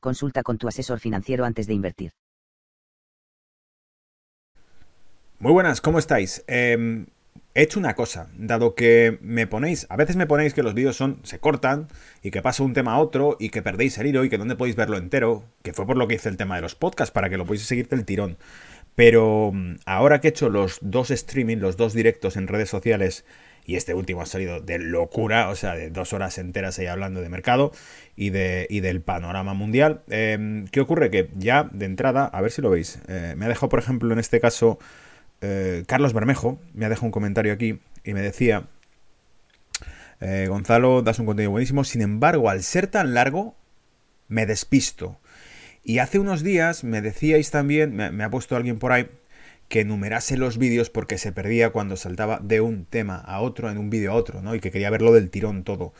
consulta con tu asesor financiero antes de invertir. Muy buenas, ¿cómo estáis? Em, he hecho una cosa, dado que me ponéis, a veces me ponéis que los vídeos son, se cortan y que pasa un tema a otro y que perdéis el hilo y que no podéis verlo entero, que fue por lo que hice el tema de los podcasts, para que lo podáis seguirte el tirón. Pero mm, ahora que he hecho los dos streaming, los dos directos en redes sociales, y este último ha salido de locura, o sea, de dos horas enteras ahí hablando de mercado y, de, y del panorama mundial. Em, ¿Qué ocurre? Que ya de entrada, a ver si lo veis, eh, me ha dejado, por ejemplo, en este caso, eh, Carlos Bermejo, me ha dejado un comentario aquí y me decía, eh, Gonzalo, das un contenido buenísimo, sin embargo, al ser tan largo, me despisto. Y hace unos días me decíais también, me, ha puesto alguien por ahí, que enumerase los vídeos porque se perdía cuando saltaba de un tema a otro, en un vídeo a otro, ¿no? Y que quería verlo del tirón todo.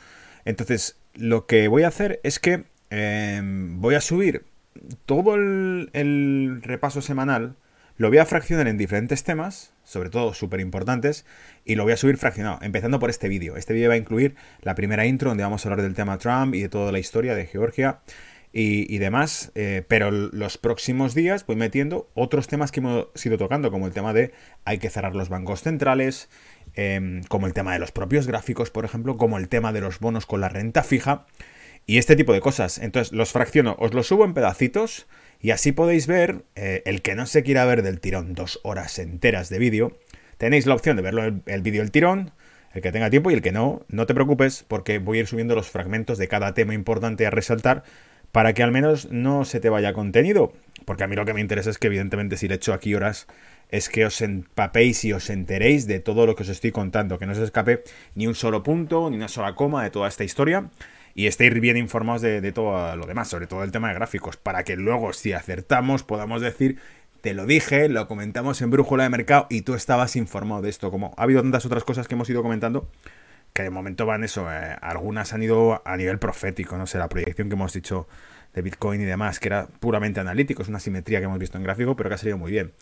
Entonces, lo que voy a hacer es que em, voy a subir todo el, repaso semanal, lo voy a fraccionar en diferentes temas, sobre todo súper importantes, y lo voy a subir fraccionado, empezando por este vídeo. Este vídeo va a incluir la primera intro donde vamos a hablar del tema Trump y de toda la historia de Georgia y, demás, eh, pero los próximos días voy metiendo otros temas que hemos ido tocando, como el tema de hay que cerrar los bancos centrales, em, como el tema de los propios gráficos, por ejemplo, como el tema de los bonos con la renta fija y este tipo de cosas. Entonces los fracciono, os los subo en pedacitos y así podéis ver, eh, el que no se quiera ver del tirón dos horas enteras de vídeo, tenéis la opción de verlo el, el vídeo el tirón, el que tenga tiempo y el que no, no te preocupes porque voy a ir subiendo los fragmentos de cada tema importante a resaltar para que al menos no se te vaya contenido. Porque a mí lo que me interesa es que evidentemente si le echo aquí horas es que os empapéis y os enteréis de todo lo que os estoy contando, que no se escape ni un solo punto, ni una sola coma de toda esta historia y estéis bien informados de, todo lo demás, sobre todo el tema de gráficos, para que luego si acertamos podamos decir te lo dije, lo comentamos en Brújula de Mercado y tú estabas informado de esto, como ha habido tantas otras cosas que hemos ido comentando que de momento van eso, eh, algunas han ido a nivel profético, no sé, la proyección que hemos dicho de Bitcoin y demás, que era puramente analítico, es una simetría que hemos visto en gráfico, pero que ha salido muy bien.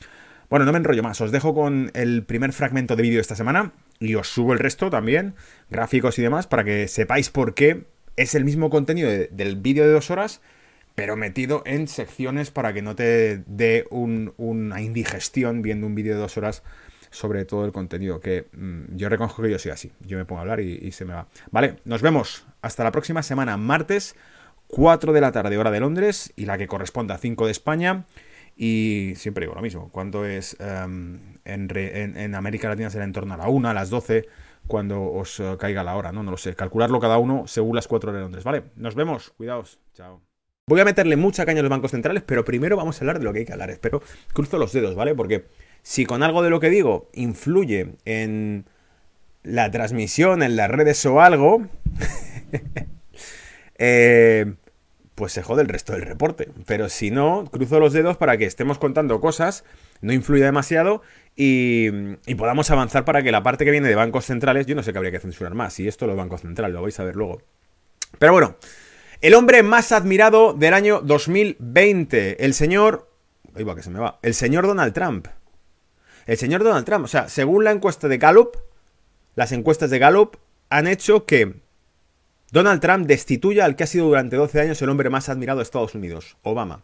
Bueno, no me enrollo más, os dejo con el primer fragmento de vídeo de esta semana y os subo el resto también, gráficos y demás, para que sepáis por qué es el mismo contenido del vídeo de dos horas, pero metido en secciones para que no te dé una indigestión viendo un vídeo de dos horas sobre todo el contenido, que mm, yo reconozco que yo soy así, yo me pongo a hablar y, se me va. Vale, nos vemos hasta la próxima semana, martes, 4 de la tarde, hora de Londres, y la que corresponda a 5 de España. Y siempre digo lo mismo, cuando es em, en, América Latina será en torno a la 1, a las 12, cuando os eh, caiga la hora, ¿no? No lo sé, calcularlo cada uno según las 4 de Londres, ¿vale? Nos vemos, cuidaos, chao. Voy a meterle mucha caña a los bancos centrales, pero primero vamos a hablar de lo que hay que hablar. Espero, cruzo los dedos, ¿vale? Porque si con algo de lo que digo influye en la transmisión, en las redes o algo, eh, pues se jode el resto del reporte. Pero si no, cruzo los dedos para que estemos contando cosas, no influya demasiado y, podamos avanzar para que la parte que viene de bancos centrales, yo no sé qué habría que censurar más, y esto lo bancos centrales, lo vais a ver luego. Pero bueno, el hombre más admirado del año 2020, el señor... Ahí va que se me va. El señor Donald Trump. El señor Donald Trump, o sea, según la encuesta de Gallup, las encuestas de Gallup han hecho que Donald Trump destituya al que ha sido durante 12 años el hombre más admirado de Estados Unidos, Obama.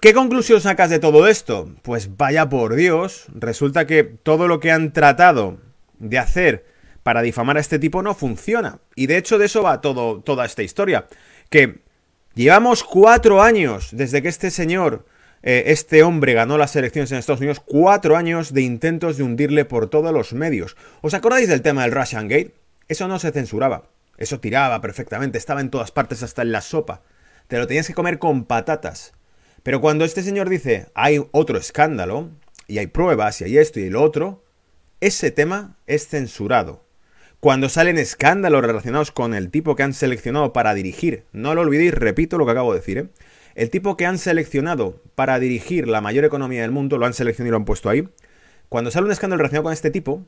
¿Qué conclusión sacas de todo esto? Pues vaya por Dios, resulta que todo lo que han tratado de hacer para difamar a este tipo no funciona. Y de hecho de eso va todo, toda esta historia. Que llevamos cuatro años desde que este señor eh, este hombre ganó las elecciones en Estados Unidos, cuatro años de intentos de hundirle por todos los medios. ¿Os acordáis del tema del Russian Gate? Eso no se censuraba. Eso tiraba perfectamente, estaba en todas partes, hasta en la sopa. Te lo tenías que comer con patatas. Pero cuando este señor dice, hay otro escándalo, y hay pruebas, y hay esto y lo otro, ese tema es censurado. Cuando salen escándalos relacionados con el tipo que han seleccionado para dirigir, no lo olvidéis, repito lo que acabo de decir, ¿eh? El tipo que han seleccionado para dirigir la mayor economía del mundo, lo han seleccionado y lo han puesto ahí. Cuando sale un escándalo relacionado con este tipo,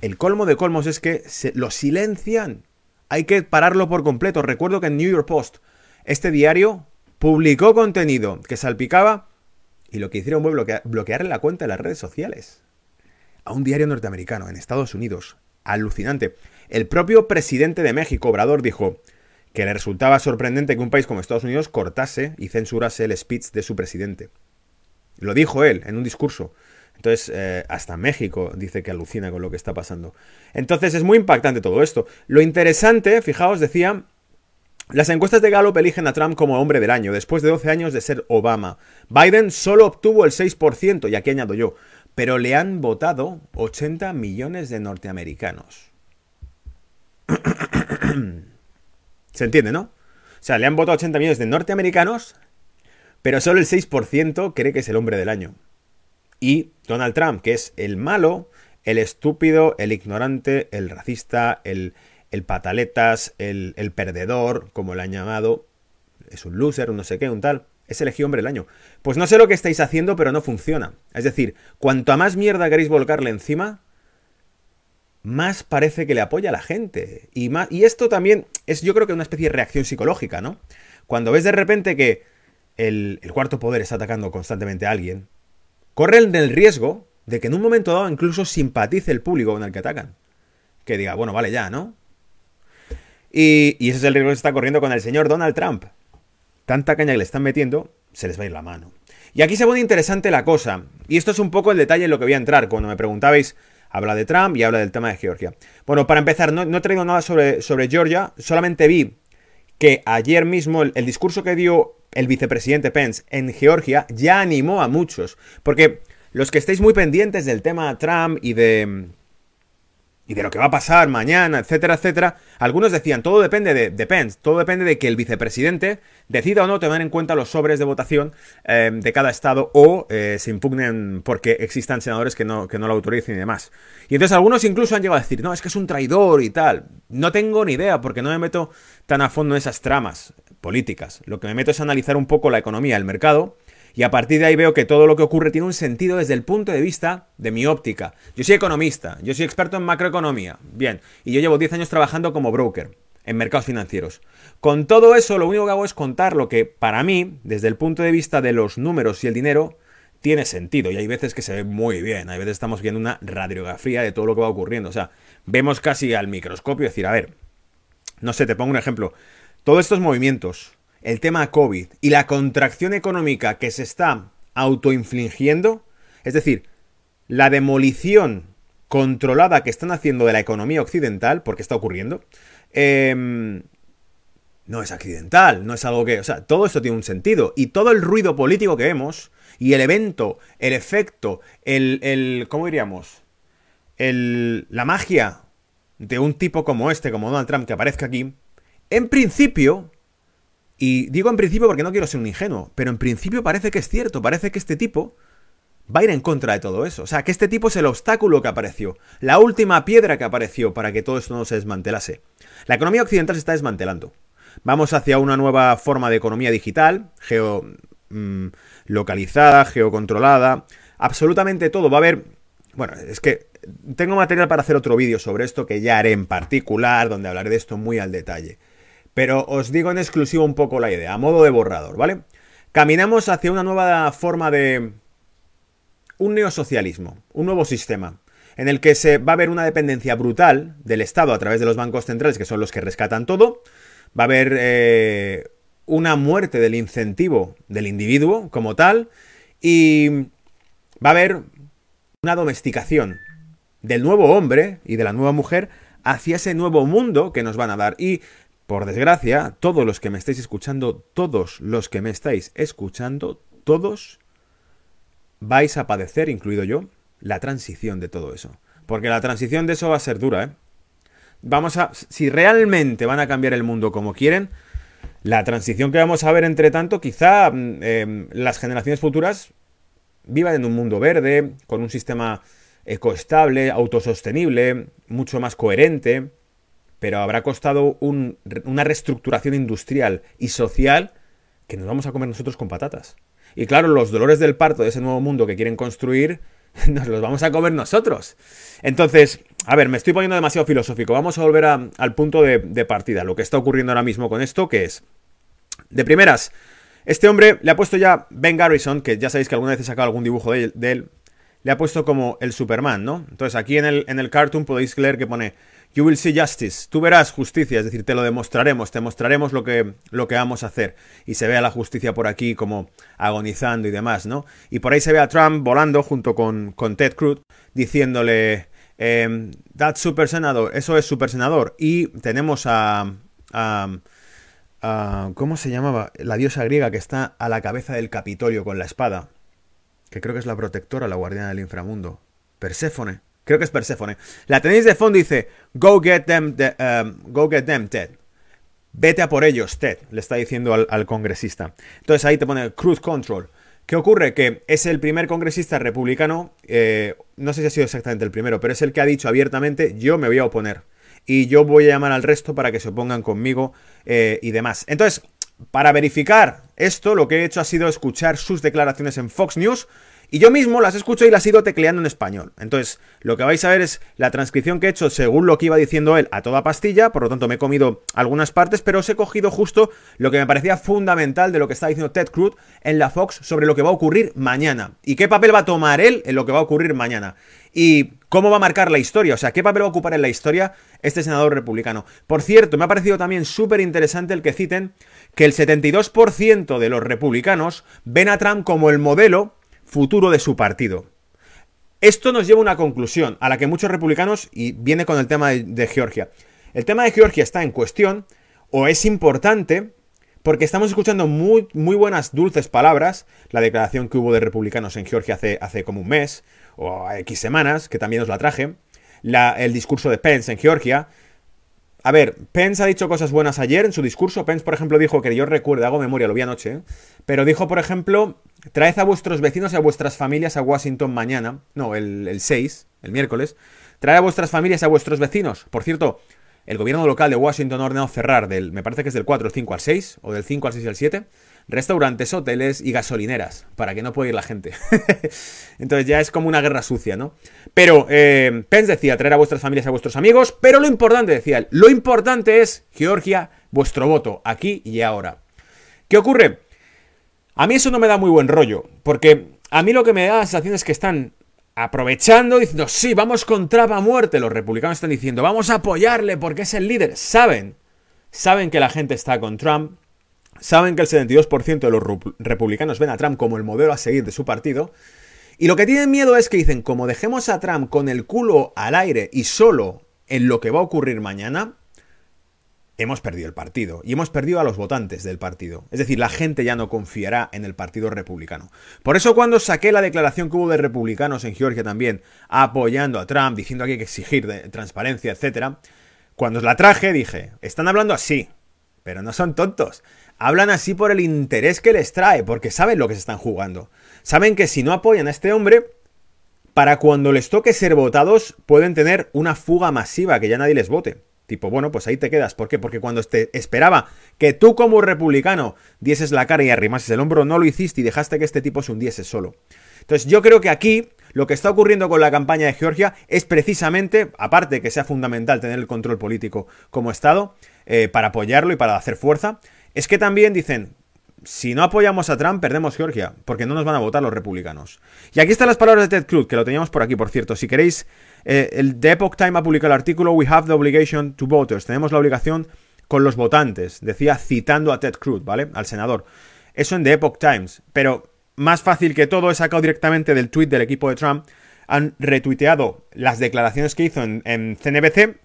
el colmo de colmos es que se, lo silencian. Hay que pararlo por completo. Recuerdo que en New York Post, este diario publicó contenido que salpicaba y lo que hicieron fue bloquearle la cuenta en las redes sociales. A un diario norteamericano en Estados Unidos. Alucinante. El propio presidente de México, Obrador, dijo que le resultaba sorprendente que un país como Estados Unidos cortase y censurase el speech de su presidente. Lo dijo él en un discurso. Entonces, eh, hasta México dice que alucina con lo que está pasando. Entonces, es muy impactante todo esto. Lo interesante, fijaos, decía, las encuestas de Gallup eligen a Trump como hombre del año, después de 12 años de ser Obama. Biden solo obtuvo el 6%, y aquí añado yo, pero le han votado 80 millones de norteamericanos. Se entiende, ¿no? O sea, le han votado 80 millones de norteamericanos, pero solo el 6% cree que es el hombre del año. Y Donald Trump, que es el malo, el estúpido, el ignorante, el racista, el, el pataletas, el, el perdedor, como le han llamado, es un loser, un no sé qué, un tal, es elegido hombre del año. Pues no sé lo que estáis haciendo, pero no funciona. Es decir, cuanto a más mierda queréis volcarle encima, más parece que le apoya a la gente. Y, más, y esto también es yo creo que una especie de reacción psicológica, ¿no? Cuando ves de repente que el, cuarto poder está atacando constantemente a alguien, corren el riesgo de que en un momento dado incluso simpatice el público con el que atacan. Que diga, bueno, vale ya, ¿no? Y, y ese es el riesgo que se está corriendo con el señor Donald Trump. Tanta caña que le están metiendo, se les va a ir la mano. Y aquí se pone interesante la cosa. Y esto es un poco el detalle en lo que voy a entrar. Cuando me preguntabais Habla de Trump y habla del tema de Georgia. Bueno, para empezar, no, he traído nada sobre, sobre, Georgia, solamente vi que ayer mismo el, el discurso que dio el vicepresidente Pence en Georgia ya animó a muchos. Porque los que estéis muy pendientes del tema Trump y de y de lo que va a pasar mañana, etcétera, etcétera, algunos decían, todo depende de, Pence, todo depende de que el vicepresidente decida o no tomar en cuenta los sobres de votación eh, de cada estado o eh, se impugnen porque existan senadores que no, que no lo autoricen y demás. Y entonces algunos incluso han llegado a decir, no, es que es un traidor y tal. No tengo ni idea porque no me meto tan a fondo en esas tramas políticas. Lo que me meto es analizar un poco la economía, el mercado y a partir de ahí veo que todo lo que ocurre tiene un sentido desde el punto de vista de mi óptica. Yo soy economista, yo soy experto en macroeconomía, bien, y yo llevo 10 años trabajando como broker en mercados financieros. Con todo eso, lo único que hago es contar lo que para mí, desde el punto de vista de los números y el dinero, tiene sentido. Y hay veces que se ve muy bien, hay veces estamos viendo una radiografía de todo lo que va ocurriendo. O sea, vemos casi al microscopio decir, a ver, no sé, te pongo un ejemplo. Todos estos movimientos, el tema COVID y la contracción económica que se está autoinfligiendo, es decir, la demolición controlada que están haciendo de la economía occidental, porque está ocurriendo, em, no es accidental, no es algo que... O sea, todo esto tiene un sentido. Y todo el ruido político que vemos, y el evento, el efecto, el... el ¿Cómo diríamos? El, la magia de un tipo como este, como Donald Trump, que aparezca aquí, en principio y digo en principio porque no quiero ser un ingenuo, pero en principio parece que es cierto, parece que este tipo va a ir en contra de todo eso. O sea, que este tipo es el obstáculo que apareció, la última piedra que apareció para que todo esto no se desmantelase. La economía occidental se está desmantelando. Vamos hacia una nueva forma de economía digital, geolocalizada, mm, geocontrolada, absolutamente todo. Va a haber... Bueno, es que tengo material para hacer otro vídeo sobre esto que ya haré en particular, donde hablaré de esto muy al detalle. Pero os digo en exclusivo un poco la idea, a modo de borrador, ¿vale? Caminamos hacia una nueva forma de... un neosocialismo, un nuevo sistema, en el que se va a haber una dependencia brutal del Estado a través de los bancos centrales, que son los que rescatan todo, va a haber eh, una muerte del incentivo del individuo como tal, y va a haber una domesticación del nuevo hombre y de la nueva mujer hacia ese nuevo mundo que nos van a dar. Y por desgracia, todos los que me estáis escuchando, todos los que me estáis escuchando, todos vais a padecer, incluido yo, la transición de todo eso. Porque la transición de eso va a ser dura, ¿eh? Vamos a. Si realmente van a cambiar el mundo como quieren, la transición que vamos a ver entre tanto, quizá mm, em, las generaciones futuras vivan en un mundo verde, con un sistema ecoestable, autosostenible, mucho más coherente pero habrá costado una reestructuración industrial y social que nos vamos a comer nosotros con patatas. Y claro, los dolores del parto de ese nuevo mundo que quieren construir, nos los vamos a comer nosotros. Entonces, a ver, me estoy poniendo demasiado filosófico. Vamos a volver al punto de, partida, lo que está ocurriendo ahora mismo con esto, que es, de primeras, este hombre le ha puesto ya Ben Garrison, que ya sabéis que alguna vez he sacado algún dibujo de, de él, le ha puesto como el Superman, ¿no? Entonces aquí en el, en el cartoon podéis leer que pone You will see justice. Tú verás justicia, es decir, te lo demostraremos, te mostraremos lo que, lo que vamos a hacer. Y se ve a la justicia por aquí como agonizando y demás, ¿no? Y por ahí se ve a Trump volando junto con, con Ted Cruz diciéndole, eh, That's super senador, eso es super senador. Y tenemos a, a, a, ¿Cómo se llamaba? La diosa griega que está a la cabeza del Capitolio con la espada que creo que es la protectora, la guardiana del inframundo. Perséfone. Creo que es Perséfone. La tenéis de fondo y dice, go get them, um, go get them, Ted. Vete a por ellos, Ted, le está diciendo al, congresista. Entonces ahí te pone Cruise Control. ¿Qué ocurre? Que es el primer congresista republicano, eh, no sé si ha sido exactamente el primero, pero es el que ha dicho abiertamente, yo me voy a oponer. Y yo voy a llamar al resto para que se opongan conmigo eh, y demás. Entonces, para verificar esto, lo que he hecho ha sido escuchar sus declaraciones en Fox News. Y yo mismo las escucho y las he ido tecleando en español. Entonces, lo que vais a ver es la transcripción que he hecho según lo que iba diciendo él a toda pastilla. Por lo tanto, me he comido algunas partes, pero os he cogido justo lo que me parecía fundamental de lo que está diciendo Ted Cruz en la Fox sobre lo que va a ocurrir mañana. Y qué papel va a tomar él en lo que va a ocurrir mañana. Y cómo va a marcar la historia. O sea, qué papel va a ocupar en la historia este senador republicano. Por cierto, me ha parecido también súper interesante el que citen que el 72% de los republicanos ven a Trump como el modelo futuro de su partido. Esto nos lleva a una conclusión a la que muchos republicanos, y viene con el tema de, Georgia, el tema de Georgia está en cuestión o es importante porque estamos escuchando muy, muy buenas, dulces palabras, la declaración que hubo de republicanos en Georgia hace, hace como un mes o X semanas, que también os la traje, el discurso de Pence en Georgia, a ver, Pence ha dicho cosas buenas ayer en su discurso. Pence, por ejemplo, dijo que yo recuerdo, hago memoria, lo vi anoche, pero dijo, por ejemplo, traed a vuestros vecinos y a vuestras familias a Washington mañana, no, el, el 6, el miércoles, traed a vuestras familias y a vuestros vecinos. Por cierto, el gobierno local de Washington ha ordenado cerrar del, me parece que es del 4 al 5 al 6, o del 5 al 6 al 7, restaurantes, hoteles y gasolineras, para que no pueda ir la gente. Entonces ya es como una guerra sucia, ¿no? Pero eh, Pence decía traer a vuestras familias, a vuestros amigos, pero lo importante, decía él, lo importante es, Georgia, vuestro voto, aquí y ahora. ¿Qué ocurre? A mí eso no me da muy buen rollo, porque a mí lo que me da la sensación es que están aprovechando, diciendo, sí, vamos con Trump a muerte. Los republicanos están diciendo, vamos a apoyarle porque es el líder. Saben, saben que la gente está con Trump, saben que el 72% de los republicanos ven a Trump como el modelo a seguir de su partido. Y lo que tienen miedo es que dicen, como dejemos a Trump con el culo al aire y solo en lo que va a ocurrir mañana, hemos perdido el partido y hemos perdido a los votantes del partido. Es decir, la gente ya no confiará en el Partido Republicano. Por eso cuando saqué la declaración que hubo de republicanos en Georgia también apoyando a Trump, diciendo que hay que exigir transparencia, etc., cuando la traje dije, están hablando así, pero no son tontos. Hablan así por el interés que les trae, porque saben lo que se están jugando. Saben que si no apoyan a este hombre, para cuando les toque ser votados, pueden tener una fuga masiva, que ya nadie les vote. Tipo, bueno, pues ahí te quedas. ¿Por qué? Porque cuando te esperaba que tú como republicano dieses la cara y arrimases el hombro, no lo hiciste y dejaste que este tipo se hundiese solo. Entonces yo creo que aquí lo que está ocurriendo con la campaña de Georgia es precisamente, aparte que sea fundamental tener el control político como Estado, eh, para apoyarlo y para hacer fuerza, es que también dicen, si no apoyamos a Trump, perdemos Georgia, porque no nos van a votar los republicanos. Y aquí están las palabras de Ted Cruz, que lo teníamos por aquí, por cierto. Si queréis eh, el The Epoch Time ha publicado el artículo We have the obligation to voters. Tenemos la obligación con los votantes. Decía citando a Ted Cruz, ¿vale? Al senador. Eso en The Epoch Times. Pero más fácil que todo, he sacado directamente del tweet del equipo de Trump. Han retuiteado las declaraciones que hizo en, en CNBC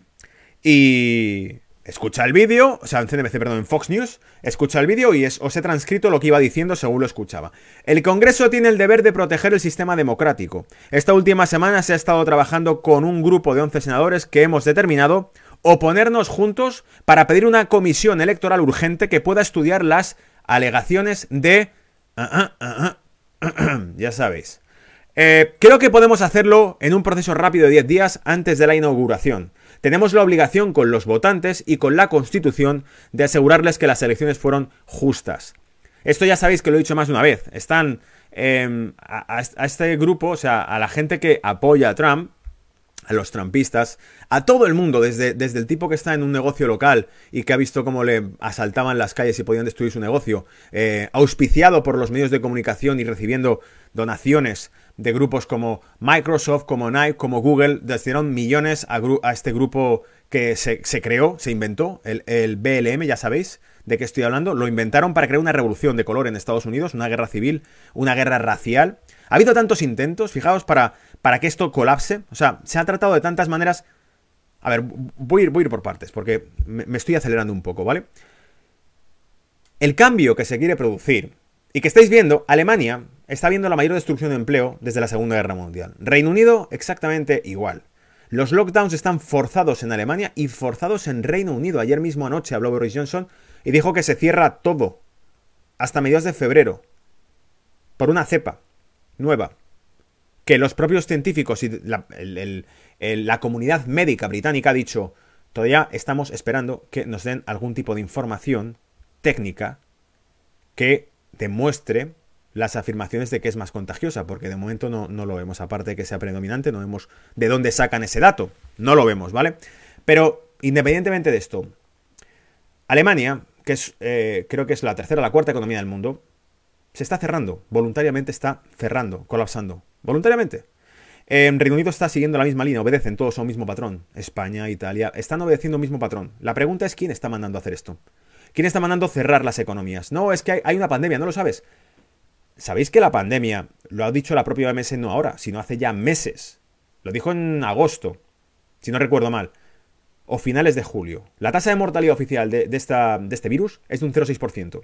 y escucha el vídeo, o sea, en CNBC, perdón, en Fox News, escucha el vídeo y os he transcrito lo que iba diciendo según lo escuchaba. El Congreso tiene el deber de proteger el sistema democrático. Esta última semana se ha estado trabajando con un grupo de 11 senadores que hemos determinado oponernos juntos para pedir una comisión electoral urgente que pueda estudiar las alegaciones de... Ah, ah, ah, ya sabéis. Eh, creo que podemos hacerlo en un proceso rápido de 10 días antes de la inauguración tenemos la obligación con los votantes y con la Constitución de asegurarles que las elecciones fueron justas. Esto ya sabéis que lo he dicho más de una vez. Están em, a, este grupo, o sea, a la gente que apoya a Trump, a los trampistas, a todo el mundo, desde, desde, el tipo que está en un negocio local y que ha visto cómo le asaltaban las calles y podían destruir su negocio, eh, auspiciado por los medios de comunicación y recibiendo donaciones de grupos como Microsoft, como Nike, como Google, destinaron millones a, este grupo que se, creó, se inventó, el, el BLM, ya sabéis, de qué estoy hablando, lo inventaron para crear una revolución de color en Estados Unidos, una guerra civil, una guerra racial. Ha habido tantos intentos, fijaos, para, para que esto colapse. O sea, se ha tratado de tantas maneras. A ver, voy a ir, voy a ir por partes, porque me, estoy acelerando un poco, ¿vale? El cambio que se quiere producir, y que estáis viendo, Alemania está viendo la mayor destrucción de empleo desde la Segunda Guerra Mundial. Reino Unido, exactamente igual. Los lockdowns están forzados en Alemania y forzados en Reino Unido. Ayer mismo anoche habló Boris Johnson y dijo que se cierra todo hasta mediados de febrero por una cepa nueva que los propios científicos y la, la comunidad médica británica ha dicho todavía estamos esperando que nos den algún tipo de información técnica que demuestre las afirmaciones de que es más contagiosa, porque de momento no, no, lo vemos, aparte de que sea predominante, no vemos de dónde sacan ese dato, no lo vemos, ¿vale? Pero independientemente de esto, Alemania que es, eh, creo que es la tercera o la cuarta economía del mundo, se está cerrando, voluntariamente está cerrando, colapsando, voluntariamente. En Reino Unido está siguiendo la misma línea, obedecen todos a un mismo patrón. España, Italia, están obedeciendo un mismo patrón. La pregunta es quién está mandando a hacer esto. ¿Quién está mandando cerrar las economías? No, es que hay una pandemia, ¿no lo sabes? ¿Sabéis que la pandemia, lo ha dicho la propia OMS no ahora, sino hace ya meses? Lo dijo en agosto, si no recuerdo mal o finales de julio. La tasa de mortalidad oficial de, esta, de este virus es de un 0,6%.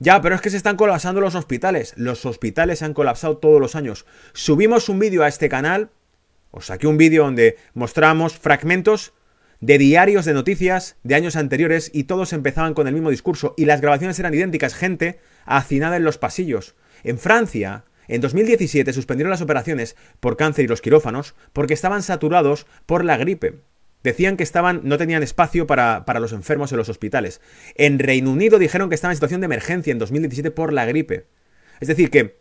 Ya, pero es que se están colapsando los hospitales. Los hospitales se han colapsado todos los años. Subimos un vídeo a este canal, os saqué un vídeo donde mostramos fragmentos de diarios de noticias de años anteriores y todos empezaban con el mismo discurso y las grabaciones eran idénticas, gente hacinada en los pasillos. En Francia, en 2017 suspendieron las operaciones por cáncer y los quirófanos porque estaban saturados por la gripe. Decían que estaban, no tenían espacio para, los enfermos en los hospitales. En Reino Unido dijeron que estaban en situación de emergencia en 2017 por la gripe. Es decir, que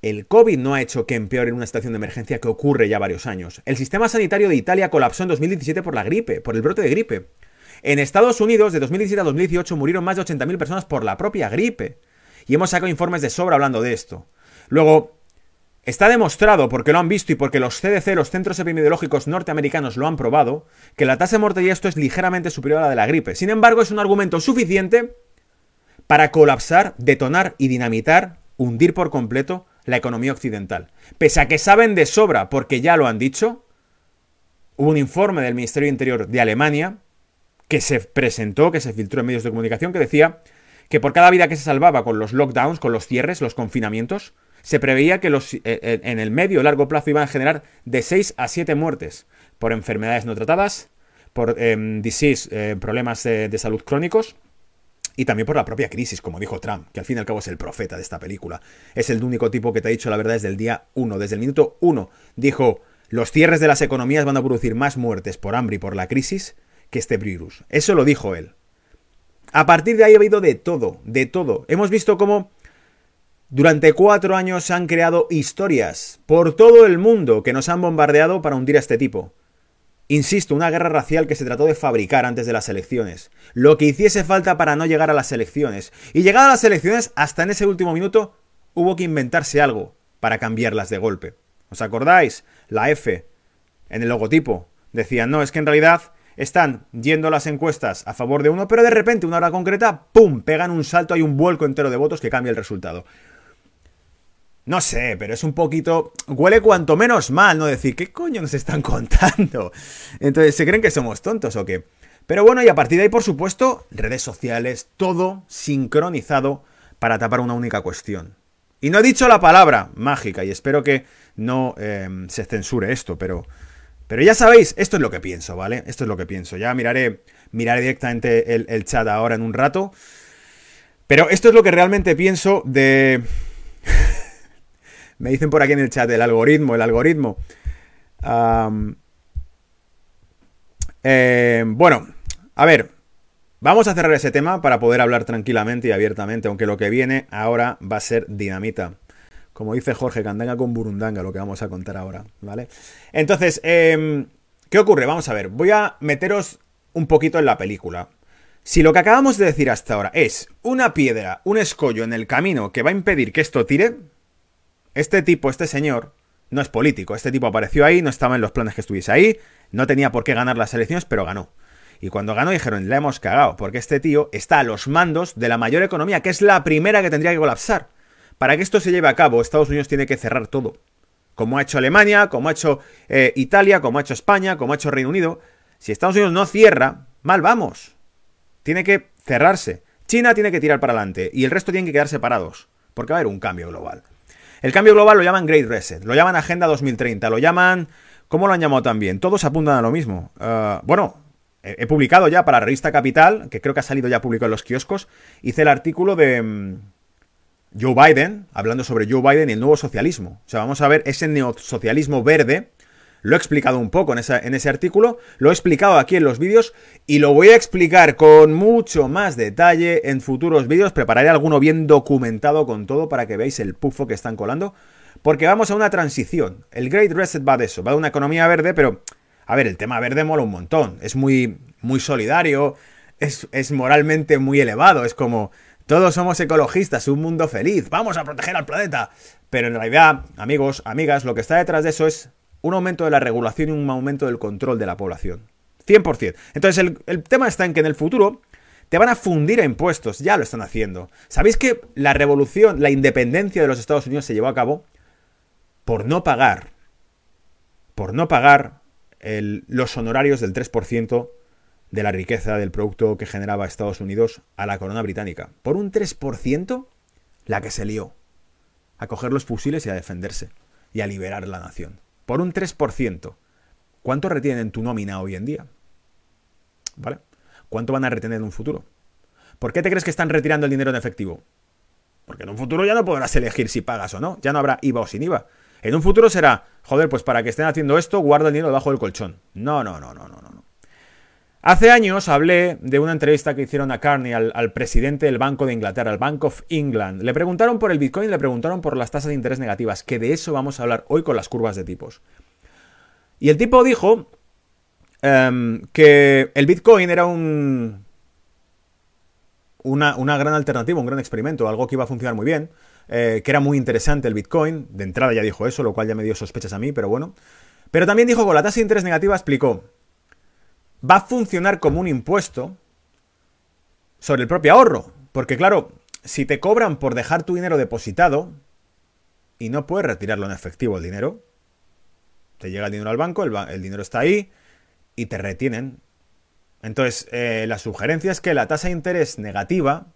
el COVID no ha hecho que empeore una situación de emergencia que ocurre ya varios años. El sistema sanitario de Italia colapsó en 2017 por la gripe, por el brote de gripe. En Estados Unidos, de 2017 a 2018, murieron más de 80.000 personas por la propia gripe. Y hemos sacado informes de sobra hablando de esto. Luego, Está demostrado, porque lo han visto y porque los CDC, los centros epidemiológicos norteamericanos, lo han probado, que la tasa de mortalidad esto es ligeramente superior a la de la gripe. Sin embargo, es un argumento suficiente para colapsar, detonar y dinamitar, hundir por completo la economía occidental. Pese a que saben de sobra, porque ya lo han dicho, hubo un informe del Ministerio Interior de Alemania que se presentó, que se filtró en medios de comunicación, que decía que por cada vida que se salvaba con los lockdowns, con los cierres, los confinamientos, se preveía que los, eh, eh, en el medio o largo plazo iban a generar de 6 a 7 muertes por enfermedades no tratadas, por em, disease, eh, problemas de, salud crónicos, y también por la propia crisis, como dijo Trump, que al fin y al cabo es el profeta de esta película. Es el único tipo que te ha dicho la verdad desde el día 1, desde el minuto 1. Dijo, los cierres de las economías van a producir más muertes por hambre y por la crisis que este virus. Eso lo dijo él. A partir de ahí ha habido de todo, de todo. Hemos visto cómo durante cuatro años se han creado historias por todo el mundo que nos han bombardeado para hundir a este tipo. Insisto, una guerra racial que se trató de fabricar antes de las elecciones. Lo que hiciese falta para no llegar a las elecciones. Y llegado a las elecciones, hasta en ese último minuto, hubo que inventarse algo para cambiarlas de golpe. ¿Os acordáis? La F en el logotipo. Decían, no, es que en realidad están yendo las encuestas a favor de uno, pero de repente, una hora concreta, ¡pum! pegan un salto, hay un vuelco entero de votos que cambia el resultado. No sé, pero es un poquito. Huele cuanto menos mal, ¿no? Decir, ¿qué coño nos están contando? Entonces, ¿se creen que somos tontos o qué? Pero bueno, y a partir de ahí, por supuesto, redes sociales, todo sincronizado para tapar una única cuestión. Y no he dicho la palabra mágica, y espero que no em, se censure esto, pero. Pero ya sabéis, esto es lo que pienso, ¿vale? Esto es lo que pienso. Ya miraré, miraré directamente el chat ahora en un rato. Pero esto es lo que realmente pienso de. Me dicen por aquí en el chat el algoritmo, el algoritmo. Eh, bueno, a ver. Vamos a cerrar ese tema para poder hablar tranquilamente y abiertamente, aunque lo que viene ahora va a ser dinamita. Como dice Jorge, Candanga con Burundanga, lo que vamos a contar ahora, ¿vale? Entonces, em, ¿qué ocurre? Vamos a ver, voy a meteros un poquito en la película. Si lo que acabamos de decir hasta ahora es una piedra, un escollo en el camino que va a impedir que esto tire, este tipo, este señor, no es político. Este tipo apareció ahí, no estaba en los planes que estuviese ahí, no tenía por qué ganar las elecciones, pero ganó. Y cuando ganó dijeron, le hemos cagado, porque este tío está a los mandos de la mayor economía, que es la primera que tendría que colapsar. Para que esto se lleve a cabo, Estados Unidos tiene que cerrar todo. Como ha hecho Alemania, como ha hecho eh, Italia, como ha hecho España, como ha hecho Reino Unido. Si Estados Unidos no cierra, mal vamos. Tiene que cerrarse. China tiene que tirar para adelante y el resto tiene que quedar separados, porque va a haber un cambio global. El cambio global lo llaman Great Reset, lo llaman Agenda 2030, lo llaman... ¿Cómo lo han llamado también? Todos apuntan a lo mismo. Ah, bueno, he, publicado ya para la revista Capital, que creo que ha salido ya público en los kioscos, hice el artículo de mm, Joe Biden, hablando sobre Joe Biden y el nuevo socialismo. O sea, vamos a ver ese neosocialismo verde lo he explicado un poco en, ese artículo, lo he explicado aquí en los vídeos y lo voy a explicar con mucho más detalle en futuros vídeos. Prepararé alguno bien documentado con todo para que veáis el pufo que están colando. Porque vamos a una transición. El Great Reset va de eso, va de una economía verde, pero... A ver, el tema verde mola un montón. Es muy, muy solidario, es, es moralmente muy elevado. Es como, todos somos ecologistas, un mundo feliz, vamos a proteger al planeta. Pero en realidad, amigos, amigas, lo que está detrás de eso es un aumento de la regulación y un aumento del control de la población. 100%. Entonces el, tema está en que en el futuro te van a fundir a impuestos, ya lo están haciendo. ¿Sabéis que la revolución, la independencia de los Estados Unidos se llevó a cabo por no pagar, por no pagar los honorarios del 3% de la riqueza del producto que generaba Estados Unidos a la corona británica? Por un 3%, la que se lió. A coger los fusiles y a defenderse. Y a liberar la nación por un 3%, ¿cuánto retienen tu nómina hoy en día? ¿Vale? ¿Cuánto van a retener en un futuro? ¿Por qué te crees que están retirando el dinero en efectivo? Porque en un futuro ya no podrás elegir si pagas o no, ya no habrá IVA o sin IVA. En un futuro será, joder, pues para que estén haciendo esto, guarda el dinero debajo del colchón. No, no, no, no, no, no. Hace años hablé de una entrevista que hicieron a Carney, al, presidente del Banco de Inglaterra, al Bank of England. Le preguntaron por el Bitcoin, le preguntaron por las tasas de interés negativas, que de eso vamos a hablar hoy con las curvas de tipos. Y el tipo dijo em, que el Bitcoin era un, una, gran alternativa, un gran experimento, algo que iba a funcionar muy bien, eh, que era muy interesante el Bitcoin. De entrada ya dijo eso, lo cual ya me dio sospechas a mí, pero bueno. Pero también dijo con la tasa de interés negativa explicó va a funcionar como un impuesto sobre el propio ahorro. Porque claro, si te cobran por dejar tu dinero depositado y no puedes retirarlo en efectivo el dinero, te llega el dinero al banco, el, dinero está ahí y te retienen. Entonces, eh, la sugerencia es que la tasa de interés negativa,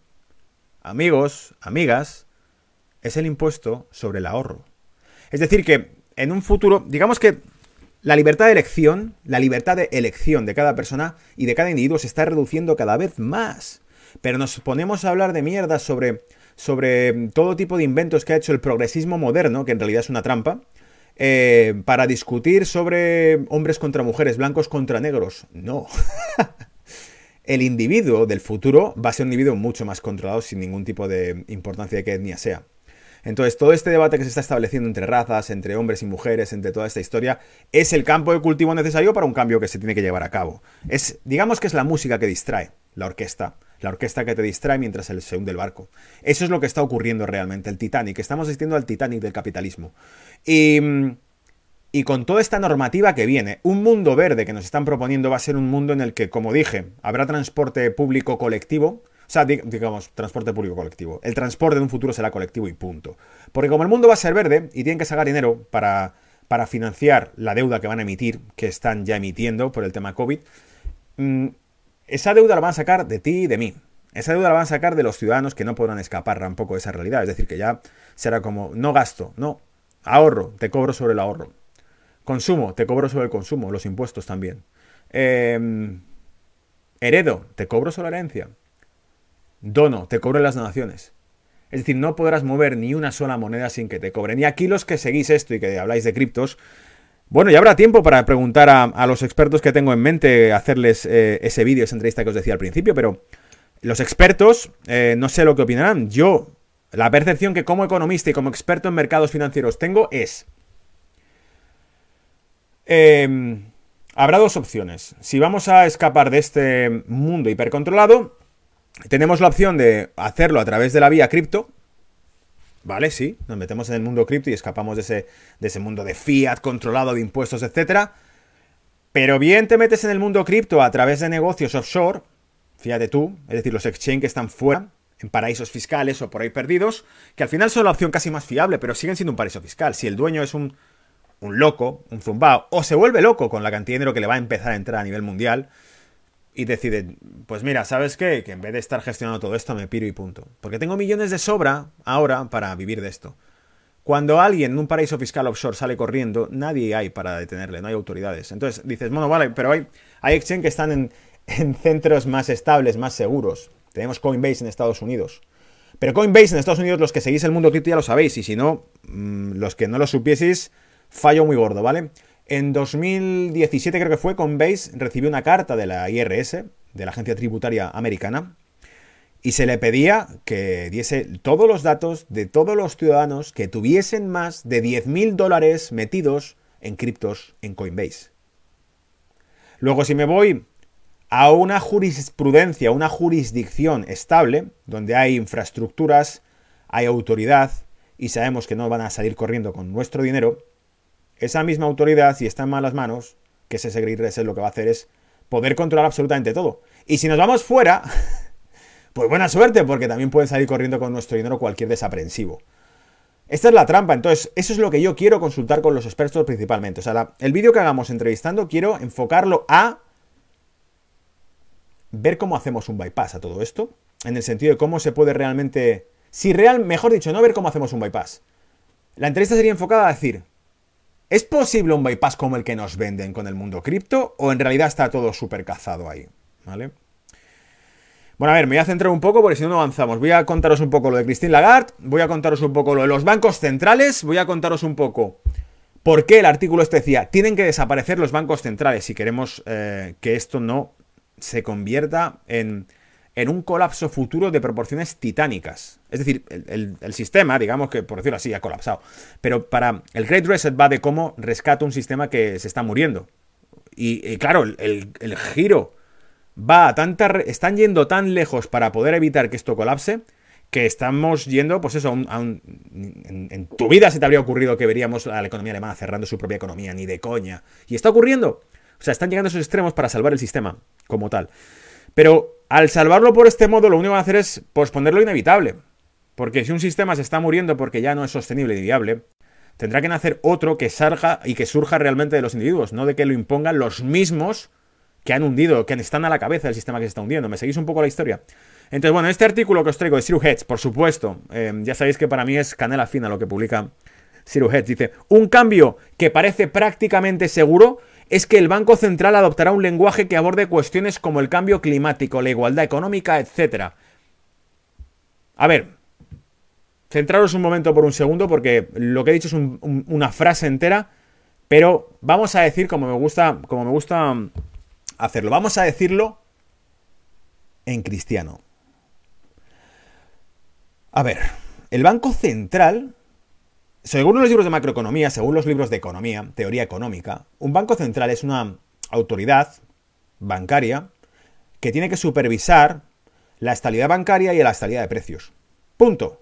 amigos, amigas, es el impuesto sobre el ahorro. Es decir, que en un futuro, digamos que la libertad de elección, la libertad de elección de cada persona y de cada individuo se está reduciendo cada vez más. Pero nos ponemos a hablar de mierda sobre, sobre todo tipo de inventos que ha hecho el progresismo moderno, que en realidad es una trampa, eh, para discutir sobre hombres contra mujeres, blancos contra negros. No. el individuo del futuro va a ser un individuo mucho más controlado sin ningún tipo de importancia de qué etnia sea. Entonces, todo este debate que se está estableciendo entre razas, entre hombres y mujeres, entre toda esta historia, es el campo de cultivo necesario para un cambio que se tiene que llevar a cabo. Es, digamos que es la música que distrae, la orquesta. La orquesta que te distrae mientras se hunde el barco. Eso es lo que está ocurriendo realmente, el Titanic. Estamos asistiendo al Titanic del capitalismo. Y, y con toda esta normativa que viene, un mundo verde que nos están proponiendo va a ser un mundo en el que, como dije, habrá transporte público colectivo, o sea, digamos, transporte público colectivo. El transporte de un futuro será colectivo y punto. Porque como el mundo va a ser verde y tienen que sacar dinero para, para financiar la deuda que van a emitir, que están ya emitiendo por el tema COVID, mm, esa deuda la van a sacar de ti y de mí. Esa deuda la van a sacar de los ciudadanos que no podrán escapar tampoco de esa realidad. Es decir, que ya será como, no gasto, no, ahorro, te cobro sobre el ahorro. Consumo, te cobro sobre el consumo, los impuestos también. Em, heredo, te cobro sobre la herencia. Dono, te cobran las donaciones. Es decir, no podrás mover ni una sola moneda sin que te cobren. Y aquí los que seguís esto y que habláis de criptos, Bueno, ya habrá tiempo para preguntar a, los expertos que tengo en mente, hacerles eh, ese vídeo, esa entrevista que os decía al principio, pero los expertos, eh, no sé lo que opinarán. Yo, la percepción que como economista y como experto en mercados financieros tengo es... Em, habrá dos opciones. Si vamos a escapar de este mundo hipercontrolado, tenemos la opción de hacerlo a través de la vía cripto, Vale, sí, nos metemos en el mundo cripto y escapamos de ese, de ese mundo de fiat controlado de impuestos, etc. Pero bien te metes en el mundo cripto a través de negocios offshore, fíjate tú, es decir, los exchange que están fuera, en paraísos fiscales o por ahí perdidos, que al final son la opción casi más fiable, pero siguen siendo un paraíso fiscal. Si el dueño es un, un loco, un zumbao, o se vuelve loco con la cantidad de dinero que le va a empezar a entrar a nivel mundial, y decide, pues mira, ¿sabes qué? Que en vez de estar gestionando todo esto me piro y punto. Porque tengo millones de sobra ahora para vivir de esto. Cuando alguien en un paraíso fiscal offshore sale corriendo, nadie hay para detenerle, no hay autoridades. Entonces dices, bueno, vale, pero hay, hay exchange que están en, en centros más estables, más seguros. Tenemos Coinbase en Estados Unidos. Pero Coinbase en Estados Unidos, los que seguís el mundo cripto ya lo sabéis, y si no, mm, los que no lo supieseis, fallo muy gordo, ¿vale? En 2017 creo que fue, Coinbase recibió una carta de la IRS, de la Agencia Tributaria Americana, y se le pedía que diese todos los datos de todos los ciudadanos que tuviesen más de 10.000 dólares metidos en criptos en Coinbase. Luego, si me voy a una jurisprudencia, una jurisdicción estable, donde hay infraestructuras, hay autoridad y sabemos que no van a salir corriendo con nuestro dinero, esa misma autoridad, si está en malas manos, que ese Reset lo que va a hacer es poder controlar absolutamente todo. Y si nos vamos fuera, pues buena suerte, porque también pueden salir corriendo con nuestro dinero cualquier desaprensivo. Esta es la trampa, entonces eso es lo que yo quiero consultar con los expertos principalmente. O sea, el vídeo que hagamos entrevistando quiero enfocarlo a ver cómo hacemos un bypass a todo esto, en el sentido de cómo se puede realmente, si real, mejor dicho, no ver cómo hacemos un bypass. La entrevista sería enfocada a decir, ¿Es posible un bypass como el que nos venden con el mundo cripto o en realidad está todo súper cazado ahí? ¿Vale? Bueno, a ver, me voy a centrar un poco porque si no, no avanzamos. Voy a contaros un poco lo de Christine Lagarde, voy a contaros un poco lo de los bancos centrales, voy a contaros un poco por qué el artículo este decía, tienen que desaparecer los bancos centrales si queremos eh, que esto no se convierta en en un colapso futuro de proporciones titánicas. Es decir, el, sistema, digamos que por decirlo así, ha colapsado. Pero para el Great Reset va de cómo rescata un sistema que se está muriendo. Y, claro, el, giro va a tanta... Están yendo tan lejos para poder evitar que esto colapse que estamos yendo, pues eso, en, tu vida se te habría ocurrido que veríamos a la economía alemana cerrando su propia economía, ni de coña. Y está ocurriendo. O sea, están llegando a esos extremos para salvar el sistema como tal. Pero al salvarlo por este modo, lo único que van a hacer es posponer lo inevitable. Porque si un sistema se está muriendo porque ya no es sostenible y viable, tendrá que nacer otro que salga y que surja realmente de los individuos, no de que lo impongan los mismos que han hundido, que están a la cabeza del sistema que se está hundiendo. ¿Me seguís un poco la historia? Entonces, bueno, este artículo que os traigo de Siru Hedge, por supuesto, eh, ya sabéis que para mí es canela fina lo que publica Siru Hedge. Dice, un cambio que parece prácticamente seguro es que el Banco Central adoptará un lenguaje que aborde cuestiones como el cambio climático, la igualdad económica, etc. A ver, centraros un momento por un segundo porque lo que he dicho es una frase entera, pero vamos a decir como me gusta, como me gusta hacerlo. Vamos a decirlo en cristiano. A ver, el Banco Central según los libros de macroeconomía, según los libros de economía, teoría económica, un banco central es una autoridad bancaria que tiene que supervisar la estabilidad bancaria y la estabilidad de precios. Punto.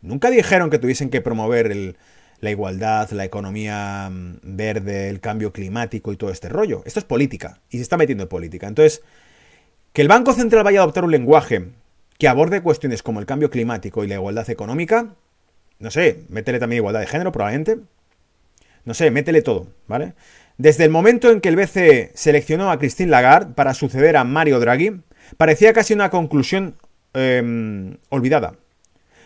Nunca dijeron que tuviesen que promover la igualdad, la economía mm, verde, el cambio climático y todo este rollo. Esto es política y se está metiendo en política. Entonces, que el Banco Central vaya a adoptar un lenguaje que aborde cuestiones como el cambio climático y la igualdad económica, no sé, métele también igualdad de género, probablemente. No sé, métele todo, ¿vale? Desde el momento en que el BCE seleccionó a Christine Lagarde para suceder a Mario Draghi, parecía casi una conclusión em, olvidada.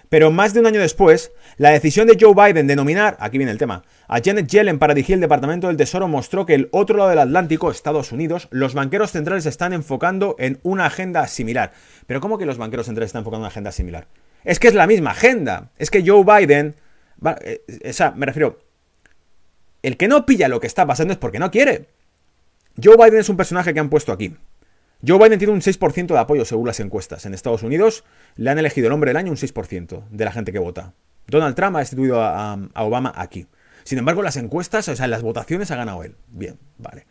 Pero más de un año después, la decisión de Joe Biden de nominar, aquí viene el tema, a Janet Yellen para dirigir el Departamento del Tesoro mostró que el otro lado del Atlántico, Estados Unidos, los banqueros centrales están enfocando en una agenda similar. Pero ¿cómo que los banqueros centrales están enfocando en una agenda similar? Es que es la misma agenda. Es que Joe Biden. Eh, o sea, me refiero. el que no pilla lo que está pasando es porque no quiere. Joe Biden es un personaje que han puesto aquí. Joe Biden tiene un 6% de apoyo según las encuestas. En Estados Unidos le han elegido el hombre del año un 6% de la gente que vota. Donald Trump ha destituido a, Obama aquí. Sin embargo, las encuestas, o sea, en las votaciones ha ganado él. Bien, vale.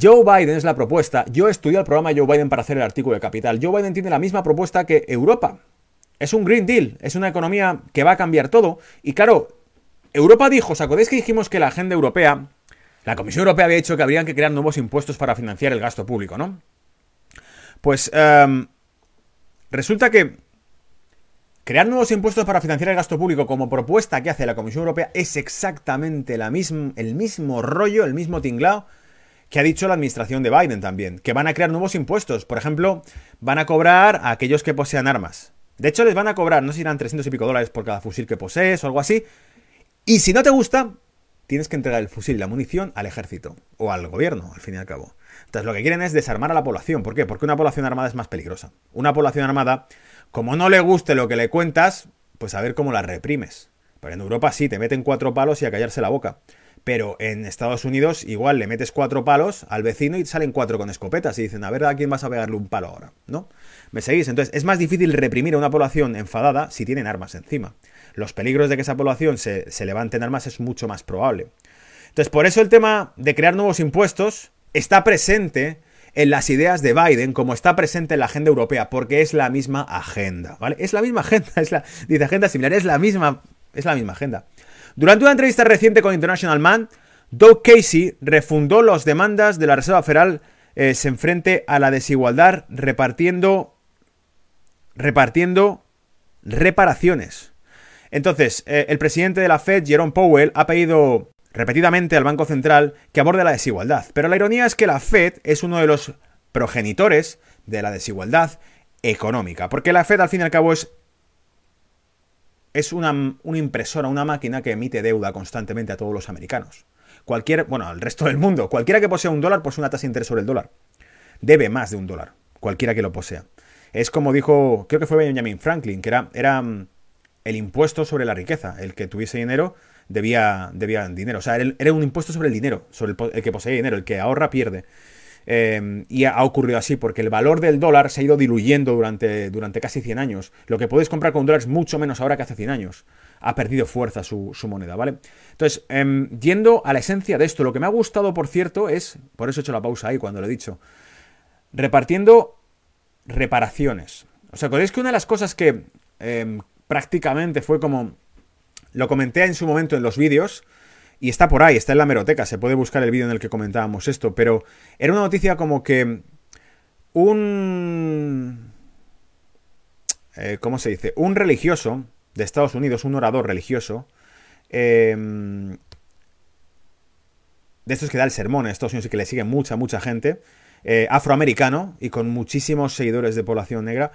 Joe Biden es la propuesta. Yo estudié el programa Joe Biden para hacer el artículo de Capital. Joe Biden tiene la misma propuesta que Europa. Es un Green Deal, es una economía que va a cambiar todo. Y claro, Europa dijo, ¿os acordáis que dijimos que la agenda europea, la Comisión Europea había dicho que habrían que crear nuevos impuestos para financiar el gasto público, ¿no? Pues em, resulta que crear nuevos impuestos para financiar el gasto público como propuesta que hace la Comisión Europea es exactamente la el mismo rollo, el mismo tinglao que ha dicho la administración de Biden también, que van a crear nuevos impuestos. Por ejemplo, van a cobrar a aquellos que posean armas. De hecho, les van a cobrar, no sé si irán 300 y pico dólares por cada fusil que posees o algo así. Y si no te gusta, tienes que entregar el fusil y la munición al ejército o al gobierno, al fin y al cabo. Entonces, lo que quieren es desarmar a la población. ¿Por qué? Porque una población armada es más peligrosa. Una población armada, como no le guste lo que le cuentas, pues a ver cómo la reprimes. Pero en Europa sí, te meten cuatro palos y a callarse la boca. Pero en Estados Unidos igual le metes cuatro palos al vecino y salen cuatro con escopetas y dicen, a ver a quién vas a pegarle un palo ahora, ¿no? ¿Me seguís? Entonces es más difícil reprimir a una población enfadada si tienen armas encima. Los peligros de que esa población se, se levante en armas es mucho más probable. Entonces por eso el tema de crear nuevos impuestos está presente en las ideas de Biden como está presente en la agenda europea, porque es la misma agenda, ¿vale? Es la misma agenda, es la, dice agenda similar, es la misma, es la misma agenda. Durante una entrevista reciente con International Man, Doug Casey refundó las demandas de la Reserva Federal eh, se enfrente a la desigualdad repartiendo repartiendo reparaciones. Entonces, eh, el presidente de la Fed, Jerome Powell, ha pedido repetidamente al Banco Central que aborde la desigualdad. Pero la ironía es que la Fed es uno de los progenitores de la desigualdad económica. Porque la Fed, al fin y al cabo, es es una, impresora, una máquina que emite deuda constantemente a todos los americanos. Cualquier, bueno, al resto del mundo, cualquiera que posea un dólar posee una tasa de interés sobre el dólar. Debe más de un dólar, cualquiera que lo posea. Es como dijo, creo que fue Benjamin Franklin, que era, era mm, el impuesto sobre la riqueza. El que tuviese dinero debía, debía dinero. O sea, era, un impuesto sobre el dinero, sobre el que posee dinero. El que ahorra pierde. Em, y ha ocurrido así porque el valor del dólar se ha ido diluyendo durante, durante casi 100 años. Lo que podéis comprar con un dólar es mucho menos ahora que hace 100 años. Ha perdido fuerza su, moneda, ¿vale? Entonces, em, yendo a la esencia de esto, lo que me ha gustado, por cierto, es, por eso he hecho la pausa ahí cuando lo he dicho, repartiendo reparaciones. O sea, ¿acordáis que una de las cosas que em, prácticamente fue como, lo comenté en su momento en los vídeos, y está por ahí, está en la meroteca, se puede buscar el vídeo en el que comentábamos esto, pero era una noticia como que un... Eh, ¿Cómo se dice? Un religioso de Estados Unidos, un orador religioso, em, de estos que da el sermón en Estados Unidos y que le sigue mucha, mucha gente, eh, afroamericano y con muchísimos seguidores de población negra,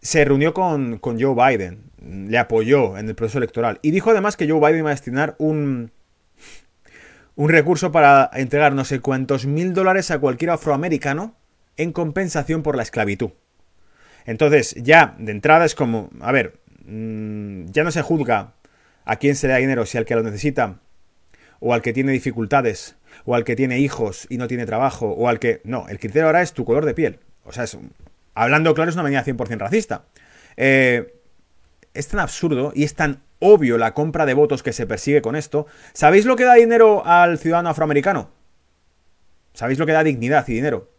se reunió con, con, Joe Biden, le apoyó en el proceso electoral y dijo además que Joe Biden iba a destinar un, un recurso para entregar no sé cuántos mil dólares a cualquier afroamericano en compensación por la esclavitud. Entonces, ya de entrada es como, a ver, mm, ya no se juzga a quién se le da dinero, si al que lo necesita, o al que tiene dificultades, o al que tiene hijos y no tiene trabajo, o al que... No, el criterio ahora es tu color de piel. O sea, es, hablando claro, es una medida 100% racista. Eh, es tan absurdo y es tan obvio la compra de votos que se persigue con esto. ¿Sabéis lo que da dinero al ciudadano afroamericano? ¿Sabéis lo que da dignidad y dinero?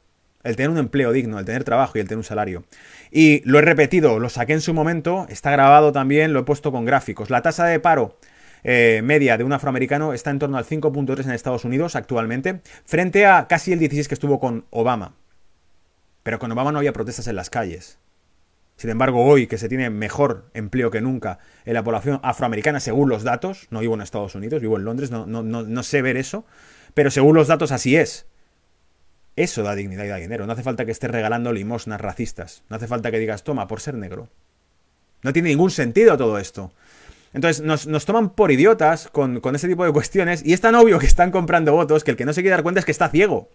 El tener un empleo digno, el tener trabajo y el tener un salario. Y lo he repetido, lo saqué en su momento, está grabado también, lo he puesto con gráficos. La tasa de paro eh, media de un afroamericano está en torno al 5.3 en Estados Unidos actualmente, frente a casi el 16 que estuvo con Obama. Pero con Obama no había protestas en las calles. Sin embargo, hoy que se tiene mejor empleo que nunca en la población afroamericana, según los datos, no vivo en Estados Unidos, vivo en Londres, no, no, no, sé ver eso, pero según los datos así es. Eso da dignidad y da dinero. No hace falta que estés regalando limosnas racistas. No hace falta que digas, toma, por ser negro. No tiene ningún sentido todo esto. Entonces nos, toman por idiotas con, con, ese tipo de cuestiones y es tan obvio que están comprando votos que el que no se quiere dar cuenta es que está ciego.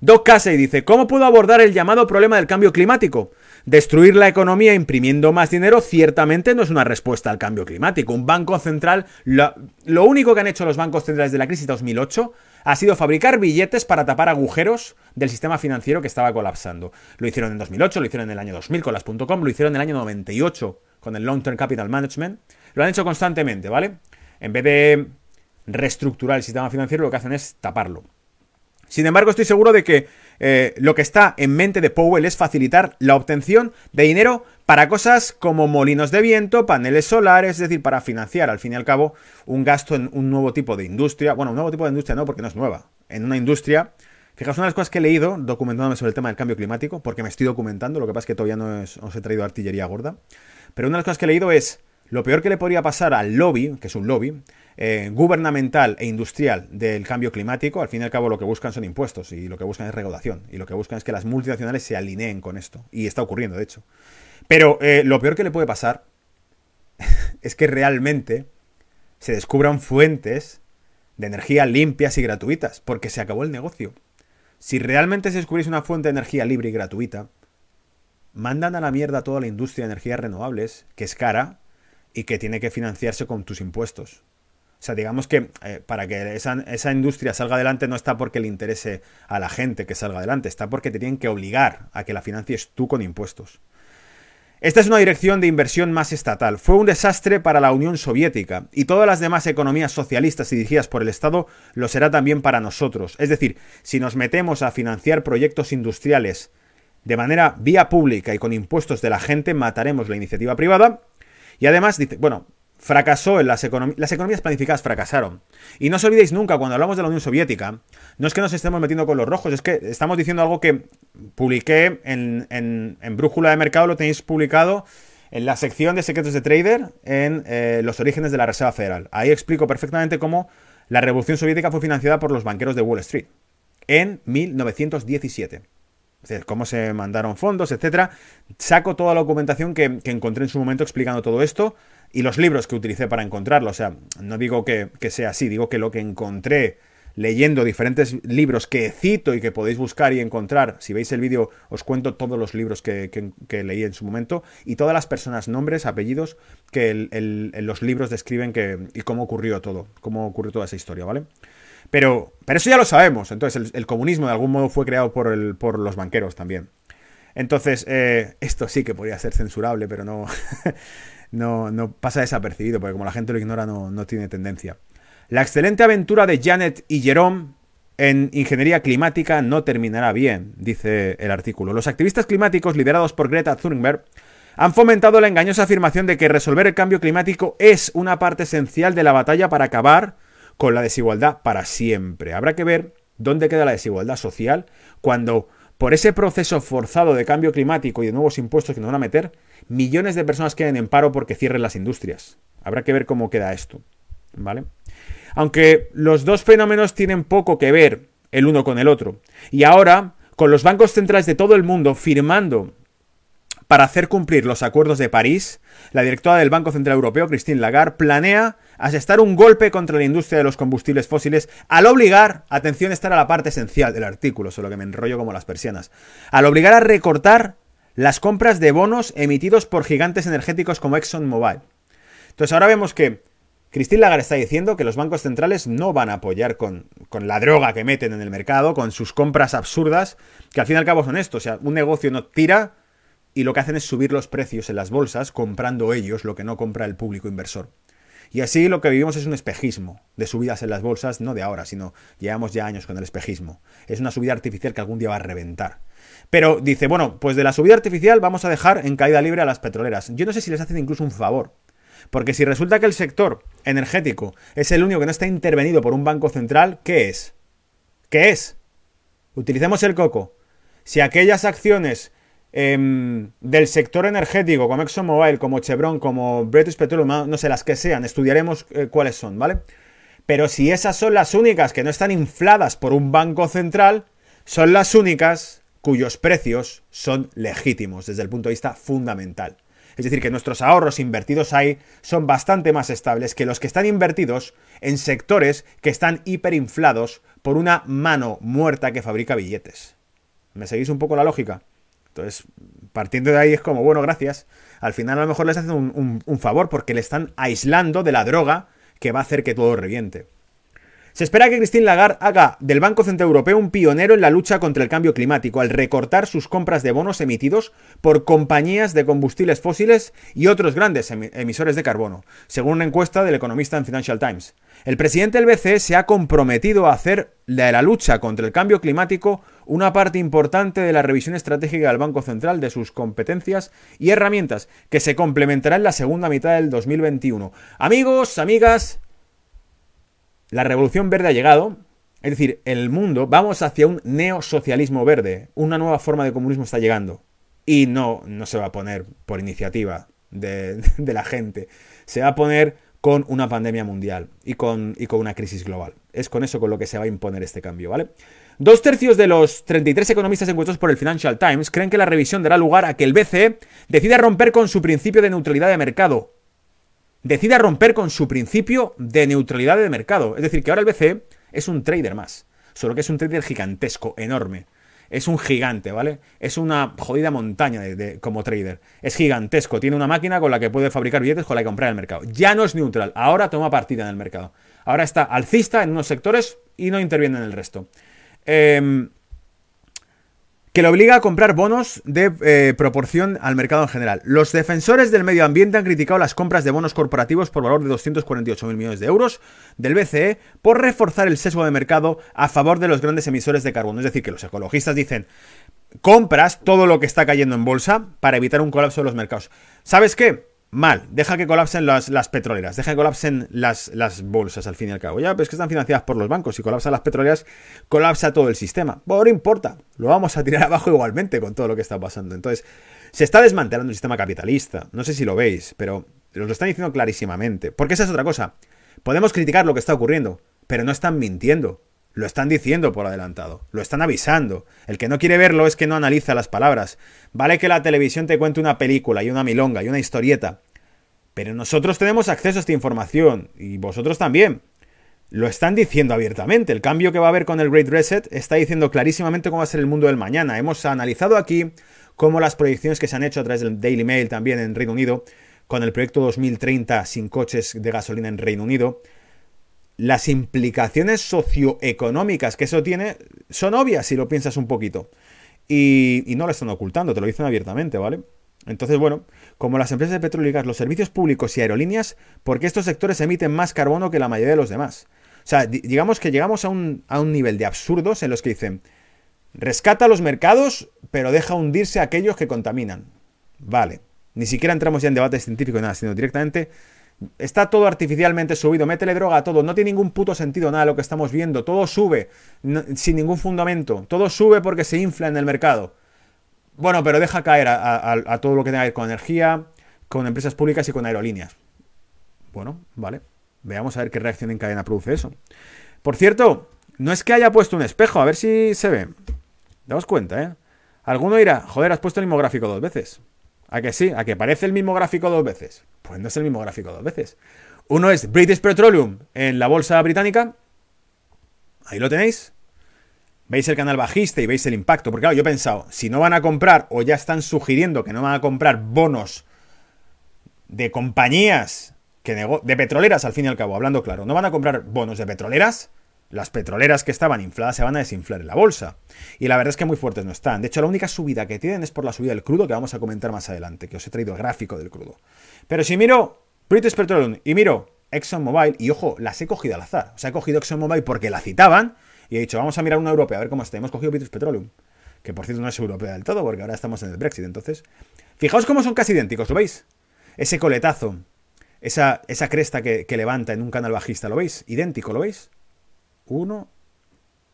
Doc Casey dice, ¿cómo puedo abordar el llamado problema del cambio climático? Destruir la economía imprimiendo más dinero ciertamente no es una respuesta al cambio climático. Un banco central, lo, lo único que han hecho los bancos centrales de la crisis de 2008 ha sido fabricar billetes para tapar agujeros del sistema financiero que estaba colapsando. Lo hicieron en 2008, lo hicieron en el año 2000 con las .com, lo hicieron en el año 98 con el Long Term Capital Management. Lo han hecho constantemente, ¿vale? En vez de reestructurar el sistema financiero, lo que hacen es taparlo. Sin embargo, estoy seguro de que eh, lo que está en mente de Powell es facilitar la obtención de dinero para cosas como molinos de viento, paneles solares, es decir, para financiar al fin y al cabo un gasto en un nuevo tipo de industria. Bueno, un nuevo tipo de industria no, porque no es nueva. En una industria Fijaos, una de las cosas que he leído documentándome sobre el tema del cambio climático, porque me estoy documentando, lo que pasa es que todavía no os he traído artillería gorda, pero una de las cosas que he leído es lo peor que le podría pasar al lobby, que es un lobby, eh, gubernamental e industrial del cambio climático, al fin y al cabo lo que buscan son impuestos y lo que buscan es recaudación y lo que buscan es que las multinacionales se alineen con esto. Y está ocurriendo, de hecho. Pero eh, lo peor que le puede pasar es que realmente se descubran fuentes de energía limpias y gratuitas, porque se acabó el negocio. Si realmente se descubriese una fuente de energía libre y gratuita, mandan a la mierda toda la industria de energías renovables, que es cara y que tiene que financiarse con tus impuestos. Sea, digamos que eh, para que esa, industria salga adelante no está porque le interese a la gente que salga adelante, está porque te tienen que obligar a que la financies tú con impuestos. Esta es una dirección de inversión más estatal. Fue un desastre para la Unión Soviética y todas las demás economías socialistas dirigidas por el Estado lo será también para nosotros. Es decir, si nos metemos a financiar proyectos industriales de manera vía pública y con impuestos de la gente, mataremos la iniciativa privada. Y además, dice, bueno, fracasó en las economías. Las economías planificadas fracasaron. Y no os olvidéis nunca, cuando hablamos de la Unión Soviética, no es que nos estemos metiendo con los rojos, es que estamos diciendo algo que publiqué en, en, Brújula de Mercado, lo tenéis publicado en la sección de secretos de trader en eh, los orígenes de la Reserva Federal. Ahí explico perfectamente cómo la Revolución Soviética fue financiada por los banqueros de Wall Street en 1917. Es decir, cómo se mandaron fondos, etcétera. Saco toda la documentación que, que encontré en su momento explicando todo esto y los libros que utilicé para encontrarlo. O sea, no digo que, sea así, digo que lo que encontré leyendo diferentes libros que cito y que podéis buscar y encontrar. Si veis el vídeo, os cuento todos los libros que, leí en su momento y todas las personas, nombres, apellidos que los libros describen que, y cómo ocurrió todo, cómo ocurrió toda esa historia, ¿vale? Pero, pero eso ya lo sabemos. Entonces, el, comunismo de algún modo fue creado por, el, por los banqueros también. Entonces, eh, esto sí que podría ser censurable, pero no. no, pasa desapercibido, porque como la gente lo ignora no, no tiene tendencia. La excelente aventura de Janet y Jerome en ingeniería climática no terminará bien, dice el artículo. Los activistas climáticos liderados por Greta Thunberg han fomentado la engañosa afirmación de que resolver el cambio climático es una parte esencial de la batalla para acabar con la desigualdad para siempre. Habrá que ver dónde queda la desigualdad social cuando por ese proceso forzado de cambio climático y de nuevos impuestos que nos van a meter, millones de personas queden en paro porque cierren las industrias. Habrá que ver cómo queda esto. ¿Vale? Aunque los dos fenómenos tienen poco que ver el uno con el otro. Y ahora, con los bancos centrales de todo el mundo firmando para hacer cumplir los acuerdos de París, la directora del Banco Central Europeo, Christine Lagarde, planea asestar un golpe contra la industria de los combustibles fósiles al obligar, atención, esta era la parte esencial del artículo, solo que me enrollo como las persianas, al obligar a recortar las compras de bonos emitidos por gigantes energéticos como ExxonMobil. Entonces ahora vemos que Christine Lagarde está diciendo que los bancos centrales no van a apoyar con, con, la droga que meten en el mercado, con sus compras absurdas, que al fin y al cabo son esto. O sea, un negocio no tira y lo que hacen es subir los precios en las bolsas comprando ellos lo que no compra el público inversor. Y así lo que vivimos es un espejismo de subidas en las bolsas, no de ahora, sino llevamos ya años con el espejismo. Es una subida artificial que algún día va a reventar. Pero dice, bueno, pues de la subida artificial vamos a dejar en caída libre a las petroleras. Yo no sé si les hacen incluso un favor. Porque si resulta que el sector energético es el único que no está intervenido por un banco central, ¿qué es? ¿Qué es? Utilicemos el coco. Si aquellas acciones Em, del sector energético, como ExxonMobil, como Chevron, como British Petroleum, no sé, las que sean, estudiaremos eh, cuáles son, ¿vale? Pero si esas son las únicas que no están infladas por un banco central, son las únicas cuyos precios son legítimos desde el punto de vista fundamental. Es decir, que nuestros ahorros invertidos ahí son bastante más estables que los que están invertidos en sectores que están hiperinflados por una mano muerta que fabrica billetes. ¿Me seguís un poco la lógica? Entonces, partiendo de ahí es como, bueno, gracias. Al final a lo mejor les hacen un favor porque le están aislando de la droga que va a hacer que todo reviente. Se espera que Christine Lagarde haga del Banco Central Europeo un pionero en la lucha contra el cambio climático al recortar sus compras de bonos emitidos por compañías de combustibles fósiles y otros grandes emisores de carbono, según una encuesta del economista en Financial Times. El presidente del BCE se ha comprometido a hacer de la lucha contra el cambio climático una parte importante de la revisión estratégica del Banco Central de sus competencias y herramientas, que se complementará en la segunda mitad del 2021. Amigos, amigas, la revolución verde ha llegado, es decir, el mundo, vamos hacia un neosocialismo verde, una nueva forma de comunismo está llegando. Y no, no se va a poner por iniciativa de, la gente, se va a poner con una pandemia mundial y con, y con una crisis global. Es con eso con lo que se va a imponer este cambio, ¿vale? Dos tercios de los 33 economistas encuestados por el Financial Times creen que la revisión dará lugar a que el BCE decida romper con su principio de neutralidad de mercado, decida romper con su principio de neutralidad de mercado. Es decir, que ahora el BCE es un trader más, solo que es un trader gigantesco, enorme. Es un gigante, ¿vale? Es una jodida montaña de, como trader. Es gigantesco. Tiene una máquina con la que puede fabricar billetes con la que comprar en el mercado. Ya no es neutral. Ahora toma partida en el mercado. Ahora está alcista en unos sectores y no interviene en el resto. Eh, que le obliga a comprar bonos de eh, proporción al mercado en general. Los defensores del medio ambiente han criticado las compras de bonos corporativos por valor de 248.000 millones de euros del BCE por reforzar el sesgo de mercado a favor de los grandes emisores de carbono. Es decir, que los ecologistas dicen, compras todo lo que está cayendo en bolsa para evitar un colapso de los mercados. ¿Sabes qué? Mal, deja que colapsen las, petroleras, deja que colapsen las, las, bolsas al fin y al cabo. Ya, pero es que están financiadas por los bancos. Si colapsan las petroleras, colapsa todo el sistema. Bueno, importa, lo vamos a tirar abajo igualmente con todo lo que está pasando. Entonces, se está desmantelando el sistema capitalista. No sé si lo veis, pero os lo están diciendo clarísimamente. Porque esa es otra cosa. Podemos criticar lo que está ocurriendo, pero no están mintiendo. Lo están diciendo por adelantado, lo están avisando. El que no quiere verlo es que no analiza las palabras. Vale que la televisión te cuente una película y una milonga y una historieta, pero nosotros tenemos acceso a esta información y vosotros también. Lo están diciendo abiertamente. El cambio que va a haber con el Great Reset está diciendo clarísimamente cómo va a ser el mundo del mañana. Hemos analizado aquí cómo las proyecciones que se han hecho a través del Daily Mail también en Reino Unido, con el proyecto 2030 sin coches de gasolina en Reino Unido, las implicaciones socioeconómicas que eso tiene son obvias si lo piensas un poquito. Y, no lo están ocultando, te lo dicen abiertamente, ¿vale? Entonces, bueno, como las empresas de petróleo y gas, los servicios públicos y aerolíneas, porque estos sectores emiten más carbono que la mayoría de los demás. O sea, digamos que llegamos a un, a un nivel de absurdos en los que dicen, rescata los mercados, pero deja hundirse a aquellos que contaminan. Vale. Ni siquiera entramos ya en debate científico nada, sino directamente Está todo artificialmente subido, métele droga a todo, no tiene ningún puto sentido nada lo que estamos viendo, todo sube sin ningún fundamento, todo sube porque se infla en el mercado. Bueno, pero deja caer a, todo lo que tenga que ver con energía, con empresas públicas y con aerolíneas. Bueno, vale, veamos a ver qué reacción en cadena produce eso. Por cierto, no es que haya puesto un espejo, a ver si se ve. Daos cuenta, ¿eh? Alguno dirá, joder, has puesto el mismo gráfico dos veces. ¿A que sí? ¿A que parece el mismo gráfico dos veces? Pues no es el mismo gráfico dos veces. Uno es British Petroleum en la bolsa británica. Ahí lo tenéis. Veis el canal bajista y veis el impacto. Porque claro, yo he pensado, si no van a comprar o ya están sugiriendo que no van a comprar bonos de compañías que de petroleras, al fin y al cabo, hablando claro, no van a comprar bonos de petroleras, las petroleras que estaban infladas se van a desinflar en la bolsa. Y la verdad es que muy fuertes no están. De hecho, la única subida que tienen es por la subida del crudo, que vamos a comentar más adelante, que os he traído el gráfico del crudo. Pero si miro British Petroleum y miro ExxonMobil, y ojo, las he cogido al azar. O sea, he cogido ExxonMobil porque la citaban y he dicho, vamos a mirar una europea, a ver cómo está. Hemos cogido British Petroleum, que por cierto no es europea del todo, porque ahora estamos en el Brexit. Entonces, fijaos cómo son casi idénticos, ¿lo veis? Ese coletazo, esa, esa cresta que, que levanta en un canal bajista, ¿lo veis? Idéntico, ¿lo veis? Uno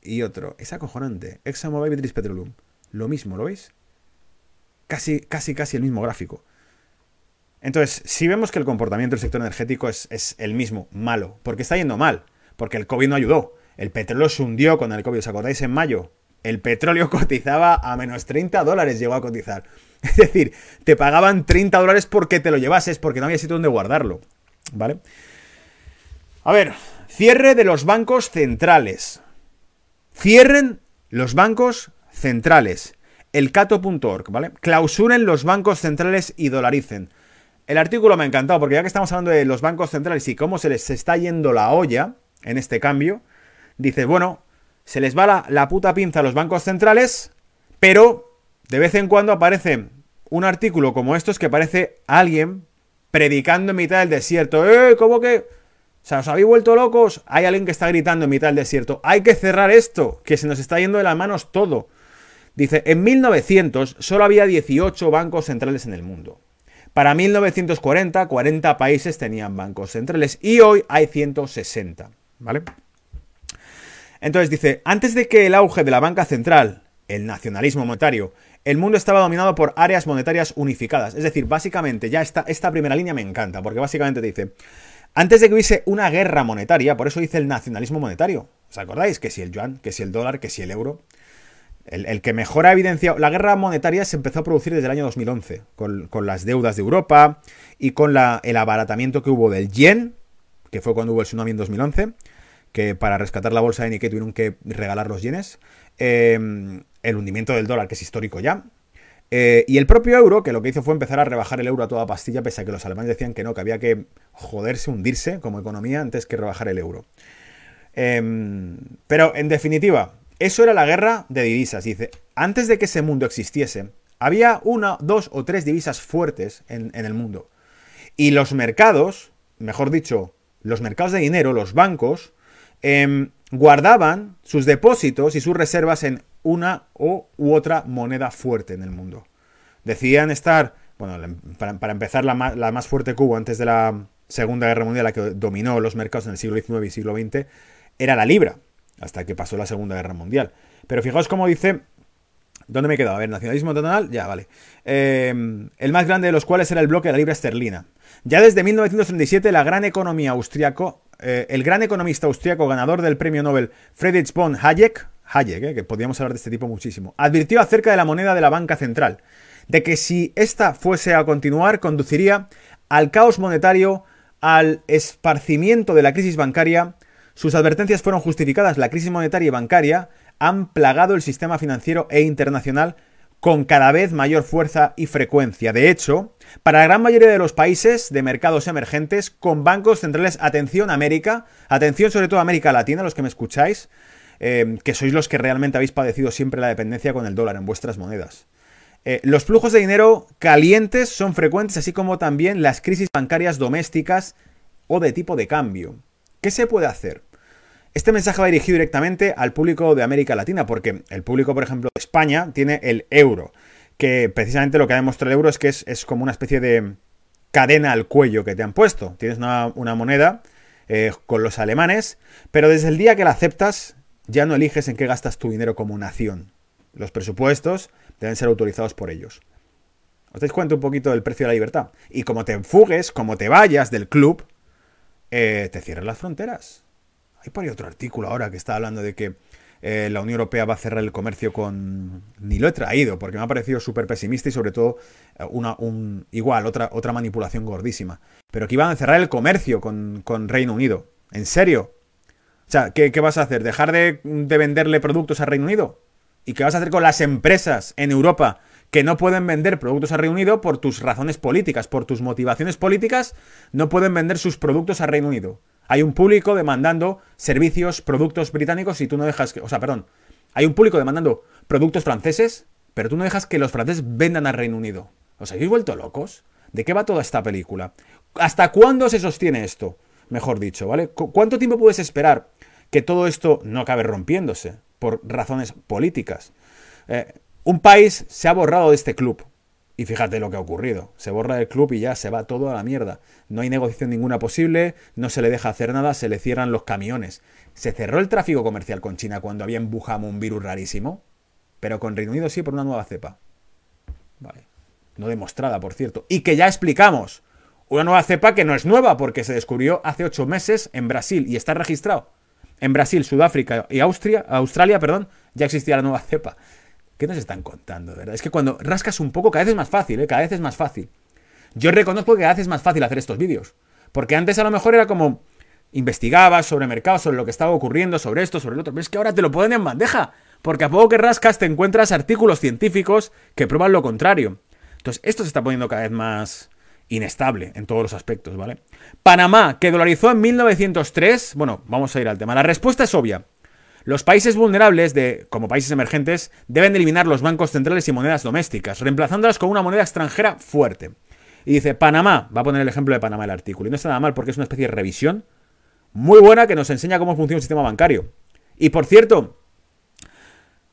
y otro. Es acojonante. ExxonMobil British Petroleum. Lo mismo, ¿lo veis? Casi, casi, casi el mismo gráfico. Entonces, si vemos que el comportamiento del sector energético es, es, el mismo, malo, porque está yendo mal, porque el COVID no ayudó. El petróleo se hundió con el COVID, ¿os acordáis en mayo? El petróleo cotizaba a menos 30 dólares, llegó a cotizar. Es decir, te pagaban 30 dólares porque te lo llevases, porque no había sitio donde guardarlo. ¿Vale? A ver, Cierre de los bancos centrales. Cierren los bancos centrales. elcato.org, ¿vale? Clausuren los bancos centrales y dolaricen. El artículo me ha encantado porque ya que estamos hablando de los bancos centrales y cómo se les está yendo la olla en este cambio, dice, bueno, se les va la, la puta pinza a los bancos centrales, pero de vez en cuando aparece un artículo como estos que parece alguien predicando en mitad del desierto. ¡Eh! ¿Cómo que? Sea, ¿os habéis vuelto locos? Hay alguien que está gritando en mitad del desierto. Hay que cerrar esto, que se nos está yendo de las manos todo. Dice, en 1900 solo había 18 bancos centrales en el mundo. Para 1940, 40 países tenían bancos centrales y hoy hay 160, ¿vale? Entonces dice, antes de que el auge de la banca central, el nacionalismo monetario, el mundo estaba dominado por áreas monetarias unificadas. Es decir, básicamente, ya esta, esta primera línea me encanta, porque básicamente dice, antes de que hubiese una guerra monetaria, por eso dice el nacionalismo monetario. ¿Os acordáis? Que si el yuan, que si el dólar, que si el euro. El, que mejor ha evidenciado. La guerra monetaria se empezó a producir desde el año 2011, con, las deudas de Europa y con el abaratamiento que hubo del yen, que fue cuando hubo el tsunami en 2011, que para rescatar la bolsa de Nikkei tuvieron que regalar los yenes. Em, el hundimiento del dólar, que es histórico ya. Eh, y el propio euro, que lo que hizo fue empezar a rebajar el euro a toda pastilla, pese a que los alemanes decían que no, que había que joderse, hundirse como economía antes que rebajar el euro. Em, pero en definitiva, eso era la guerra de divisas. Dice, antes de que ese mundo existiese, había una, dos o tres divisas fuertes en, el mundo. Y los mercados, mejor dicho, los mercados de dinero, los bancos, em, guardaban sus depósitos y sus reservas en una o u otra moneda fuerte en el mundo. Decían estar, bueno, para, empezar, la más, la más, fuerte hubo antes de la Segunda Guerra Mundial, la que dominó los mercados en el siglo XIX y siglo XX, era la libra, hasta que pasó la Segunda Guerra Mundial. Pero fijaos cómo dice ¿Dónde me he quedado? A ver, nacionalismo nacional, ya, vale. Eh, el más grande de los cuales era el bloque de la libra esterlina. Ya desde 1937, la gran economía austriaco, eh, el gran economista austriaco ganador del premio Nobel Friedrich von Hayek, Hayek, eh, que podríamos hablar de este tipo muchísimo, advirtió acerca de la moneda de la banca central, de que si esta fuese a continuar, conduciría al caos monetario, al esparcimiento de la crisis bancaria. Sus advertencias fueron justificadas. La crisis monetaria y bancaria han plagado el sistema financiero e internacional con cada vez mayor fuerza y frecuencia. De hecho, para la gran mayoría de los países de mercados emergentes, con bancos centrales, atención América, atención sobre todo América Latina, los que me escucháis, eh, que sois los que realmente habéis padecido siempre la dependencia con el dólar en vuestras monedas. Eh, los flujos de dinero calientes son frecuentes, así como también las crisis bancarias domésticas o de tipo de cambio. ¿Qué se puede hacer? Este mensaje va dirigido directamente al público de América Latina, porque el público, por ejemplo, de España tiene el euro, que precisamente lo que ha demostrado el euro es que es, como una especie de cadena al cuello que te han puesto. Tienes una, moneda eh, con los alemanes, pero desde el día que la aceptas, ya no eliges en qué gastas tu dinero como nación. Los presupuestos deben ser autorizados por ellos. ¿Os dais cuenta un poquito del precio de la libertad? Y como te enfugues, como te vayas del club, eh, te cierran las fronteras. Hay por ahí otro artículo ahora que está hablando de que eh, la Unión Europea va a cerrar el comercio con... Ni lo he traído, porque me ha parecido súper pesimista y sobre todo eh, una, un... igual, otra, otra manipulación gordísima. Pero que iban a cerrar el comercio con, Reino Unido. ¿En serio? O sea, ¿qué, vas a hacer? ¿Dejar de, de venderle productos a Reino Unido? ¿Y qué vas a hacer con las empresas en Europa que no pueden vender productos a Reino Unido por tus razones políticas, por tus motivaciones políticas, no pueden vender sus productos a Reino Unido? Hay un público demandando servicios, productos británicos y tú no dejas que... O sea, perdón. Hay un público demandando productos franceses, pero tú no dejas que los franceses vendan al Reino Unido. ¿Os habéis vuelto locos? ¿De qué va toda esta película? ¿Hasta cuándo se sostiene esto? Mejor dicho, ¿vale? ¿Cuánto tiempo puedes esperar que todo esto no acabe rompiéndose por razones políticas? Eh, un país se ha borrado de este club. Y fíjate lo que ha ocurrido. Se borra el club y ya se va todo a la mierda. No hay negociación ninguna posible, no se le deja hacer nada, se le cierran los camiones. Se cerró el tráfico comercial con China cuando había en Wuhan un virus rarísimo. Pero con Reino Unido sí por una nueva cepa. Vale. No demostrada, por cierto. Y que ya explicamos. Una nueva cepa que no es nueva porque se descubrió hace ocho meses en Brasil y está registrado. En Brasil, Sudáfrica y Austria, Australia, perdón, ya existía la nueva cepa. ¿Qué nos están contando, verdad? Es que cuando rascas un poco, cada vez es más fácil, ¿eh? Cada vez es más fácil. Yo reconozco que cada vez es más fácil hacer estos vídeos. Porque antes a lo mejor era como investigabas sobre mercados, sobre lo que estaba ocurriendo, sobre esto, sobre lo otro. Pero es que ahora te lo ponen en bandeja. Porque a poco que rascas te encuentras artículos científicos que prueban lo contrario. Entonces, esto se está poniendo cada vez más inestable en todos los aspectos, ¿vale? Panamá, que dolarizó en 1903, bueno, vamos a ir al tema. La respuesta es obvia. Los países vulnerables, de, como países emergentes, deben eliminar los bancos centrales y monedas domésticas, reemplazándolas con una moneda extranjera fuerte. Y dice, Panamá, va a poner el ejemplo de Panamá el artículo, y no está nada mal porque es una especie de revisión muy buena que nos enseña cómo funciona el sistema bancario. Y por cierto,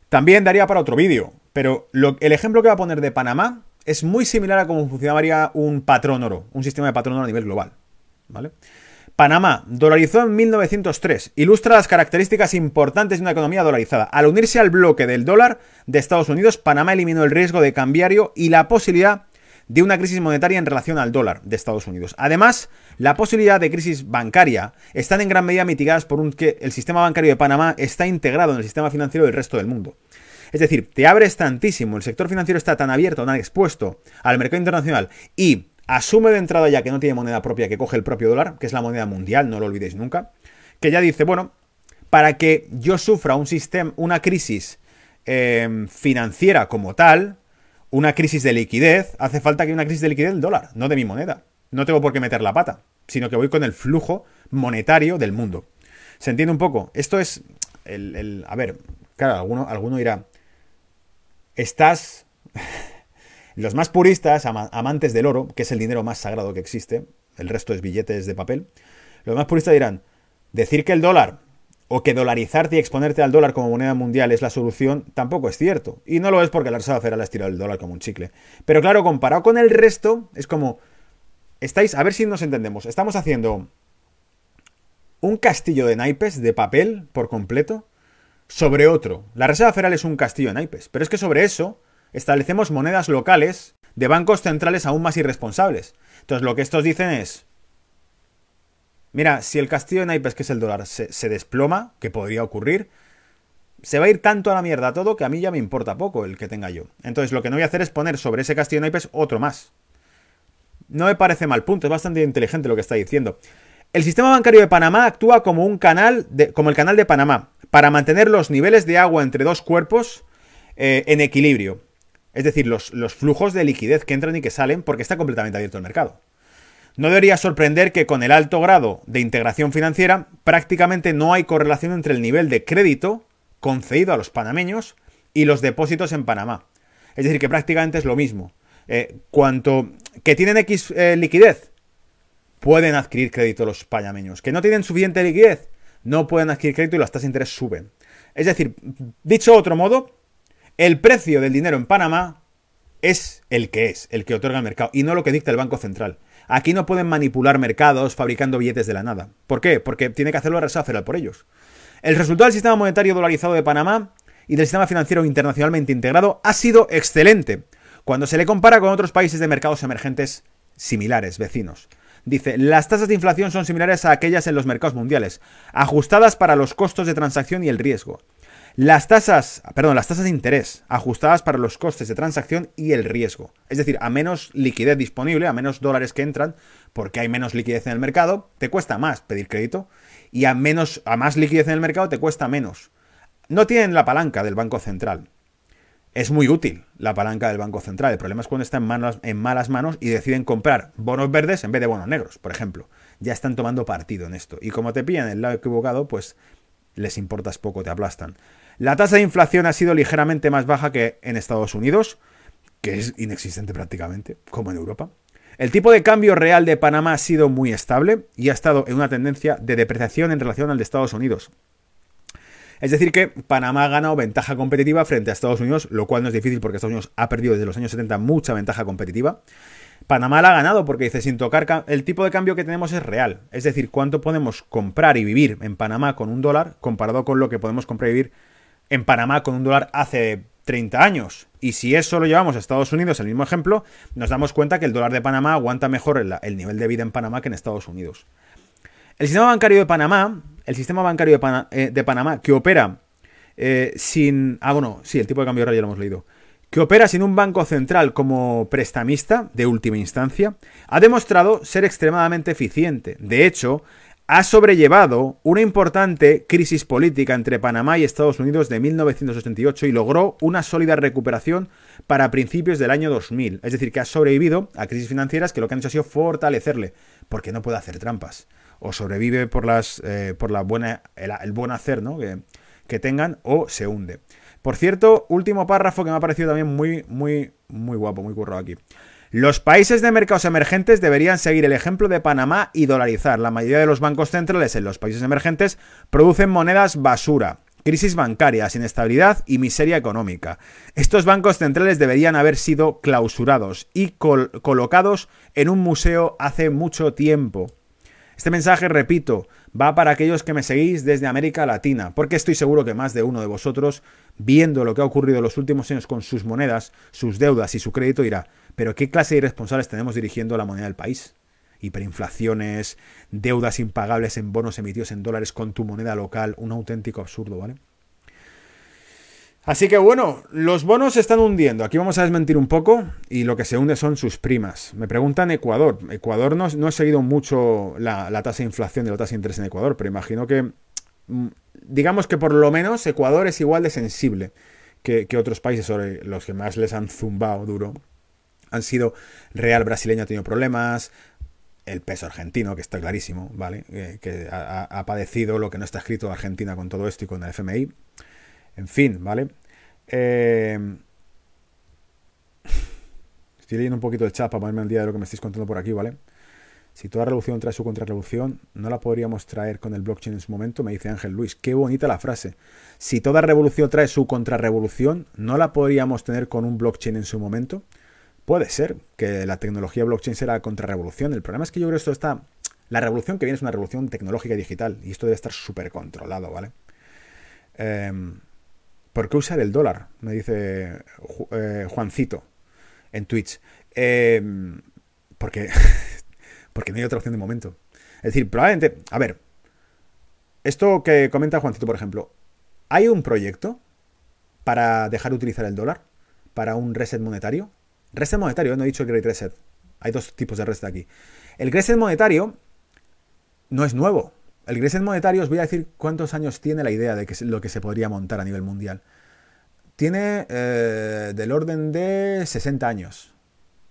también daría para otro vídeo, pero el ejemplo que va a poner de Panamá es muy similar a cómo funcionaría un patrón oro, un sistema de patrón oro a nivel global. ¿Vale? Panamá, dolarizó en 1903, ilustra las características importantes de una economía dolarizada. Al unirse al bloque del dólar de Estados Unidos, Panamá eliminó el riesgo de cambiario y la posibilidad de una crisis monetaria en relación al dólar de Estados Unidos. Además, la posibilidad de crisis bancaria están en gran medida mitigadas por un que el sistema bancario de Panamá está integrado en el sistema financiero del resto del mundo. Es decir, te abres tantísimo, el sector financiero está tan abierto, tan expuesto al mercado internacional y asume de entrada ya que no tiene moneda propia, que coge el propio dólar, que es la moneda mundial, no lo olvidéis nunca, que ya dice, bueno, para que yo sufra un sistema, una crisis em, financiera como tal, una crisis de liquidez, hace falta que una crisis de liquidez del dólar, no de mi moneda. No tengo por qué meter la pata, sino que voy con el flujo monetario del mundo. ¿Se entiende un poco? Esto es el... a ver, claro, alguno, alguno estás los más puristas, amantes del oro, que es el dinero más sagrado que existe, el resto es billetes de papel, los más puristas dirán, decir que el dólar o que dolarizarte y exponerte al dólar como moneda mundial es la solución, tampoco es cierto. Y no lo es porque la Reserva Federal ha estirado el dólar como un chicle. Pero claro, comparado con el resto, es como... Estáis, a ver si nos entendemos, estamos haciendo un castillo de naipes de papel por completo sobre otro. La Reserva Federal es un castillo de naipes, pero es que sobre eso establecemos monedas locales de bancos centrales aún más irresponsables. Entonces lo que estos dicen es, mira, si el castillo de naipes, que es el dólar, se, desploma, que podría ocurrir, se va a ir tanto a la mierda todo que a mí ya me importa poco el que tenga yo. Entonces lo que no voy a hacer es poner sobre ese castillo de naipes otro más. No me parece mal punto, es bastante inteligente lo que está diciendo. El sistema bancario de Panamá actúa como un canal, de, como el canal de Panamá, para mantener los niveles de agua entre dos cuerpos eh, en equilibrio. Es decir, los, flujos de liquidez que entran y que salen porque está completamente abierto el mercado. No debería sorprender que con el alto grado de integración financiera prácticamente no hay correlación entre el nivel de crédito concedido a los panameños y los depósitos en Panamá. Es decir, que prácticamente es lo mismo. Eh, cuanto que tienen X eh, liquidez, pueden adquirir crédito los panameños. Que no tienen suficiente liquidez, no pueden adquirir crédito y las tasas de interés suben. Es decir, dicho de otro modo, el precio del dinero en Panamá es el que es, el que otorga el mercado, y no lo que dicta el Banco Central. Aquí no pueden manipular mercados fabricando billetes de la nada. ¿Por qué? Porque tiene que hacerlo la Reserva por ellos. El resultado del sistema monetario dolarizado de Panamá y del sistema financiero internacionalmente integrado ha sido excelente cuando se le compara con otros países de mercados emergentes similares, vecinos. Dice, las tasas de inflación son similares a aquellas en los mercados mundiales, ajustadas para los costos de transacción y el riesgo. Las tasas, perdón, las tasas de interés ajustadas para los costes de transacción y el riesgo. Es decir, a menos liquidez disponible, a menos dólares que entran, porque hay menos liquidez en el mercado, te cuesta más pedir crédito y a menos a más liquidez en el mercado te cuesta menos. No tienen la palanca del Banco Central. Es muy útil la palanca del Banco Central. El problema es cuando está en, malas manos y deciden comprar bonos verdes en vez de bonos negros, por ejemplo. Ya están tomando partido en esto. Y como te pillan el lado equivocado, pues les importas poco, te aplastan. La tasa de inflación ha sido ligeramente más baja que en Estados Unidos, que es inexistente prácticamente, como en Europa. El tipo de cambio real de Panamá ha sido muy estable y ha estado en una tendencia de depreciación en relación al de Estados Unidos. Es decir, que Panamá ha ganado ventaja competitiva frente a Estados Unidos, lo cual no es difícil porque Estados Unidos ha perdido desde los años 70 mucha ventaja competitiva. Panamá la ha ganado porque dice, sin tocar el tipo de cambio que tenemos es real. Es decir, cuánto podemos comprar y vivir en Panamá con un dólar comparado con lo que podemos comprar y vivir en Panamá con un dólar hace 30 años. Y si eso lo llevamos a Estados Unidos, el mismo ejemplo, nos damos cuenta que el dólar de Panamá aguanta mejor el, nivel de vida en Panamá que en Estados Unidos. El sistema bancario de Panamá, el sistema bancario de, eh, Panamá que opera eh, sin... Ah, bueno, sí, el tipo de cambio real ya lo hemos leído. Que opera sin un banco central como prestamista de última instancia, ha demostrado ser extremadamente eficiente. De hecho, ha sobrellevado una importante crisis política entre Panamá y Estados Unidos de 1988 y logró una sólida recuperación para principios del año 2000. Es decir, que ha sobrevivido a crisis financieras que lo que han hecho ha sido fortalecerle, porque no puede hacer trampas. O sobrevive por, las, eh, por la buena, el, buen hacer ¿no? que, que tengan, o se hunde. Por cierto, último párrafo que me ha parecido también muy, muy, muy guapo, muy currado aquí. Los países de mercados emergentes deberían seguir el ejemplo de Panamá y dolarizar. La mayoría de los bancos centrales en los países emergentes producen monedas basura, crisis bancarias, inestabilidad y miseria económica. Estos bancos centrales deberían haber sido clausurados y colocados en un museo hace mucho tiempo. Este mensaje, repito, va para aquellos que me seguís desde América Latina, porque estoy seguro que más de uno de vosotros, viendo lo que ha ocurrido en los últimos años con sus monedas, sus deudas y su crédito, dirá, pero ¿qué clase de irresponsables tenemos dirigiendo la moneda del país? Hiperinflaciones, deudas impagables en bonos emitidos en dólares con tu moneda local, un auténtico absurdo, ¿vale? Así que bueno, los bonos se están hundiendo. Aquí vamos a desmentir un poco y lo que se hunde son sus primas. Me preguntan Ecuador. Ecuador no, no he seguido mucho la, tasa de inflación y la tasa de interés en Ecuador, pero imagino que, mm, digamos que por lo menos Ecuador es igual de sensible que, otros países sobre los que más les han zumbado duro han sido Real brasileño ha tenido problemas, el peso argentino, que está clarísimo, ¿vale? Eh, que ha, padecido lo que no está escrito Argentina con todo esto y con el FMI. En fin, ¿vale? Eh, estoy leyendo un poquito el chat para ponerme al día de lo que me estáis contando por aquí, ¿vale? Si toda revolución trae su contrarrevolución, ¿no la podríamos traer con el blockchain en su momento? Me dice Ángel Luis. Qué bonita la frase. Si toda revolución trae su contrarrevolución, ¿no la podríamos tener con un blockchain en su momento? Puede ser que la tecnología blockchain será la contrarrevolución. El problema es que yo creo que esto está. La revolución que viene es una revolución tecnológica y digital. Y esto debe estar súper controlado, ¿vale? Em, ¿Por qué usar el dólar? Me dice eh, Juancito en Twitch. Em, porque, porque no hay otra opción de momento. Es decir, probablemente. A ver. Esto que comenta Juancito, por ejemplo. ¿Hay un proyecto para dejar de utilizar el dólar? ¿Para un reset monetario? Reset monetario, no he dicho Great Reset. Hay dos tipos de reset aquí. El reset monetario no es nuevo. El reset monetario, os voy a decir cuántos años tiene la idea de que lo que se podría montar a nivel mundial. Tiene eh, del orden de 60 años.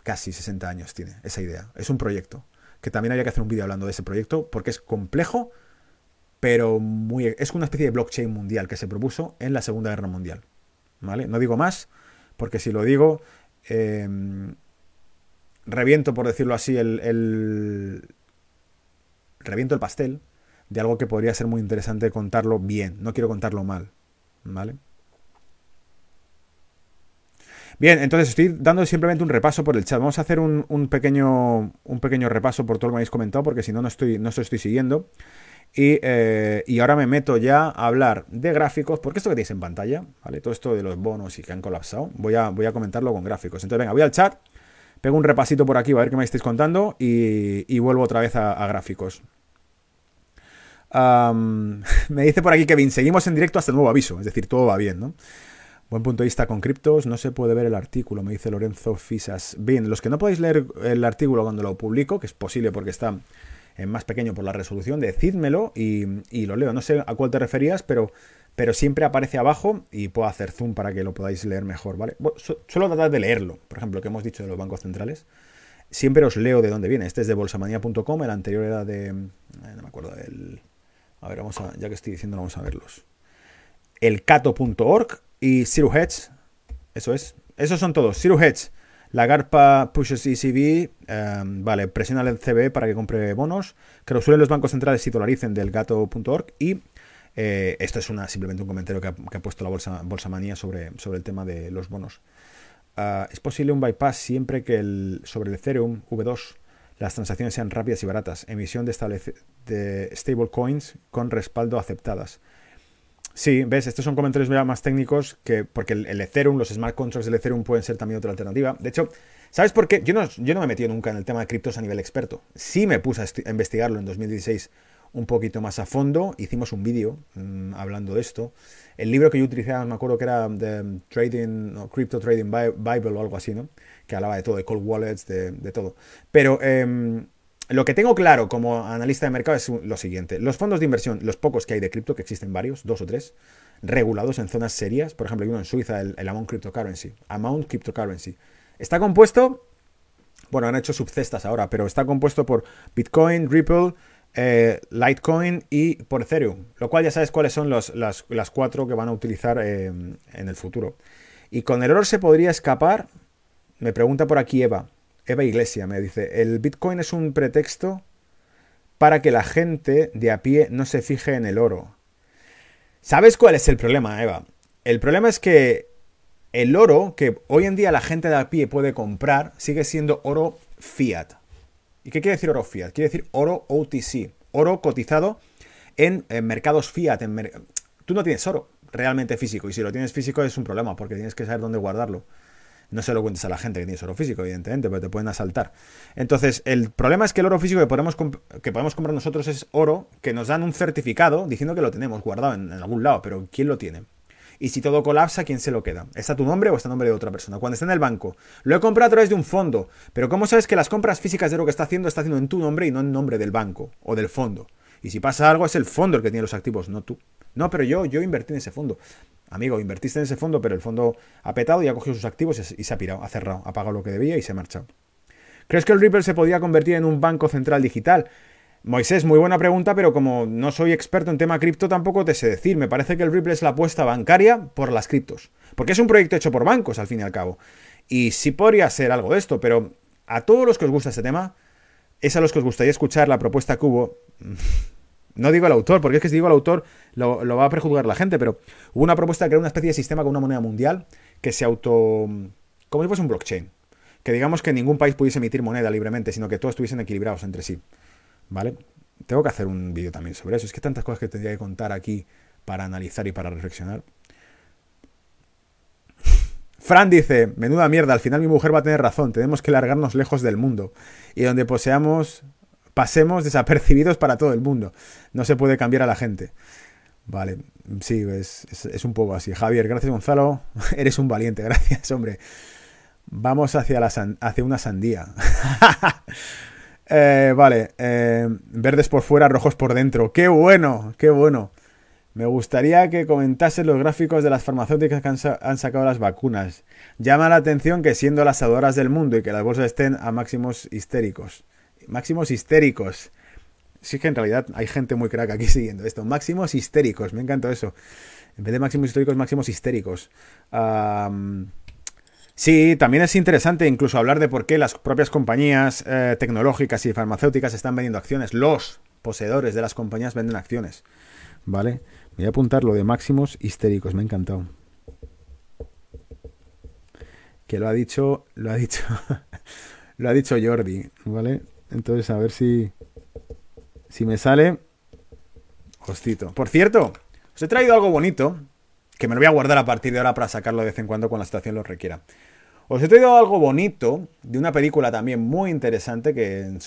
Casi 60 años tiene esa idea. Es un proyecto. Que también habría que hacer un vídeo hablando de ese proyecto porque es complejo, pero muy, es una especie de blockchain mundial que se propuso en la Segunda Guerra Mundial. ¿Vale? No digo más, porque si lo digo, Em, reviento, por decirlo así, el, reviento el pastel de algo que podría ser muy interesante contarlo bien. No quiero contarlo mal. ¿Vale? Bien, entonces estoy dando simplemente un repaso por el chat. Vamos a hacer un, pequeño, un pequeño repaso por todo lo que me habéis comentado, porque si no, no estoy, no estoy siguiendo. Eh, y, ahora me meto ya a hablar de gráficos, porque esto que tenéis en pantalla, ¿vale? Todo esto de los bonos y que han colapsado, voy a, voy a comentarlo con gráficos. Entonces, venga, voy al chat, pego un repasito por aquí, a ver qué me estáis contando y, vuelvo otra vez a, gráficos. me dice por aquí Kevin, seguimos en directo hasta el nuevo aviso, es decir, todo va bien, ¿no? Buen punto de vista con criptos, no se puede ver el artículo, me dice Lorenzo Fisas. Bien, los que no podéis leer el artículo cuando lo publico, que es posible porque está en más pequeño por la resolución, decídmelo y, lo leo. No sé a cuál te referías, pero, pero siempre aparece abajo y puedo hacer zoom para que lo podáis leer mejor, ¿vale? suelo tratar de leerlo, por ejemplo, lo que hemos dicho de los bancos centrales. Siempre os leo de dónde viene. Este es de bolsamanía.com, el anterior era de... Eh, no me acuerdo del... A ver, vamos a, ya que estoy diciendo, vamos a verlos. El cato.org y Zero. Eso es. Esos son todos. Zero Hedge la GARPA pushes ECB, em, vale, presiona al CB para que compre bonos, que suelen los bancos centrales y dolaricen del gato.org y eh, esto es una, simplemente un comentario que ha, puesto la bolsa, bolsa manía sobre, sobre el tema de los bonos. Ah, es posible un bypass siempre que el, sobre el Ethereum V2 las transacciones sean rápidas y baratas. Emisión de, de stablecoins con respaldo aceptadas. Sí, ves, estos son comentarios más técnicos que porque el, Ethereum, los smart contracts del Ethereum pueden ser también otra alternativa. De hecho, ¿sabes por qué? Yo no, yo no me he metido nunca en el tema de criptos a nivel experto. Sí me puse a, investigarlo en 2016 un poquito más a fondo. Hicimos un vídeo mm, hablando de esto. El libro que yo utilizaba, me acuerdo que era de Trading, Crypto Trading Bible o algo así, ¿no? Que hablaba de todo, de cold wallets, de, todo. Pero em, lo que tengo claro como analista de mercado es lo siguiente. Los fondos de inversión, los pocos que hay de cripto, que existen varios, dos o tres, regulados en zonas serias, por ejemplo, hay uno en Suiza, el, Amount Cryptocurrency, Amount Cryptocurrency. Está compuesto, bueno, han hecho subcestas ahora, pero está compuesto por Bitcoin, Ripple, eh, Litecoin y por Ethereum, lo cual ya sabes cuáles son las, cuatro que van a utilizar eh, en el futuro. Y con el oro se podría escapar, me pregunta por aquí Eva, Eva Iglesia me dice, el Bitcoin es un pretexto para que la gente de a pie no se fije en el oro. ¿Sabes cuál es el problema, Eva? El problema es que el oro que hoy en día la gente de a pie puede comprar sigue siendo oro fiat. ¿Y qué quiere decir oro fiat? Quiere decir oro OTC, oro cotizado en, mercados fiat. Tú no tienes oro realmente físico y si lo tienes físico es un problema porque tienes que saber dónde guardarlo. No se lo cuentes a la gente que tienes oro físico, evidentemente, pero te pueden asaltar. Entonces, el problema es que el oro físico que podemos, que podemos comprar nosotros es oro que nos dan un certificado diciendo que lo tenemos guardado en, algún lado, pero ¿quién lo tiene? Y si todo colapsa, ¿quién se lo queda? ¿Está tu nombre o está el nombre de otra persona? Cuando está en el banco, lo he comprado a través de un fondo, pero ¿cómo sabes que las compras físicas de oro que está haciendo está haciendo en tu nombre y no en nombre del banco o del fondo? Y si pasa algo, es el fondo el que tiene los activos, no tú. No, pero yo, yo invertí en ese fondo. Amigo, invertiste en ese fondo, pero el fondo ha petado y ha cogido sus activos y se ha pirado, ha cerrado, ha pagado lo que debía y se ha marchado. ¿Crees que el Ripple se podría convertir en un banco central digital? Moisés, muy buena pregunta, pero como no soy experto en tema cripto, tampoco te sé decir. Me parece que el Ripple es la apuesta bancaria por las criptos. Porque es un proyecto hecho por bancos, al fin y al cabo. Y sí podría ser algo de esto, pero a todos los que os gusta este tema, es a los que os gustaría escuchar la propuesta que hubo no digo el autor, porque es que si digo el autor lo, va a prejuzgar la gente, pero hubo una propuesta de crear una especie de sistema con una moneda mundial que se auto... como si fuese un blockchain. Que digamos que ningún país pudiese emitir moneda libremente, sino que todos estuviesen equilibrados entre sí. ¿Vale? Tengo que hacer un vídeo también sobre eso. Es que tantas cosas que tendría que contar aquí para analizar y para reflexionar. Fran dice, menuda mierda, al final mi mujer va a tener razón, tenemos que largarnos lejos del mundo. Y donde poseamos pasemos desapercibidos para todo el mundo. No se puede cambiar a la gente. Vale, sí, es, un poco así. Javier, gracias Gonzalo. Eres un valiente, gracias, hombre. Vamos hacia, la hacia una sandía. Eh, vale, eh, verdes por fuera, rojos por dentro. ¡Qué bueno! ¡Qué bueno! Me gustaría que comentases los gráficos de las farmacéuticas que han, han, sacado las vacunas. Llama la atención que siendo las adoras del mundo y que las bolsas estén a máximos histéricos máximos histéricos. Sí que en realidad hay gente muy crack aquí siguiendo esto. Máximos histéricos, me encanta eso. En vez de máximos históricos, máximos histéricos. sí, también es interesante incluso hablar de por qué las propias compañías eh, tecnológicas y farmacéuticas están vendiendo acciones. Los poseedores de las compañías venden acciones. ¿Vale? Voy a apuntar lo de máximos histéricos, me ha encantado. Que lo ha dicho, lo ha dicho, lo ha dicho Jordi, ¿vale? Entonces, a ver si, si me sale. Hostito. Por cierto, os he traído algo bonito, que me lo voy a guardar a partir de ahora para sacarlo de vez en cuando cuando la situación lo requiera. Os he traído algo bonito de una película también muy interesante que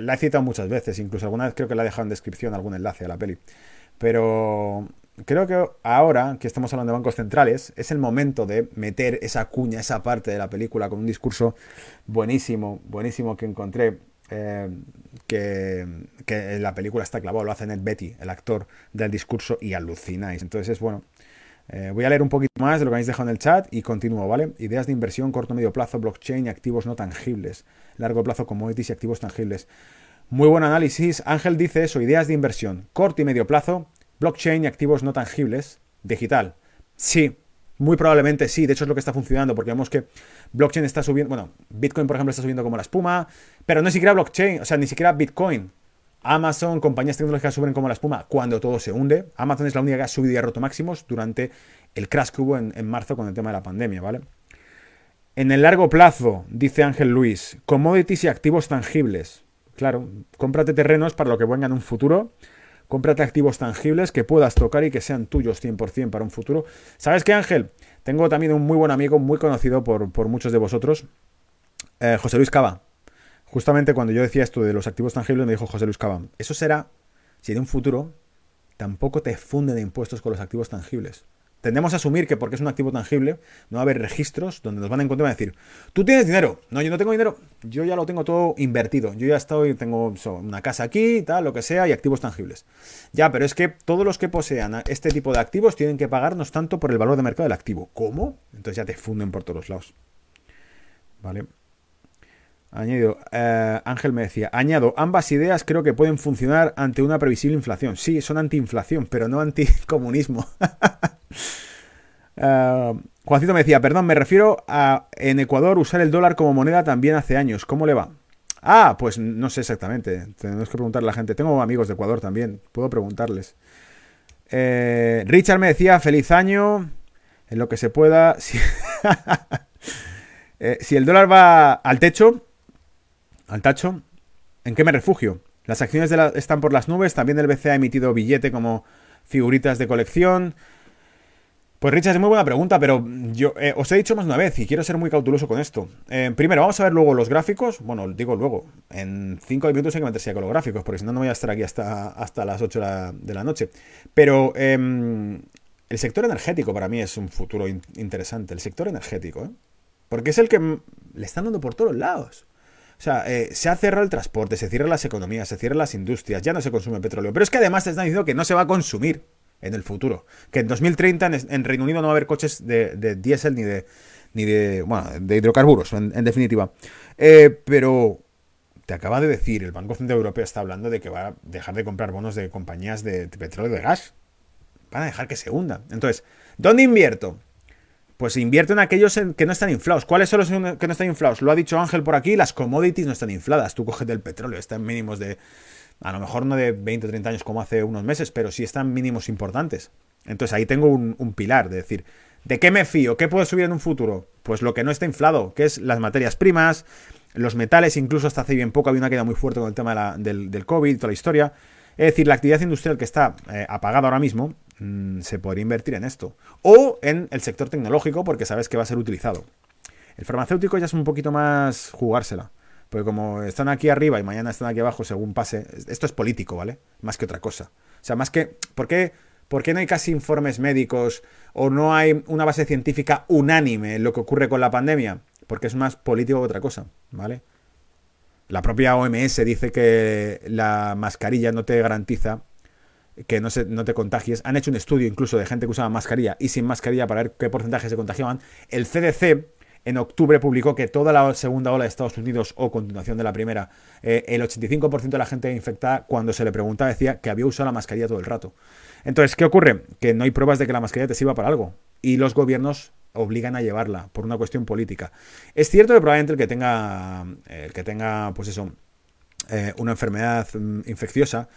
la he citado muchas veces, incluso alguna vez creo que la he dejado en descripción algún enlace a la peli. Pero creo que ahora que estamos hablando de bancos centrales, es el momento de meter esa cuña, esa parte de la película con un discurso buenísimo, buenísimo que encontré eh, que, que, la película está clavado, lo hace Ned Betty, el actor del discurso, y alucináis. Entonces, es bueno. Eh, voy a leer un poquito más de lo que habéis dejado en el chat y continúo, ¿vale? Ideas de inversión, corto medio plazo, blockchain y activos no tangibles. Largo plazo, commodities y activos tangibles. Muy buen análisis. Ángel dice eso, ideas de inversión, corto y medio plazo, blockchain y activos no tangibles, digital. Sí, muy probablemente sí, de hecho es lo que está funcionando, porque vemos que blockchain está subiendo, bueno, Bitcoin por ejemplo está subiendo como la espuma, pero no siquiera blockchain, o sea, ni siquiera Bitcoin. Amazon, compañías tecnológicas suben como la espuma cuando todo se hunde. Amazon es la única que ha subido y ha roto máximos durante el crash que hubo en, en marzo con el tema de la pandemia, ¿vale? En el largo plazo, dice Ángel Luis, commodities y activos tangibles. Claro, cómprate terrenos para lo que venga en un futuro Cómprate activos tangibles que puedas tocar y que sean tuyos 100% para un futuro. ¿Sabes qué, Ángel? Tengo también un muy buen amigo, muy conocido por, muchos de vosotros, eh, José Luis Cava. Justamente cuando yo decía esto de los activos tangibles, me dijo José Luis Cava, eso será si en un futuro tampoco te funden de impuestos con los activos tangibles. Tendemos a asumir que porque es un activo tangible, no va a haber registros donde nos van a encontrar y van a decir, tú tienes dinero. No, yo no tengo dinero. Yo ya lo tengo todo invertido. Yo ya estoy, tengo una casa aquí, tal, lo que sea, y activos tangibles. Ya, pero es que todos los que posean este tipo de activos tienen que pagarnos tanto por el valor de mercado del activo. ¿Cómo? Entonces ya te funden por todos lados. ¿Vale? Añadido, eh, Ángel me decía, añado, ambas ideas creo que pueden funcionar ante una previsible inflación. Sí, son antiinflación, pero no anticomunismo. uh, Juancito me decía, perdón, me refiero a en Ecuador usar el dólar como moneda también hace años. ¿Cómo le va? Ah, pues no sé exactamente. Tenemos que preguntarle a la gente. Tengo amigos de Ecuador también. Puedo preguntarles. Eh, Richard me decía, feliz año. En lo que se pueda. Si, eh, si el dólar va al techo, al tacho, ¿en qué me refugio? Las acciones están por las nubes, también el BCE ha emitido billete como figuritas de colección. Pues Richard, es muy buena pregunta, pero yo eh, os he dicho más una vez y quiero ser muy cauteloso con esto. Eh, primero, vamos a ver luego los gráficos. Bueno, digo luego, en 5 minutos hay que meterse con los gráficos, porque si no, no voy a estar aquí hasta, hasta las 8 de la noche. Pero em, el sector energético para mí es un futuro interesante. El sector energético, ¿eh? Porque es el que le están dando por todos lados. O sea, eh, se ha cerrado el transporte, se cierran las economías, se cierran las industrias, ya no se consume petróleo. Pero es que además te están diciendo que no se va a consumir en el futuro. Que en 2030 en, Reino Unido no va a haber coches de, diésel ni de, ni de, bueno, de hidrocarburos, en, definitiva. Eh, pero te acaba de decir, el Banco Central Europeo está hablando de que va a dejar de comprar bonos de compañías de, de petróleo y de gas. Van a dejar que se hunda. Entonces, ¿dónde invierto? pues invierte en aquellos que no están inflados. ¿Cuáles son los que no están inflados? Lo ha dicho Ángel por aquí, las commodities no están infladas. Tú coges del petróleo, está en mínimos de, a lo mejor no de 20 o 30 años como hace unos meses, pero sí están mínimos importantes. Entonces ahí tengo un, pilar de decir, ¿de qué me fío? ¿Qué puedo subir en un futuro? Pues lo que no está inflado, que es las materias primas, los metales, incluso hasta hace bien poco había una queda muy fuerte con el tema del, del COVID, toda la historia. Es decir, la actividad industrial que está eh, apagada ahora mismo, Mm, se podría invertir en esto. O en el sector tecnológico porque sabes que va a ser utilizado. El farmacéutico ya es un poquito más jugársela. Porque como están aquí arriba y mañana están aquí abajo según pase, esto es político, ¿vale? Más que otra cosa. O sea, más que... ¿Por qué, ¿Por qué no hay casi informes médicos o no hay una base científica unánime en lo que ocurre con la pandemia? Porque es más político que otra cosa, ¿vale? La propia OMS dice que la mascarilla no te garantiza que no, se, no te contagies. Han hecho un estudio incluso de gente que usaba mascarilla y sin mascarilla para ver qué porcentaje se contagiaban. El CDC en octubre publicó que toda la segunda ola de Estados Unidos o continuación de la primera, eh, el 85% de la gente infectada cuando se le preguntaba decía que había usado la mascarilla todo el rato. Entonces, ¿qué ocurre? Que no hay pruebas de que la mascarilla te sirva para algo y los gobiernos obligan a llevarla por una cuestión política. Es cierto que probablemente el que tenga, el que tenga, pues eso, eh, una enfermedad mm, infecciosa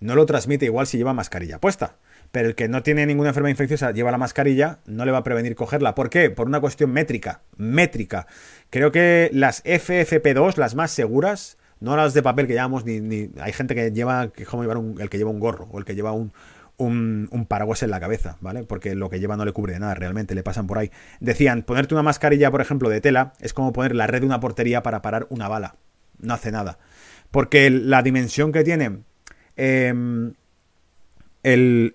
no lo transmite igual si lleva mascarilla puesta. Pero el que no tiene ninguna enfermedad infecciosa lleva la mascarilla, no le va a prevenir cogerla. ¿Por qué? Por una cuestión métrica. Métrica. Creo que las FFP2, las más seguras, no las de papel que llevamos, ni, hay gente que lleva, que como llevar el que lleva un gorro o el que lleva un, un, un, paraguas en la cabeza, ¿vale? Porque lo que lleva no le cubre de nada, realmente le pasan por ahí. Decían, ponerte una mascarilla, por ejemplo, de tela, es como poner la red de una portería para parar una bala. No hace nada. Porque la dimensión que tiene Em,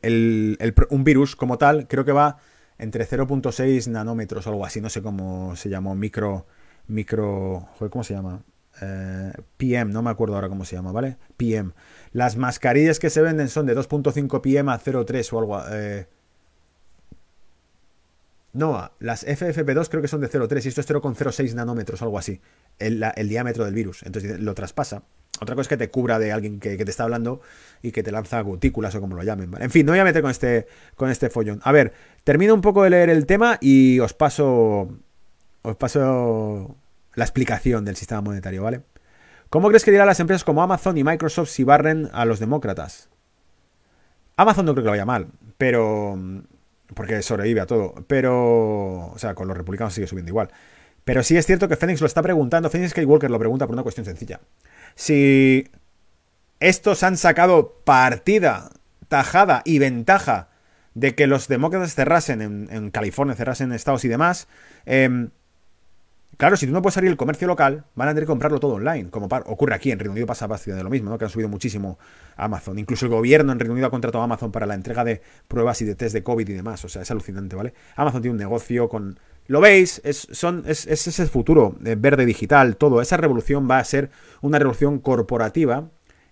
un virus como tal creo que va entre 0.6 nanómetros o algo así, no sé cómo se llamó, micro, micro, ¿cómo se llama? Eh, PM, no me acuerdo ahora cómo se llama, ¿vale? PM. Las mascarillas que se venden son de 2.5 PM a 0.3 o algo. Eh, no, las FFP2 creo que son de 0,3 y esto es 0,06 nanómetros, algo así, el, diámetro del virus. Entonces lo traspasa. Otra cosa es que te cubra de alguien que, te está hablando y que te lanza gotículas o como lo llamen. En fin, no voy a meter con este, con este follón. A ver, termino un poco de leer el tema y os paso, os paso la explicación del sistema monetario, ¿vale? ¿Cómo crees que dirán las empresas como Amazon y Microsoft si barren a los demócratas? Amazon no creo que lo vaya mal, pero porque sobrevive a todo. Pero, o sea, con los republicanos sigue subiendo igual. Pero sí es cierto que Phoenix lo está preguntando. Phoenix Skywalker lo pregunta por una cuestión sencilla. Si estos han sacado partida, tajada y ventaja de que los demócratas cerrasen en, California, cerrasen en Estados y demás, em, Claro, si tú no puedes salir el comercio local, van a tener que comprarlo todo online, como ocurre aquí en Reino Unido pasa bastante lo mismo, ¿no? que han subido muchísimo Amazon. Incluso el gobierno en Reino Unido ha contratado a Amazon para la entrega de pruebas y de test de COVID y demás. O sea, es alucinante, ¿vale? Amazon tiene un negocio con... Lo veis, es, son, es, es ese futuro eh, verde digital, todo. Esa revolución va a ser una revolución corporativa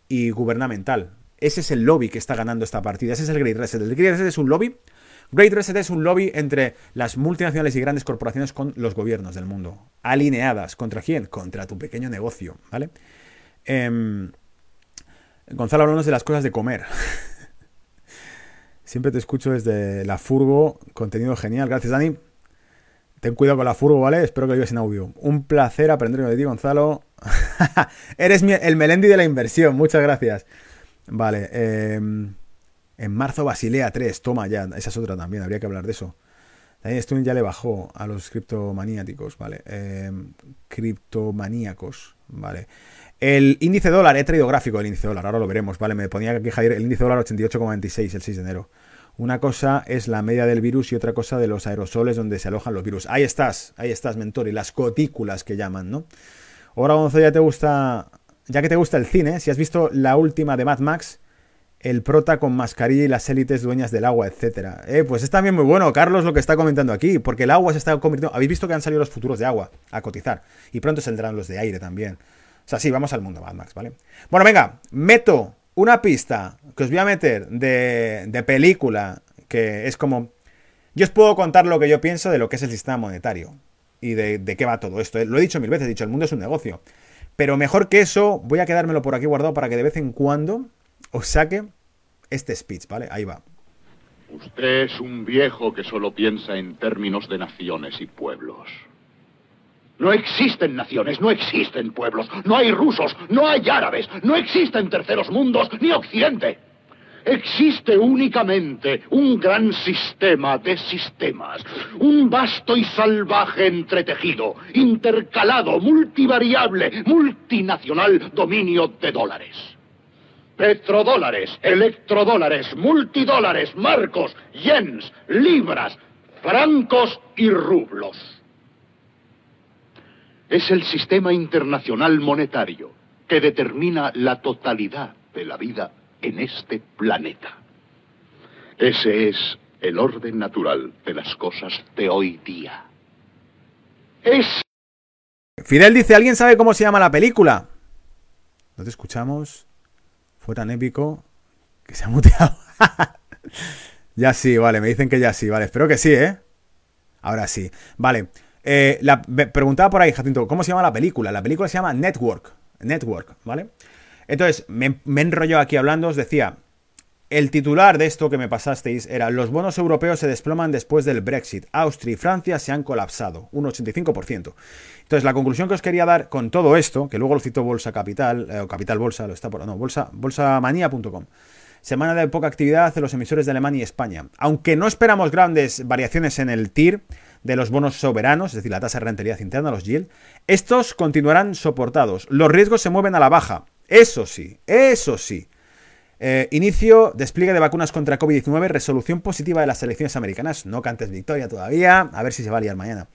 y gubernamental. Ese es el lobby que está ganando esta partida. Ese es el Great Reset. El Great Reset es un lobby Great Reset es un lobby entre las multinacionales y grandes corporaciones con los gobiernos del mundo. Alineadas. ¿Contra quién? Contra tu pequeño negocio, ¿vale? Em, Gonzalo, hablamos de las cosas de comer. Siempre te escucho desde la furgo. Contenido genial. Gracias, Dani. Ten cuidado con la furgo, ¿vale? Espero que lo en audio. Un placer aprender de ti, Gonzalo. Eres el Melendi de la inversión. Muchas gracias. Vale. Eh, en marzo Basilea 3, toma ya, esa es otra también, habría que hablar de eso. Daniel Stone ya le bajó a los criptomaniáticos, ¿vale? Eh, criptomaníacos, ¿vale? El índice dólar, he traído gráfico del índice dólar, ahora lo veremos, ¿vale? Me ponía aquí Javier, el índice dólar 88,26 el 6 de enero. Una cosa es la media del virus y otra cosa de los aerosoles donde se alojan los virus. Ahí estás, ahí estás, mentor, y las gotículas que llaman, ¿no? Ahora, Gonzalo, ya te gusta, ya que te gusta el cine, si has visto la última de Mad Max, el prota con mascarilla y las élites dueñas del agua, etcétera. Eh, pues es también muy bueno, Carlos, lo que está comentando aquí, porque el agua se está convirtiendo. Habéis visto que han salido los futuros de agua a cotizar, y pronto saldrán los de aire también. O sea, sí, vamos al mundo Mad Max, ¿vale? Bueno, venga, meto una pista que os voy a meter de, de película, que es como. Yo os puedo contar lo que yo pienso de lo que es el sistema monetario y de, de qué va todo esto. Eh, lo he dicho mil veces, he dicho, el mundo es un negocio. Pero mejor que eso, voy a quedármelo por aquí guardado para que de vez en cuando os saque este speech, ¿vale? Ahí va. Usted es un viejo que solo piensa en términos de naciones y pueblos. No existen naciones, no existen pueblos, no hay rusos, no hay árabes, no existen terceros mundos, ni occidente. Existe únicamente un gran sistema de sistemas, un vasto y salvaje entretejido, intercalado, multivariable, multinacional dominio de dólares petrodólares, electrodólares, multidólares, marcos, yens, libras, francos y rublos. Es el sistema internacional monetario que determina la totalidad de la vida en este planeta. Ese es el orden natural de las cosas de hoy día. Es... Fidel dice, ¿alguien sabe cómo se llama la película? No te escuchamos tan épico que se ha muteado. ya sí, vale, me dicen que ya sí, vale, espero que sí, ¿eh? Ahora sí, vale. Eh, preguntaba por ahí, Jacinto, ¿cómo se llama la película? La película se llama Network, Network, ¿vale? Entonces, me, me enrolló aquí hablando, os decía, el titular de esto que me pasasteis era los bonos europeos se desploman después del Brexit. Austria y Francia se han colapsado, un 85%. Entonces, la conclusión que os quería dar con todo esto, que luego lo citó Bolsa Capital, eh, o Capital Bolsa, lo está por, no, bolsa, bolsamanía.com. Semana de poca actividad de los emisores de Alemania y España. Aunque no esperamos grandes variaciones en el TIR de los bonos soberanos, es decir, la tasa de rentabilidad interna, los yield, estos continuarán soportados. Los riesgos se mueven a la baja. Eso sí, eso sí. Eh, inicio, despliegue de vacunas contra COVID-19, resolución positiva de las elecciones americanas. No cantes victoria todavía, a ver si se va a liar mañana.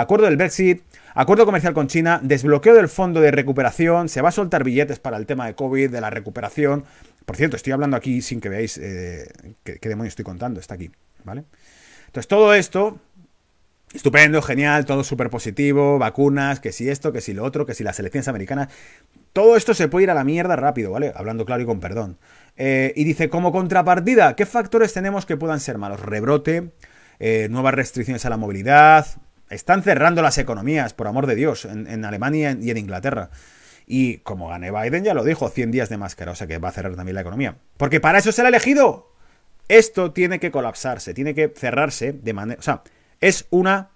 Acuerdo del Brexit, acuerdo comercial con China, desbloqueo del fondo de recuperación, se va a soltar billetes para el tema de COVID, de la recuperación. Por cierto, estoy hablando aquí sin que veáis eh, qué, qué demonios estoy contando, está aquí, ¿vale? Entonces todo esto Estupendo, genial, todo súper positivo, vacunas, que si esto, que si lo otro, que si las elecciones americanas. Todo esto se puede ir a la mierda rápido, ¿vale? Hablando claro y con perdón. Eh, y dice, como contrapartida, ¿qué factores tenemos que puedan ser malos? Rebrote, eh, nuevas restricciones a la movilidad. Están cerrando las economías, por amor de Dios, en, Alemania y en Inglaterra. Y como gane Biden, ya lo dijo, 100 días de máscara, o sea que va a cerrar también la economía. Porque para eso se ha elegido. Esto tiene que colapsarse, tiene que cerrarse de manera... O sea, es una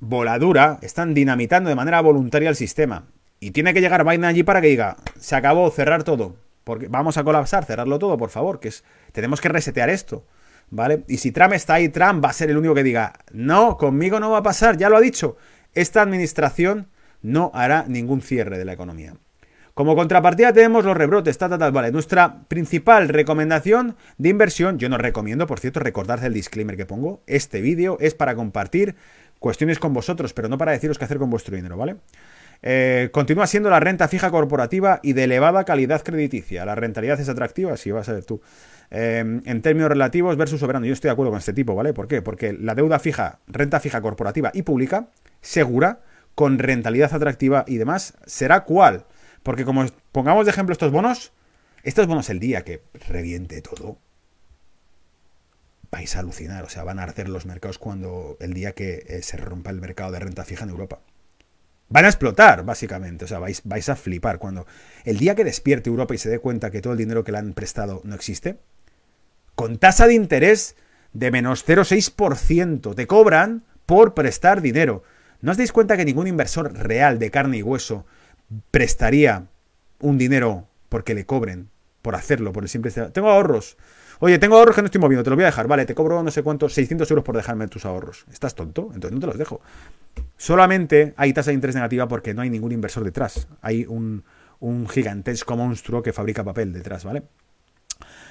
voladura, están dinamitando de manera voluntaria el sistema. Y tiene que llegar Biden allí para que diga, se acabó, cerrar todo. Porque vamos a colapsar, cerrarlo todo, por favor, que es, tenemos que resetear esto. ¿Vale? Y si Trump está ahí, Trump va a ser el único que diga, no, conmigo no va a pasar, ya lo ha dicho. Esta administración no hará ningún cierre de la economía. Como contrapartida tenemos los rebrotes, tal, tal, vale. Nuestra principal recomendación de inversión, yo no recomiendo, por cierto, recordarse el disclaimer que pongo, este vídeo es para compartir cuestiones con vosotros, pero no para deciros qué hacer con vuestro dinero, ¿vale? Eh, continúa siendo la renta fija corporativa y de elevada calidad crediticia. La rentabilidad es atractiva, si vas a ver tú. Eh, en términos relativos versus soberano. Yo estoy de acuerdo con este tipo, ¿vale? ¿Por qué? Porque la deuda fija, renta fija corporativa y pública, segura, con rentabilidad atractiva y demás, ¿será cuál? Porque como pongamos de ejemplo estos bonos, estos bonos el día que reviente todo, vais a alucinar. O sea, van a arder los mercados cuando el día que eh, se rompa el mercado de renta fija en Europa. Van a explotar, básicamente. O sea, vais, vais a flipar. Cuando el día que despierte Europa y se dé cuenta que todo el dinero que le han prestado no existe, con tasa de interés de menos 0,6%, te cobran por prestar dinero. ¿No os dais cuenta que ningún inversor real de carne y hueso prestaría un dinero porque le cobren por hacerlo, por el simple... Tengo ahorros. Oye, tengo ahorros que no estoy moviendo, te los voy a dejar. Vale, te cobro no sé cuántos, 600 euros por dejarme tus ahorros. ¿Estás tonto? Entonces no te los dejo. Solamente hay tasa de interés negativa porque no hay ningún inversor detrás. Hay un, gigantesco monstruo que fabrica papel detrás, ¿vale?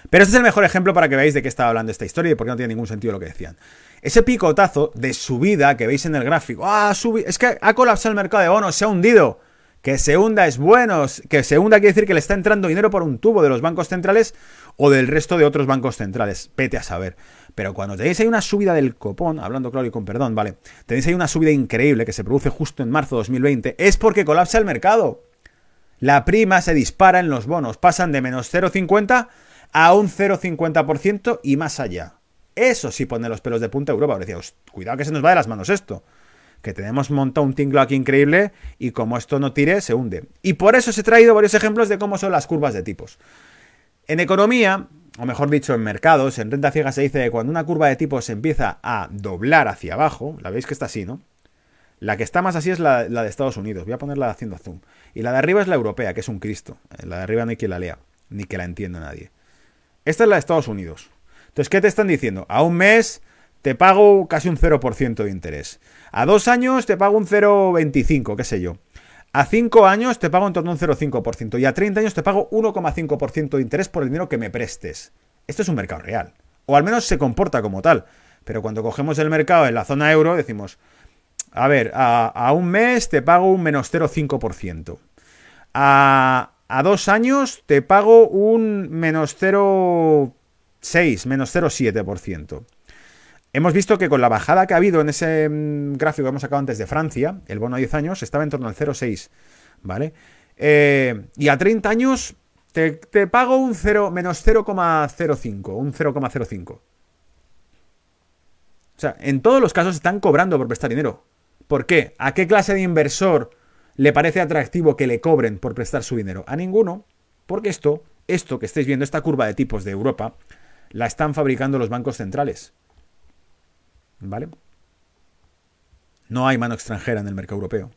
Pero este es el mejor ejemplo para que veáis de qué estaba hablando esta historia y por qué no tiene ningún sentido lo que decían. Ese picotazo de subida que veis en el gráfico, ¡ah, Es que ha colapsado el mercado de bonos, se ha hundido. Que se hunda es bueno, que se hunda quiere decir que le está entrando dinero por un tubo de los bancos centrales o del resto de otros bancos centrales. Vete a saber. Pero cuando tenéis ahí una subida del copón, hablando claro y con perdón, vale, tenéis ahí una subida increíble que se produce justo en marzo de 2020, es porque colapsa el mercado. La prima se dispara en los bonos, pasan de menos 0,50 a un 0,50% y más allá. Eso sí pone los pelos de punta a Europa. Decía, cuidado que se nos va de las manos esto. Que tenemos montado un tinglo aquí increíble y como esto no tire, se hunde. Y por eso os he traído varios ejemplos de cómo son las curvas de tipos. En economía, o mejor dicho, en mercados, en renta fija se dice que cuando una curva de tipos empieza a doblar hacia abajo, la veis que está así, ¿no? La que está más así es la, de Estados Unidos. Voy a ponerla haciendo zoom. Y la de arriba es la europea, que es un Cristo. La de arriba no hay quien la lea, ni que la entienda nadie. Esta es la de Estados Unidos. Entonces, ¿qué te están diciendo? A un mes te pago casi un 0% de interés. A dos años te pago un 0,25, qué sé yo. A 5 años te pago en torno a un 0,5% y a 30 años te pago 1,5% de interés por el dinero que me prestes. Esto es un mercado real. O al menos se comporta como tal. Pero cuando cogemos el mercado en la zona euro, decimos, a ver, a, un mes te pago un menos 0,5%. A, a dos años te pago un menos 0,6, menos 0,7%. Hemos visto que con la bajada que ha habido en ese mm, gráfico que hemos sacado antes de Francia, el bono a 10 años estaba en torno al 0,6, ¿vale? Eh, y a 30 años te, pago un 0, menos 0,05, un 0,05. O sea, en todos los casos están cobrando por prestar dinero. ¿Por qué? ¿A qué clase de inversor le parece atractivo que le cobren por prestar su dinero? A ninguno. Porque esto, esto que estáis viendo, esta curva de tipos de Europa, la están fabricando los bancos centrales. ¿Vale? No hay mano extranjera en el mercado europeo.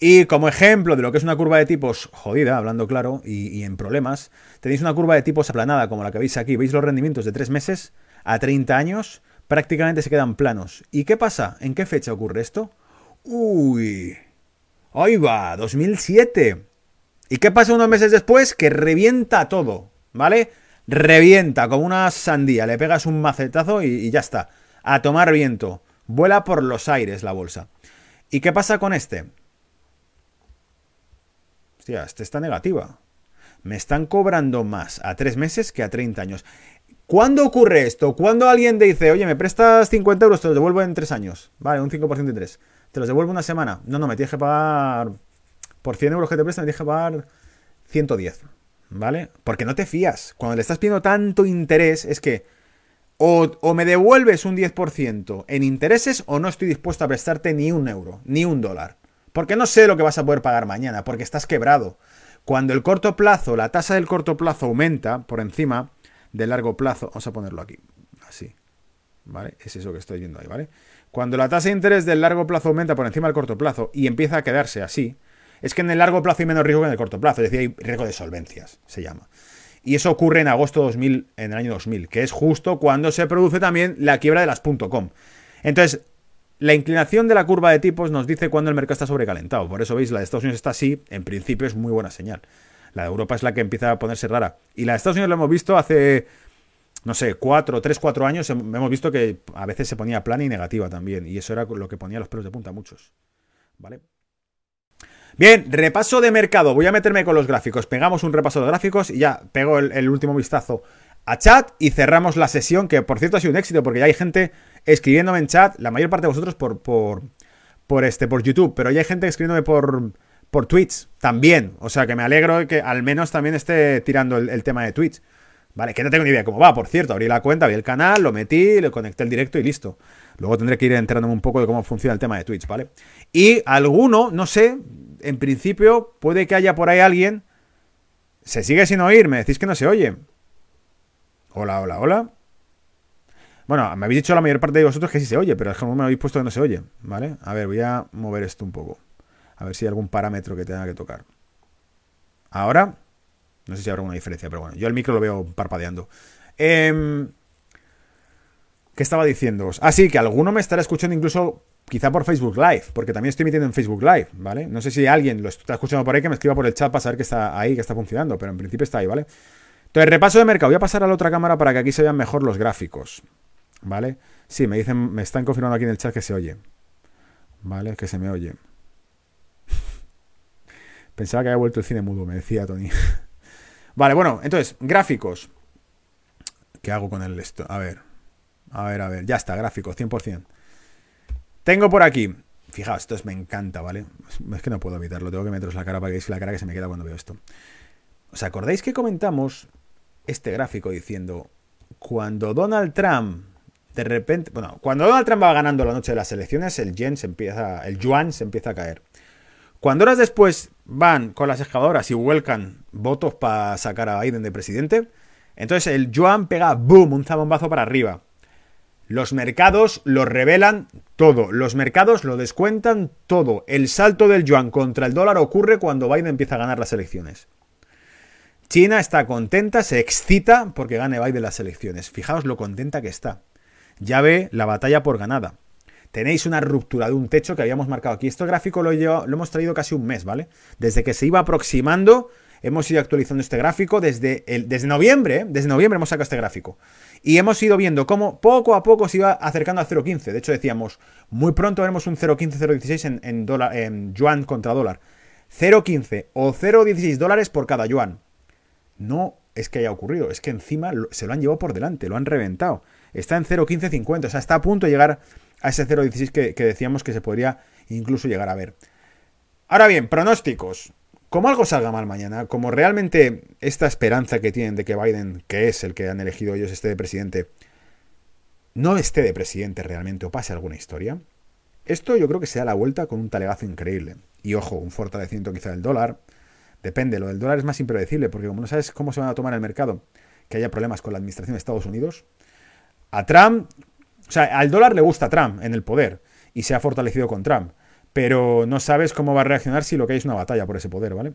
Y como ejemplo de lo que es una curva de tipos jodida, hablando claro, y, en problemas, tenéis una curva de tipos aplanada como la que veis aquí. ¿Veis los rendimientos de 3 meses a 30 años? Prácticamente se quedan planos. ¿Y qué pasa? ¿En qué fecha ocurre esto? Uy. Ahí va, 2007. ¿Y qué pasa unos meses después? Que revienta todo, ¿vale? Revienta como una sandía. Le pegas un macetazo y ya está a tomar viento. Vuela por los aires la bolsa. ¿Y qué pasa con este? Hostia, este está negativa. Me están cobrando más a tres meses que a 30 años. ¿Cuándo ocurre esto? ¿Cuándo alguien te dice, oye, me prestas 50 euros, te los devuelvo en tres años? Vale, un 5% de interés. ¿Te los devuelvo una semana? No, no, me tienes que pagar. Por 100 euros que te prestan, me tienes que pagar 110. ¿Vale? Porque no te fías. Cuando le estás pidiendo tanto interés, es que o, me devuelves un 10% en intereses o no estoy dispuesto a prestarte ni un euro, ni un dólar. Porque no sé lo que vas a poder pagar mañana, porque estás quebrado. Cuando el corto plazo, la tasa del corto plazo aumenta por encima del largo plazo, vamos a ponerlo aquí, así, ¿vale? Es eso que estoy viendo ahí, ¿vale? Cuando la tasa de interés del largo plazo aumenta por encima del corto plazo y empieza a quedarse así, es que en el largo plazo hay menos riesgo que en el corto plazo, es decir, hay riesgo de solvencias, se llama. Y eso ocurre en agosto 2000, en el año 2000, que es justo cuando se produce también la quiebra de las .com. Entonces, la inclinación de la curva de tipos nos dice cuando el mercado está sobrecalentado. Por eso veis, la de Estados Unidos está así, en principio es muy buena señal. La de Europa es la que empieza a ponerse rara. Y la de Estados Unidos la hemos visto hace no sé, cuatro, tres, cuatro años, hemos visto que a veces se ponía plana y negativa también. Y eso era lo que ponía los pelos de punta a muchos. ¿Vale? Bien, repaso de mercado. Voy a meterme con los gráficos. Pegamos un repaso de gráficos y ya pego el, último vistazo a chat y cerramos la sesión, que por cierto ha sido un éxito porque ya hay gente escribiéndome en chat, la mayor parte de vosotros por, por, por, este, por YouTube, pero ya hay gente escribiéndome por, por Twitch también. O sea que me alegro que al menos también esté tirando el tema de Twitch. Vale, que no tengo ni idea cómo va, por cierto. Abrí la cuenta, abrí el canal, lo metí, le conecté el directo y listo. Luego tendré que ir enterándome un poco de cómo funciona el tema de Twitch, ¿vale? Y alguno, no sé, en principio puede que haya por ahí alguien. Se sigue sin oír, me decís que no se oye. Hola, hola, hola. Bueno, me habéis dicho la mayor parte de vosotros que sí se oye, pero es que no me habéis puesto que no se oye, ¿vale? A ver, voy a mover esto un poco. A ver si hay algún parámetro que tenga que tocar. Ahora. No sé si habrá una diferencia, pero bueno, yo el micro lo veo parpadeando. Em, ¿Qué estaba diciendo? Ah, sí, que alguno me estará escuchando incluso quizá por Facebook Live, porque también estoy emitiendo en Facebook Live, ¿vale? No sé si alguien lo está escuchando por ahí, que me escriba por el chat para saber que está ahí, que está funcionando, pero en principio está ahí, ¿vale? Entonces, repaso de mercado. Voy a pasar a la otra cámara para que aquí se vean mejor los gráficos, ¿vale? Sí, me dicen, me están confirmando aquí en el chat que se oye, ¿vale? Que se me oye. Pensaba que había vuelto el cine mudo, me decía Tony. Vale, bueno, entonces, gráficos. ¿Qué hago con el esto? A ver. A ver, a ver. Ya está, gráficos, 100%. Tengo por aquí. Fijaos, esto es, me encanta, ¿vale? Es que no puedo evitarlo. Tengo que meteros la cara para que veáis la cara que se me queda cuando veo esto. ¿Os acordáis que comentamos este gráfico diciendo cuando Donald Trump de repente, bueno, cuando Donald Trump va ganando la noche de las elecciones, el yen se empieza, el yuan se empieza a caer. Cuando horas después van con las excavadoras y vuelcan votos para sacar a Biden de presidente, entonces el yuan pega boom, un zabombazo para arriba. Los mercados lo revelan todo, los mercados lo descuentan todo. El salto del yuan contra el dólar ocurre cuando Biden empieza a ganar las elecciones. China está contenta, se excita porque gane Biden las elecciones. Fijaos lo contenta que está. Ya ve la batalla por ganada tenéis una ruptura de un techo que habíamos marcado aquí. Este gráfico lo, hemos traído casi un mes, ¿vale? Desde que se iba aproximando, hemos ido actualizando este gráfico desde, el, desde noviembre, ¿eh? desde noviembre hemos sacado este gráfico. Y hemos ido viendo cómo poco a poco se iba acercando a 0.15. De hecho, decíamos, muy pronto veremos un 0.15, 0.16 en, en yuan contra dólar. 0.15 o 0.16 dólares por cada yuan. No es que haya ocurrido, es que encima se lo han llevado por delante, lo han reventado. Está en 0.1550, o sea, está a punto de llegar a ese 0.16 que, que decíamos que se podría incluso llegar a ver. Ahora bien, pronósticos. Como algo salga mal mañana, como realmente esta esperanza que tienen de que Biden, que es el que han elegido ellos, esté de presidente, no esté de presidente realmente o pase alguna historia, esto yo creo que se da la vuelta con un talegazo increíble. Y ojo, un fortalecimiento quizá del dólar. Depende, lo del dólar es más impredecible, porque como no sabes cómo se van a tomar el mercado, que haya problemas con la administración de Estados Unidos, a Trump o sea, al dólar le gusta Trump en el poder y se ha fortalecido con Trump. Pero no sabes cómo va a reaccionar si lo que hay es una batalla por ese poder, ¿vale?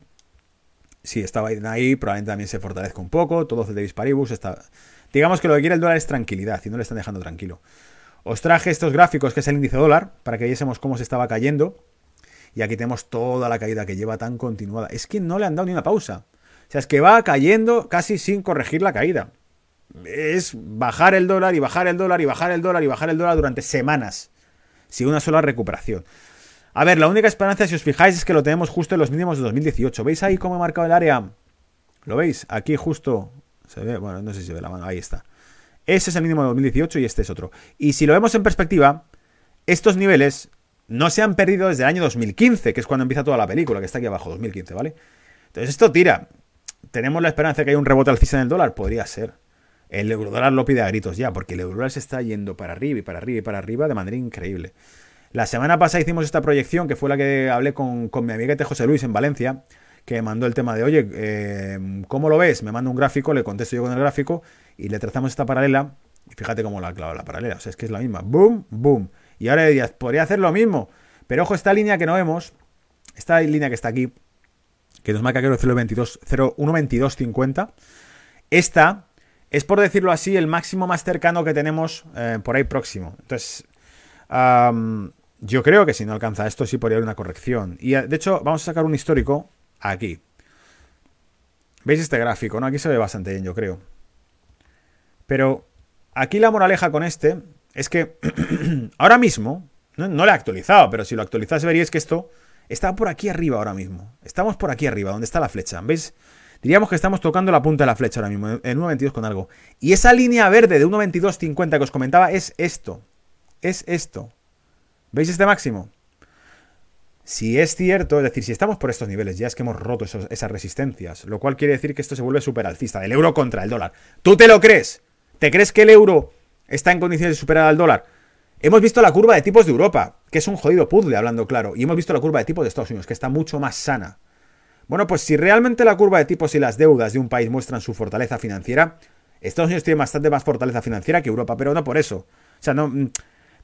Si está Biden ahí, probablemente también se fortalezca un poco. Todo de Paribus está. Digamos que lo que quiere el dólar es tranquilidad y no le están dejando tranquilo. Os traje estos gráficos que es el índice dólar para que viésemos cómo se estaba cayendo. Y aquí tenemos toda la caída que lleva tan continuada. Es que no le han dado ni una pausa. O sea, es que va cayendo casi sin corregir la caída es bajar el dólar y bajar el dólar y bajar el dólar y bajar el dólar durante semanas, sin una sola recuperación. A ver, la única esperanza, si os fijáis, es que lo tenemos justo en los mínimos de 2018. ¿Veis ahí cómo he marcado el área? ¿Lo veis? Aquí justo se ve, bueno, no sé si se ve la mano, ahí está. Ese es el mínimo de 2018 y este es otro. Y si lo vemos en perspectiva, estos niveles no se han perdido desde el año 2015, que es cuando empieza toda la película, que está aquí abajo, 2015, ¿vale? Entonces esto tira. ¿Tenemos la esperanza de que haya un rebote alcista en el dólar? Podría ser. El eurodólar lo pide a gritos ya, porque el eurodólar se está yendo para arriba y para arriba y para arriba de manera increíble. La semana pasada hicimos esta proyección, que fue la que hablé con, mi amiguete José Luis en Valencia, que me mandó el tema de, oye, eh, ¿cómo lo ves? Me manda un gráfico, le contesto yo con el gráfico y le trazamos esta paralela. Y fíjate cómo la clavo la paralela, o sea, es que es la misma. Boom, boom. Y ahora dirías, podría hacer lo mismo. Pero ojo, esta línea que no vemos, esta línea que está aquí, que nos marca que es 1.22.50, esta es por decirlo así el máximo más cercano que tenemos eh, por ahí próximo. Entonces, yo creo que si no alcanza esto sí podría haber una corrección. Y de hecho, vamos a sacar un histórico aquí. ¿Veis este gráfico? ¿no? Aquí se ve bastante bien, yo creo. Pero aquí la moraleja con este es que ahora mismo, no, no lo he actualizado, pero si lo actualizase veríais que esto está por aquí arriba ahora mismo. Estamos por aquí arriba, donde está la flecha. ¿Veis? Diríamos que estamos tocando la punta de la flecha ahora mismo, en 1.22 con algo. Y esa línea verde de 1.22.50 que os comentaba es esto. Es esto. ¿Veis este máximo? Si es cierto, es decir, si estamos por estos niveles, ya es que hemos roto esas resistencias, lo cual quiere decir que esto se vuelve súper alcista, del euro contra el dólar. ¿Tú te lo crees? ¿Te crees que el euro está en condiciones de superar al dólar? Hemos visto la curva de tipos de Europa, que es un jodido puzzle, hablando claro, y hemos visto la curva de tipos de Estados Unidos, que está mucho más sana. Bueno, pues si realmente la curva de tipos y las deudas de un país muestran su fortaleza financiera, Estados Unidos tiene bastante más fortaleza financiera que Europa, pero no por eso. O sea, no, mm,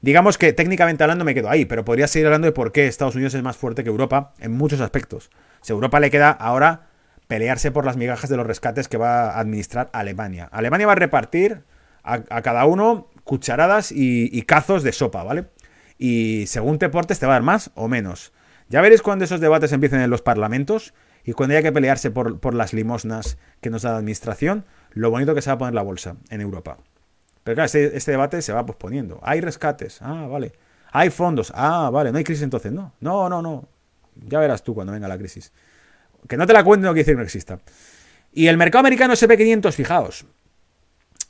Digamos que técnicamente hablando me quedo ahí, pero podría seguir hablando de por qué Estados Unidos es más fuerte que Europa en muchos aspectos. Si a Europa le queda ahora pelearse por las migajas de los rescates que va a administrar Alemania. Alemania va a repartir a, cada uno cucharadas y, cazos de sopa, ¿vale? Y según te portes te va a dar más o menos. Ya veréis cuando esos debates empiecen en los parlamentos y cuando haya que pelearse por, por las limosnas que nos da la administración, lo bonito que se va a poner la bolsa en Europa. Pero claro, este, este, debate se va posponiendo. Hay rescates, ah, vale. Hay fondos, ah, vale. No hay crisis entonces, no. No, no, no. Ya verás tú cuando venga la crisis. Que no te la cuente no quiere decir que no exista. Y el mercado americano SP500, fijaos.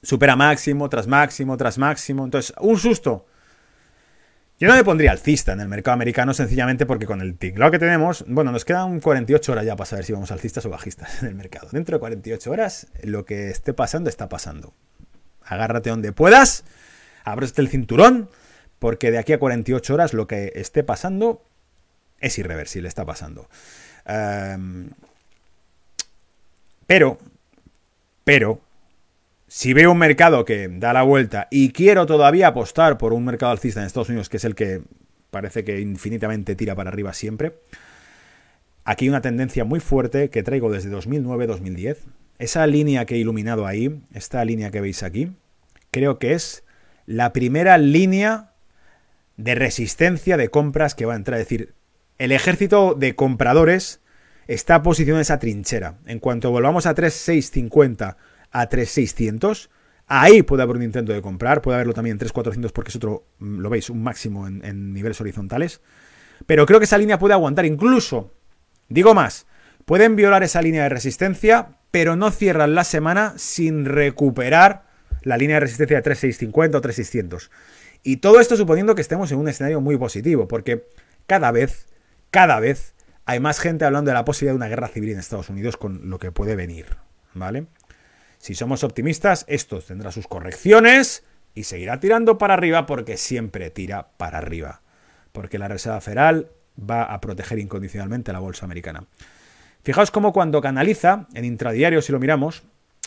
Supera máximo, tras máximo, tras máximo. Entonces, un susto. Yo no me pondría alcista en el mercado americano sencillamente porque con el tinglado que tenemos, bueno, nos quedan 48 horas ya para saber si vamos alcistas o bajistas en el mercado. Dentro de 48 horas, lo que esté pasando está pasando agárrate donde puedas, ábrete el cinturón, porque de aquí a 48 horas lo que esté pasando es irreversible, está pasando. Em, pero, pero, si veo un mercado que da la vuelta y quiero todavía apostar por un mercado alcista en Estados Unidos, que es el que parece que infinitamente tira para arriba siempre, aquí hay una tendencia muy fuerte que traigo desde 2009-2010 esa línea que he iluminado ahí, esta línea que veis aquí, creo que es la primera línea de resistencia de compras que va a entrar. Es decir, el ejército de compradores está posicionado en esa trinchera. En cuanto volvamos a 3.650 a 3.600, ahí puede haber un intento de comprar. Puede haberlo también en 3.400 porque es otro, mm, lo veis, un máximo en, en niveles horizontales. Pero creo que esa línea puede aguantar. Incluso, digo más, pueden violar esa línea de resistencia pero no cierran la semana sin recuperar la línea de resistencia de 3650 o 3600. Y todo esto suponiendo que estemos en un escenario muy positivo, porque cada vez, cada vez hay más gente hablando de la posibilidad de una guerra civil en Estados Unidos con lo que puede venir, ¿vale? Si somos optimistas, esto tendrá sus correcciones y seguirá tirando para arriba porque siempre tira para arriba, porque la Reserva Federal va a proteger incondicionalmente a la bolsa americana. Fijaos cómo cuando canaliza, en intradiario si lo miramos,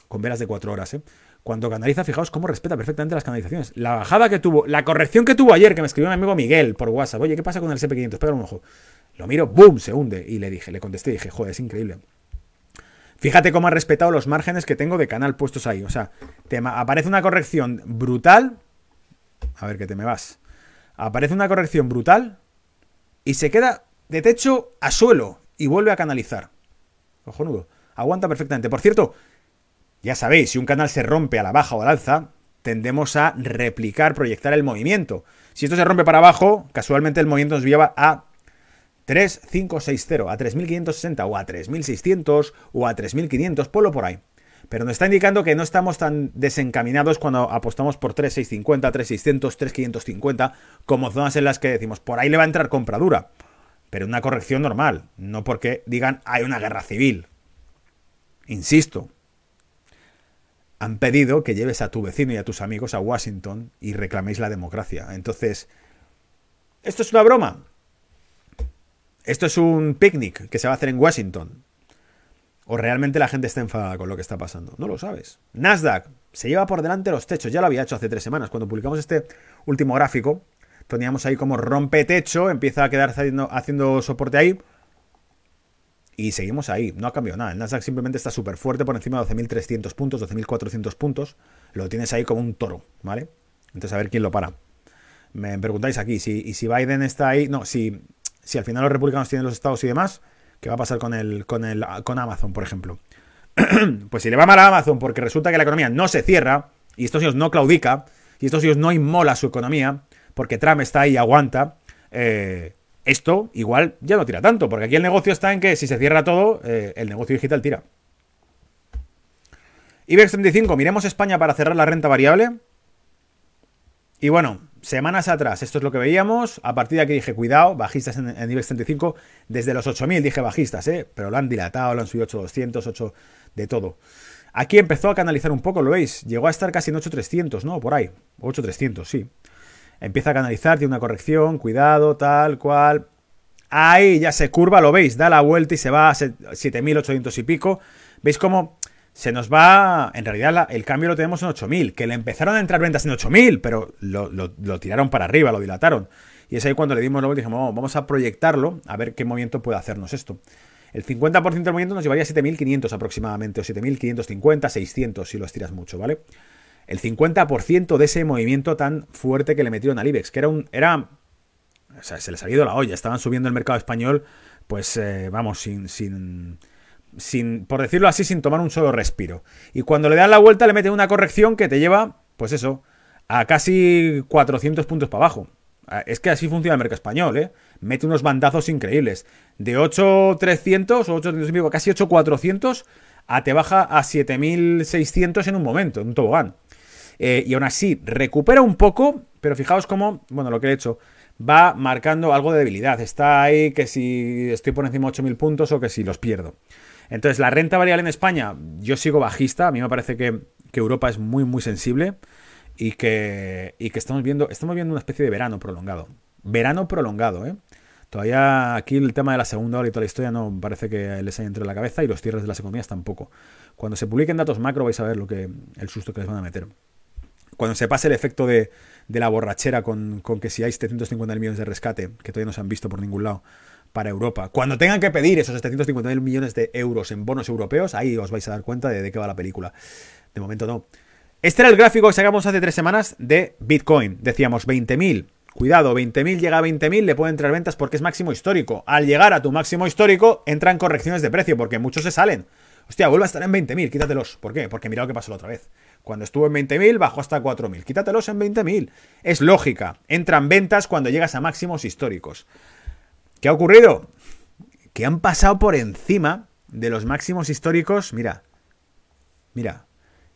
con velas de 4 horas, ¿eh? cuando canaliza, fijaos cómo respeta perfectamente las canalizaciones. La bajada que tuvo, la corrección que tuvo ayer, que me escribió mi amigo Miguel por WhatsApp, oye, ¿qué pasa con el SP500? Pégale un ojo. Lo miro, ¡boom! Se hunde. Y le dije, le contesté dije, joder, es increíble. Fíjate cómo ha respetado los márgenes que tengo de canal puestos ahí. O sea, te aparece una corrección brutal. A ver que te me vas. Aparece una corrección brutal y se queda de techo a suelo y vuelve a canalizar. Cojonudo. Aguanta perfectamente. Por cierto, ya sabéis, si un canal se rompe a la baja o al alza, tendemos a replicar, proyectar el movimiento. Si esto se rompe para abajo, casualmente el movimiento nos lleva a 3560, a 3560 o a 3600 o a 3500, ponlo por ahí. Pero nos está indicando que no estamos tan desencaminados cuando apostamos por 3650, 3600, 3550 como zonas en las que decimos, por ahí le va a entrar compradura pero una corrección normal, no porque digan hay una guerra civil. Insisto, han pedido que lleves a tu vecino y a tus amigos a Washington y reclaméis la democracia. Entonces, ¿esto es una broma? ¿Esto es un picnic que se va a hacer en Washington? ¿O realmente la gente está enfadada con lo que está pasando? No lo sabes. Nasdaq se lleva por delante los techos. Ya lo había hecho hace tres semanas. Cuando publicamos este último gráfico, teníamos ahí como rompe techo, empieza a quedar haciendo, soporte ahí. Y seguimos ahí, no ha cambiado nada. El Nasdaq simplemente está súper fuerte por encima de 12.300 puntos, 12.400 puntos. Lo tienes ahí como un toro, ¿vale? Entonces a ver quién lo para. Me preguntáis aquí, y si Biden está ahí, no, si, si al final los republicanos tienen los estados y demás, ¿qué va a pasar con, el, con, el, con Amazon, por ejemplo? pues si le va mal a Amazon porque resulta que la economía no se cierra, y Unidos no claudica, y Estados Unidos no inmola su economía, porque Trump está ahí y aguanta, eh, esto igual ya no tira tanto, porque aquí el negocio está en que si se cierra todo, eh, el negocio digital tira. IBEX 35, miremos España para cerrar la renta variable. Y bueno, semanas atrás, esto es lo que veíamos. A partir de aquí dije, cuidado, bajistas en, IBEX 35. Desde los 8000 dije bajistas, ¿eh? Pero lo han dilatado, lo han subido 8200, 8 de todo. Aquí empezó a canalizar un poco, ¿lo veis? Llegó a estar casi en 8300, ¿no? Por ahí. 8300, sí. Empieza a canalizar, tiene una corrección, cuidado, tal cual. Ahí ya se curva, lo veis, da la vuelta y se va a 7800 y pico. ¿Veis cómo se nos va. En realidad, el cambio lo tenemos en 8000, que le empezaron a entrar ventas en 8000, pero lo, tiraron para arriba, lo dilataron. Y es ahí cuando le dimos luego y dijimos, vamos a proyectarlo, a ver qué movimiento puede hacernos esto. El 50% del movimiento nos llevaría a 7500 aproximadamente, o 7550, 600 si lo estiras mucho, ¿vale? El 50% de ese movimiento tan fuerte que le metieron al IBEX, que era un. Era. O sea, se les ha ido la olla, estaban subiendo el mercado español, pues eh, vamos, sin, sin sin, por decirlo así, sin tomar un solo respiro. Y cuando le dan la vuelta le meten una corrección que te lleva, pues eso, a casi 400 puntos para abajo. Ah, es que así funciona el mercado español, ¿eh? Mete unos bandazos increíbles. De 8.300 o 8.300, casi 8.400, a te baja a 7.600 en un momento, en un tobogán. Eh, y aún así, recupera un poco, pero fijaos cómo, bueno, lo que he hecho, va marcando algo de debilidad. Está ahí que si estoy por encima de 8.000 puntos o que si los pierdo. Entonces, la renta variable en España, yo sigo bajista. A mí me parece que, Europa es muy, muy sensible y que, y que estamos, viendo, estamos viendo una especie de verano prolongado. Verano prolongado, ¿eh? Todavía aquí el tema de la segunda hora y toda la historia no parece que les haya entrado en la cabeza y los cierres de las economías tampoco. Cuando se publiquen datos macro vais a ver lo que, el susto que les van a meter. Cuando se pase el efecto de, la borrachera con, con, que si hay 750 millones de rescate, que todavía no se han visto por ningún lado, para Europa. Cuando tengan que pedir esos 750.000 millones de euros en bonos europeos, ahí os vais a dar cuenta de, de qué va la película. De momento no. Este era el gráfico que sacamos hace tres semanas de Bitcoin. Decíamos 20.000. Cuidado, 20.000 llega a 20.000, le pueden entrar ventas porque es máximo histórico. Al llegar a tu máximo histórico, entran correcciones de precio porque muchos se salen. Hostia, vuelve a estar en 20.000, quítatelos. ¿Por qué? Porque mira lo que pasó la otra vez. Cuando estuvo en 20.000, bajó hasta 4.000. Quítatelos en 20.000. Es lógica. Entran ventas cuando llegas a máximos históricos. ¿Qué ha ocurrido? Que han pasado por encima de los máximos históricos. Mira, mira.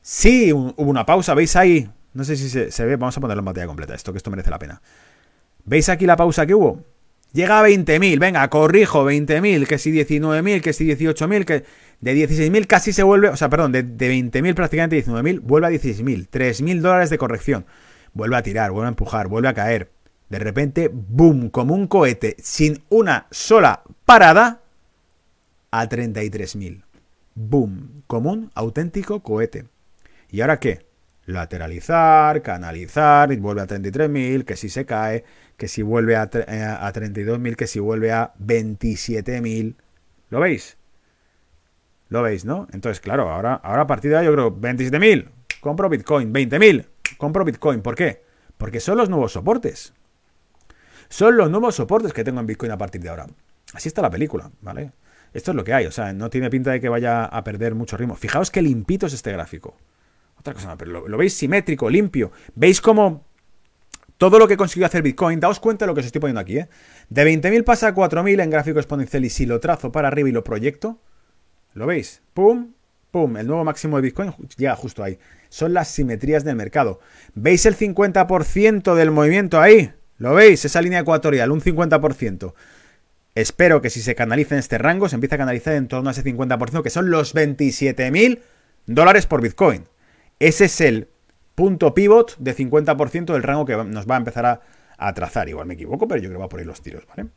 Sí, hubo una pausa, ¿veis ahí? No sé si se, ve, vamos a ponerlo en pantalla completa, esto que esto merece la pena. ¿Veis aquí la pausa que hubo? Llega a 20.000, venga, corrijo, 20.000, que si 19.000, que si 18.000, que de 16.000 casi se vuelve, o sea, perdón, de, de 20.000 prácticamente 19.000, vuelve a 16.000, 3.000 dólares de corrección. Vuelve a tirar, vuelve a empujar, vuelve a caer. De repente, boom, como un cohete, sin una sola parada, a 33.000. Boom, como un auténtico cohete. ¿Y ahora qué? Lateralizar, canalizar, y vuelve a 33.000, que si se cae, que si vuelve a, eh, a 32.000, que si vuelve a 27.000. ¿Lo veis? ¿Lo veis, no? Entonces, claro, ahora, ahora a partir de ahí yo creo 27.000, compro Bitcoin, 20.000, compro Bitcoin. ¿Por qué? Porque son los nuevos soportes. Son los nuevos soportes que tengo en Bitcoin a partir de ahora. Así está la película, ¿vale? Esto es lo que hay, o sea, no tiene pinta de que vaya a perder mucho ritmo. Fijaos qué limpito es este gráfico. Otra cosa, pero lo, veis simétrico, limpio. ¿Veis cómo todo lo que consiguió hacer Bitcoin, daos cuenta de lo que os estoy poniendo aquí, ¿eh? De 20.000 pasa a 4.000 en gráfico exponencial y si lo trazo para arriba y lo proyecto, ¿lo veis? ¡Pum! ¡Pum! El nuevo máximo de Bitcoin llega justo ahí. Son las simetrías del mercado. ¿Veis el 50% del movimiento ahí? ¿Lo veis? Esa línea ecuatorial, un 50%. Espero que si se canaliza en este rango, se empiece a canalizar en torno a ese 50%, que son los 27.000 dólares por Bitcoin. Ese es el punto pivot de 50% del rango que nos va a empezar a, trazar. Igual me equivoco, pero yo creo que va por ahí los tiros, ¿vale?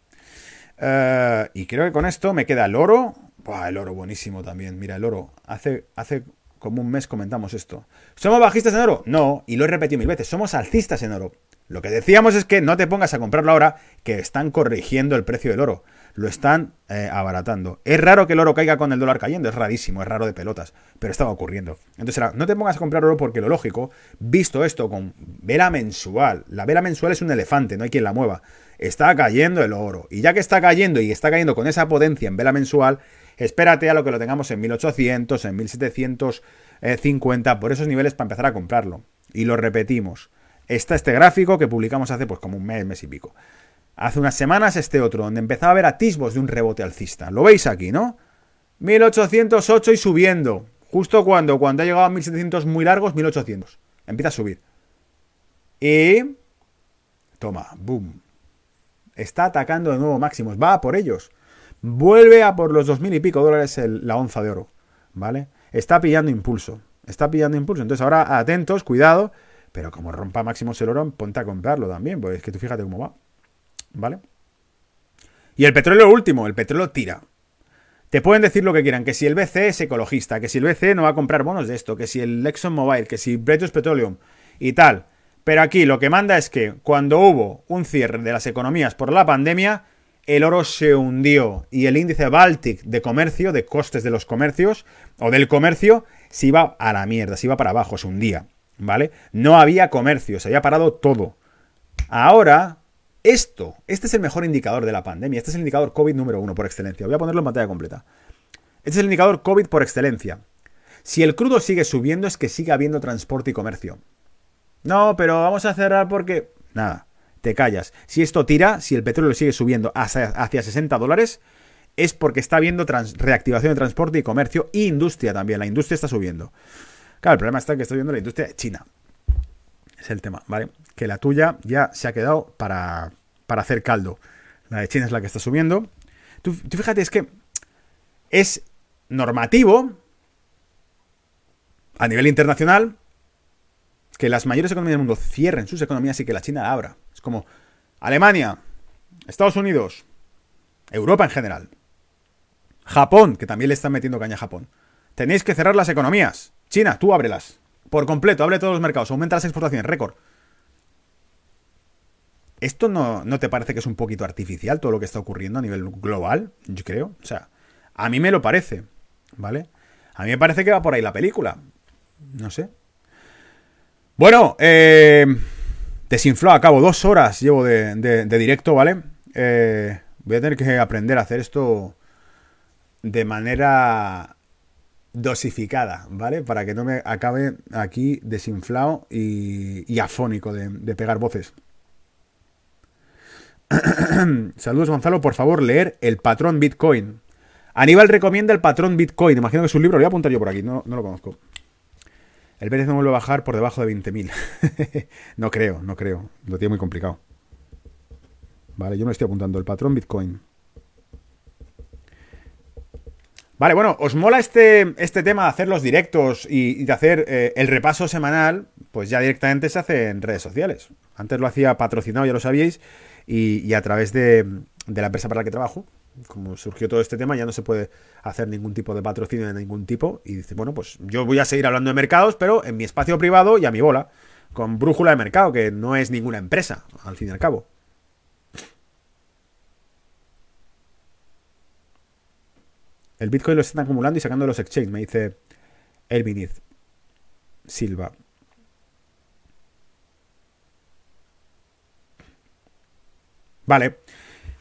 Eh, y creo que con esto me queda el oro. Buah, el oro buenísimo también. Mira, el oro. Hace, hace como un mes comentamos esto. ¿Somos bajistas en oro? No, y lo he repetido mil veces. Somos alcistas en oro. Lo que decíamos es que no te pongas a comprarlo ahora, que están corrigiendo el precio del oro. Lo están eh, abaratando. Es raro que el oro caiga con el dólar cayendo, es rarísimo, es raro de pelotas, pero estaba ocurriendo. Entonces, no te pongas a comprar oro porque lo lógico, visto esto con vela mensual, la vela mensual es un elefante, no hay quien la mueva. Está cayendo el oro. Y ya que está cayendo y está cayendo con esa potencia en vela mensual, espérate a lo que lo tengamos en 1800, en 1750, por esos niveles para empezar a comprarlo. y lo repetimos. Está este gráfico que publicamos hace pues como un mes, mes y pico. Hace unas semanas este otro, donde empezaba a haber atisbos de un rebote alcista. Lo veis aquí, ¿no? 1808 y subiendo. Justo cuando, cuando ha llegado a 1700 muy largos, 1800. Empieza a subir. Y... Toma, boom. Está atacando de nuevo máximos. Va por ellos. Vuelve a por los 2.000 y pico dólares la onza de oro. ¿Vale? Está pillando impulso. Está pillando impulso. Entonces ahora atentos, cuidado. Pero como rompa máximos el oro, ponte a comprarlo también. Pues es que tú fíjate cómo va. ¿Vale? Y el petróleo último, el petróleo tira. Te pueden decir lo que quieran, que si el BC es ecologista, que si el BC no va a comprar bonos de esto, que si el ExxonMobil, que si British Petroleum y tal. Pero aquí lo que manda es que cuando hubo un cierre de las economías por la pandemia, el oro se hundió y el índice Baltic de comercio, de costes de los comercios o del comercio, se iba a la mierda, se iba para abajo, se hundía, ¿vale? No había comercio, se había parado todo. Ahora, esto, este es el mejor indicador de la pandemia. Este es el indicador COVID número uno por excelencia. Voy a ponerlo en pantalla completa. Este es el indicador COVID por excelencia. Si el crudo sigue subiendo es que sigue habiendo transporte y comercio. No, pero vamos a cerrar porque... Nada, te callas. Si esto tira, si el petróleo sigue subiendo hacia, hacia 60 dólares, es porque está habiendo reactivación de transporte y comercio e industria también. La industria está subiendo. Claro, el problema está que está subiendo la industria de China. Es el tema, ¿vale? Que la tuya ya se ha quedado para, para hacer caldo. La de China es la que está subiendo. Tú, fíjate, es que es normativo a nivel internacional que las mayores economías del mundo cierren sus economías y que la China la abra. Es como Alemania, Estados Unidos, Europa en general, Japón, que también le están metiendo caña a Japón. Tenéis que cerrar las economías. China, tú ábrelas. Por completo, abre todos los mercados, aumenta las exportaciones, récord. ¿Esto no, no, te parece que es un poquito artificial todo lo que está ocurriendo a nivel global? Yo creo. O sea, a mí me lo parece. ¿Vale? A mí me parece que va por ahí la película. No sé. Bueno, eh, desinfló a cabo dos horas llevo de, directo, ¿vale? Eh, voy a tener que aprender a hacer esto de manera dosificada, ¿vale? Para que no me acabe aquí desinflado y, afónico de, pegar voces. Saludos Gonzalo, por favor, leer El patrón Bitcoin. Aníbal recomienda el patrón Bitcoin. Imagino que es un libro, lo voy a apuntar yo por aquí, no, lo conozco. El BTC no vuelve a bajar por debajo de 20.000. no creo, no creo. Lo tiene muy complicado. Vale, yo me estoy apuntando. El patrón Bitcoin. Vale, bueno, ¿os mola este, este tema de hacer los directos y, de hacer eh, el repaso semanal? Pues ya directamente se hace en redes sociales. Antes lo hacía patrocinado, ya lo sabíais, y, a través de, de, la empresa para la que trabajo. Como surgió todo este tema, ya no se puede hacer ningún tipo de patrocinio de ningún tipo. Y dice, bueno, pues yo voy a seguir hablando de mercados, pero en mi espacio privado y a mi bola. Con brújula de mercado, que no es ninguna empresa, al fin y al cabo. El Bitcoin lo están acumulando y sacando los exchanges, me dice Elviniz Silva. Vale.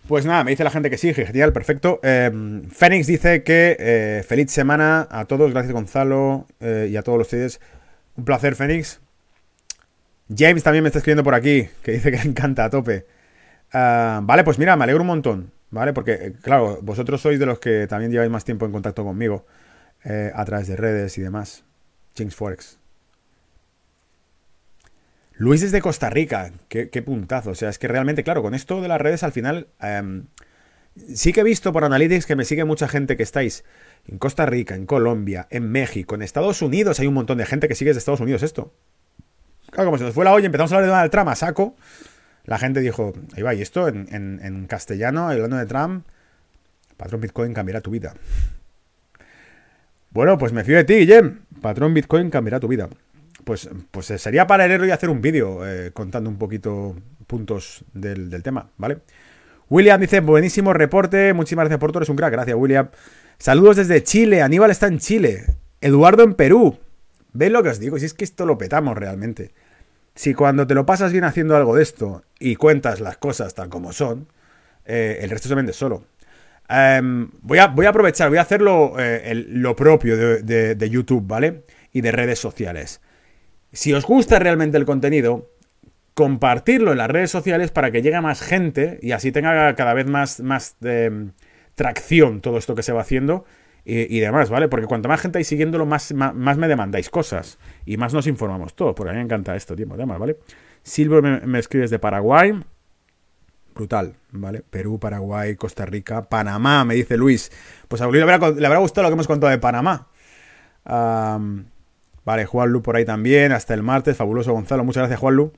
Pues nada, me dice la gente que sí, genial, perfecto. Eh, Fénix dice que eh, feliz semana a todos, gracias Gonzalo eh, y a todos ustedes. Un placer, Fénix. James también me está escribiendo por aquí, que dice que le encanta a tope. Ah, vale, pues mira, me alegro un montón. ¿Vale? Porque, eh, claro, vosotros sois de los que también lleváis más tiempo en contacto conmigo eh, a través de redes y demás. James Forex. Luis desde Costa Rica, qué, puntazo. O sea, es que realmente, claro, con esto de las redes al final... Em, sí que he visto por Analytics que me sigue mucha gente que estáis en Costa Rica, en Colombia, en México, en Estados Unidos. Hay un montón de gente que sigue de Estados Unidos esto. Claro, como se nos fue la empezamos a hablar de Donald Trump saco la gente dijo, ahí va, y esto en, en, castellano, hablando de Trump, patrón Bitcoin cambiará tu vida. Bueno, pues me fío de ti, Guillem. Patrón Bitcoin cambiará tu vida. Pues, pues sería para leerlo y hacer un vídeo eh, contando un poquito puntos del, tema, ¿vale? William dice, buenísimo reporte, muchísimas gracias por todo, eres un crack, gracias William. Saludos desde Chile, Aníbal está en Chile, Eduardo en Perú. ¿Veis lo que os digo? Si es que esto lo petamos realmente. Si cuando te lo pasas bien haciendo algo de esto y cuentas las cosas tal como son, eh, el resto se vende solo. Em, voy, a, voy, a, aprovechar, voy a hacerlo eh, lo propio de, YouTube, ¿vale? Y de redes sociales. Si os gusta realmente el contenido, compartirlo en las redes sociales para que llegue más gente y así tenga cada vez más, más de, tracción todo esto que se va haciendo y, demás, ¿vale? Porque cuanto más gente hay siguiéndolo, más, más, me demandáis cosas y más nos informamos todos. Porque a mí me encanta esto, tiempo, demás, ¿vale? Silver me, me escribes de Paraguay. Brutal, ¿vale? Perú, Paraguay, Costa Rica, Panamá, me dice Luis. Pues a Luis le habrá, gustado lo que hemos contado de Panamá. vale, Juanlu por ahí también, hasta el martes, fabuloso Gonzalo, muchas gracias Juanlu.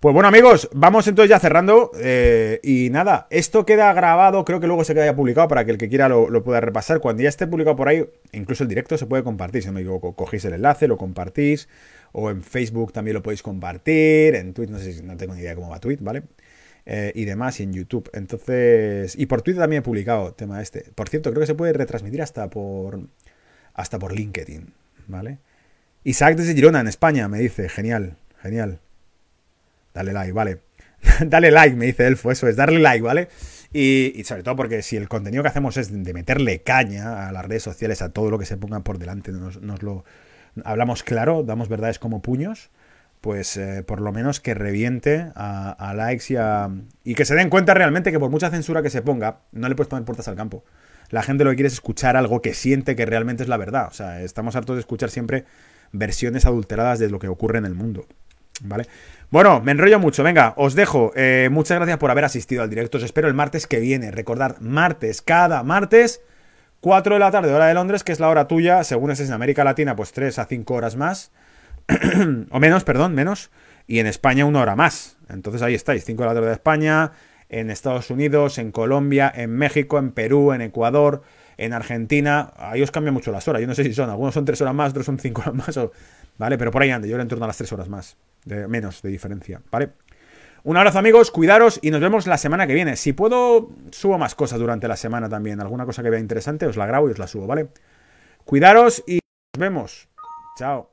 Pues bueno amigos, vamos entonces ya cerrando eh, y nada, esto queda grabado, creo que luego se queda ya publicado para que el que quiera lo, pueda repasar. Cuando ya esté publicado por ahí, incluso el directo se puede compartir, si no me equivoco, cogéis el enlace, lo compartís, o en Facebook también lo podéis compartir, en Twitter, no sé no tengo ni idea cómo va Twitter, ¿vale? Eh, y demás, y en YouTube. Entonces, y por Twitter también he publicado tema este. Por cierto, creo que se puede retransmitir hasta por, hasta por LinkedIn, ¿vale? Isaac desde Girona, en España, me dice, genial, genial. Dale like, vale. Dale like, me dice Elfo, eso es, darle like, ¿vale? Y, sobre todo porque si el contenido que hacemos es de meterle caña a las redes sociales, a todo lo que se ponga por delante, nos, lo hablamos claro, damos verdades como puños, pues eh, por lo menos que reviente a, likes y, a, y que se den cuenta realmente que por mucha censura que se ponga, no le puedes poner puertas al campo. La gente lo que quiere es escuchar algo que siente que realmente es la verdad. O sea, estamos hartos de escuchar siempre versiones adulteradas de lo que ocurre en el mundo. ¿Vale? Bueno, me enrollo mucho. Venga, os dejo. Eh, muchas gracias por haber asistido al directo. Os espero el martes que viene. Recordad, martes, cada martes, 4 de la tarde, hora de Londres, que es la hora tuya. Según es en América Latina, pues 3 a 5 horas más. o menos, perdón, menos. Y en España, una hora más. Entonces ahí estáis, 5 de la tarde de España. En Estados Unidos, en Colombia, en México, en Perú, en Ecuador, en Argentina. Ahí os cambia mucho las horas. Yo no sé si son. Algunos son 3 horas más, otros son 5 horas más. ¿Vale? Pero por ahí ande. Yo en torno a las 3 horas más menos de diferencia, ¿vale? Un abrazo amigos, cuidaros y nos vemos la semana que viene. Si puedo, subo más cosas durante la semana también. Alguna cosa que vea interesante, os la grabo y os la subo, ¿vale? Cuidaros y nos vemos. Chao.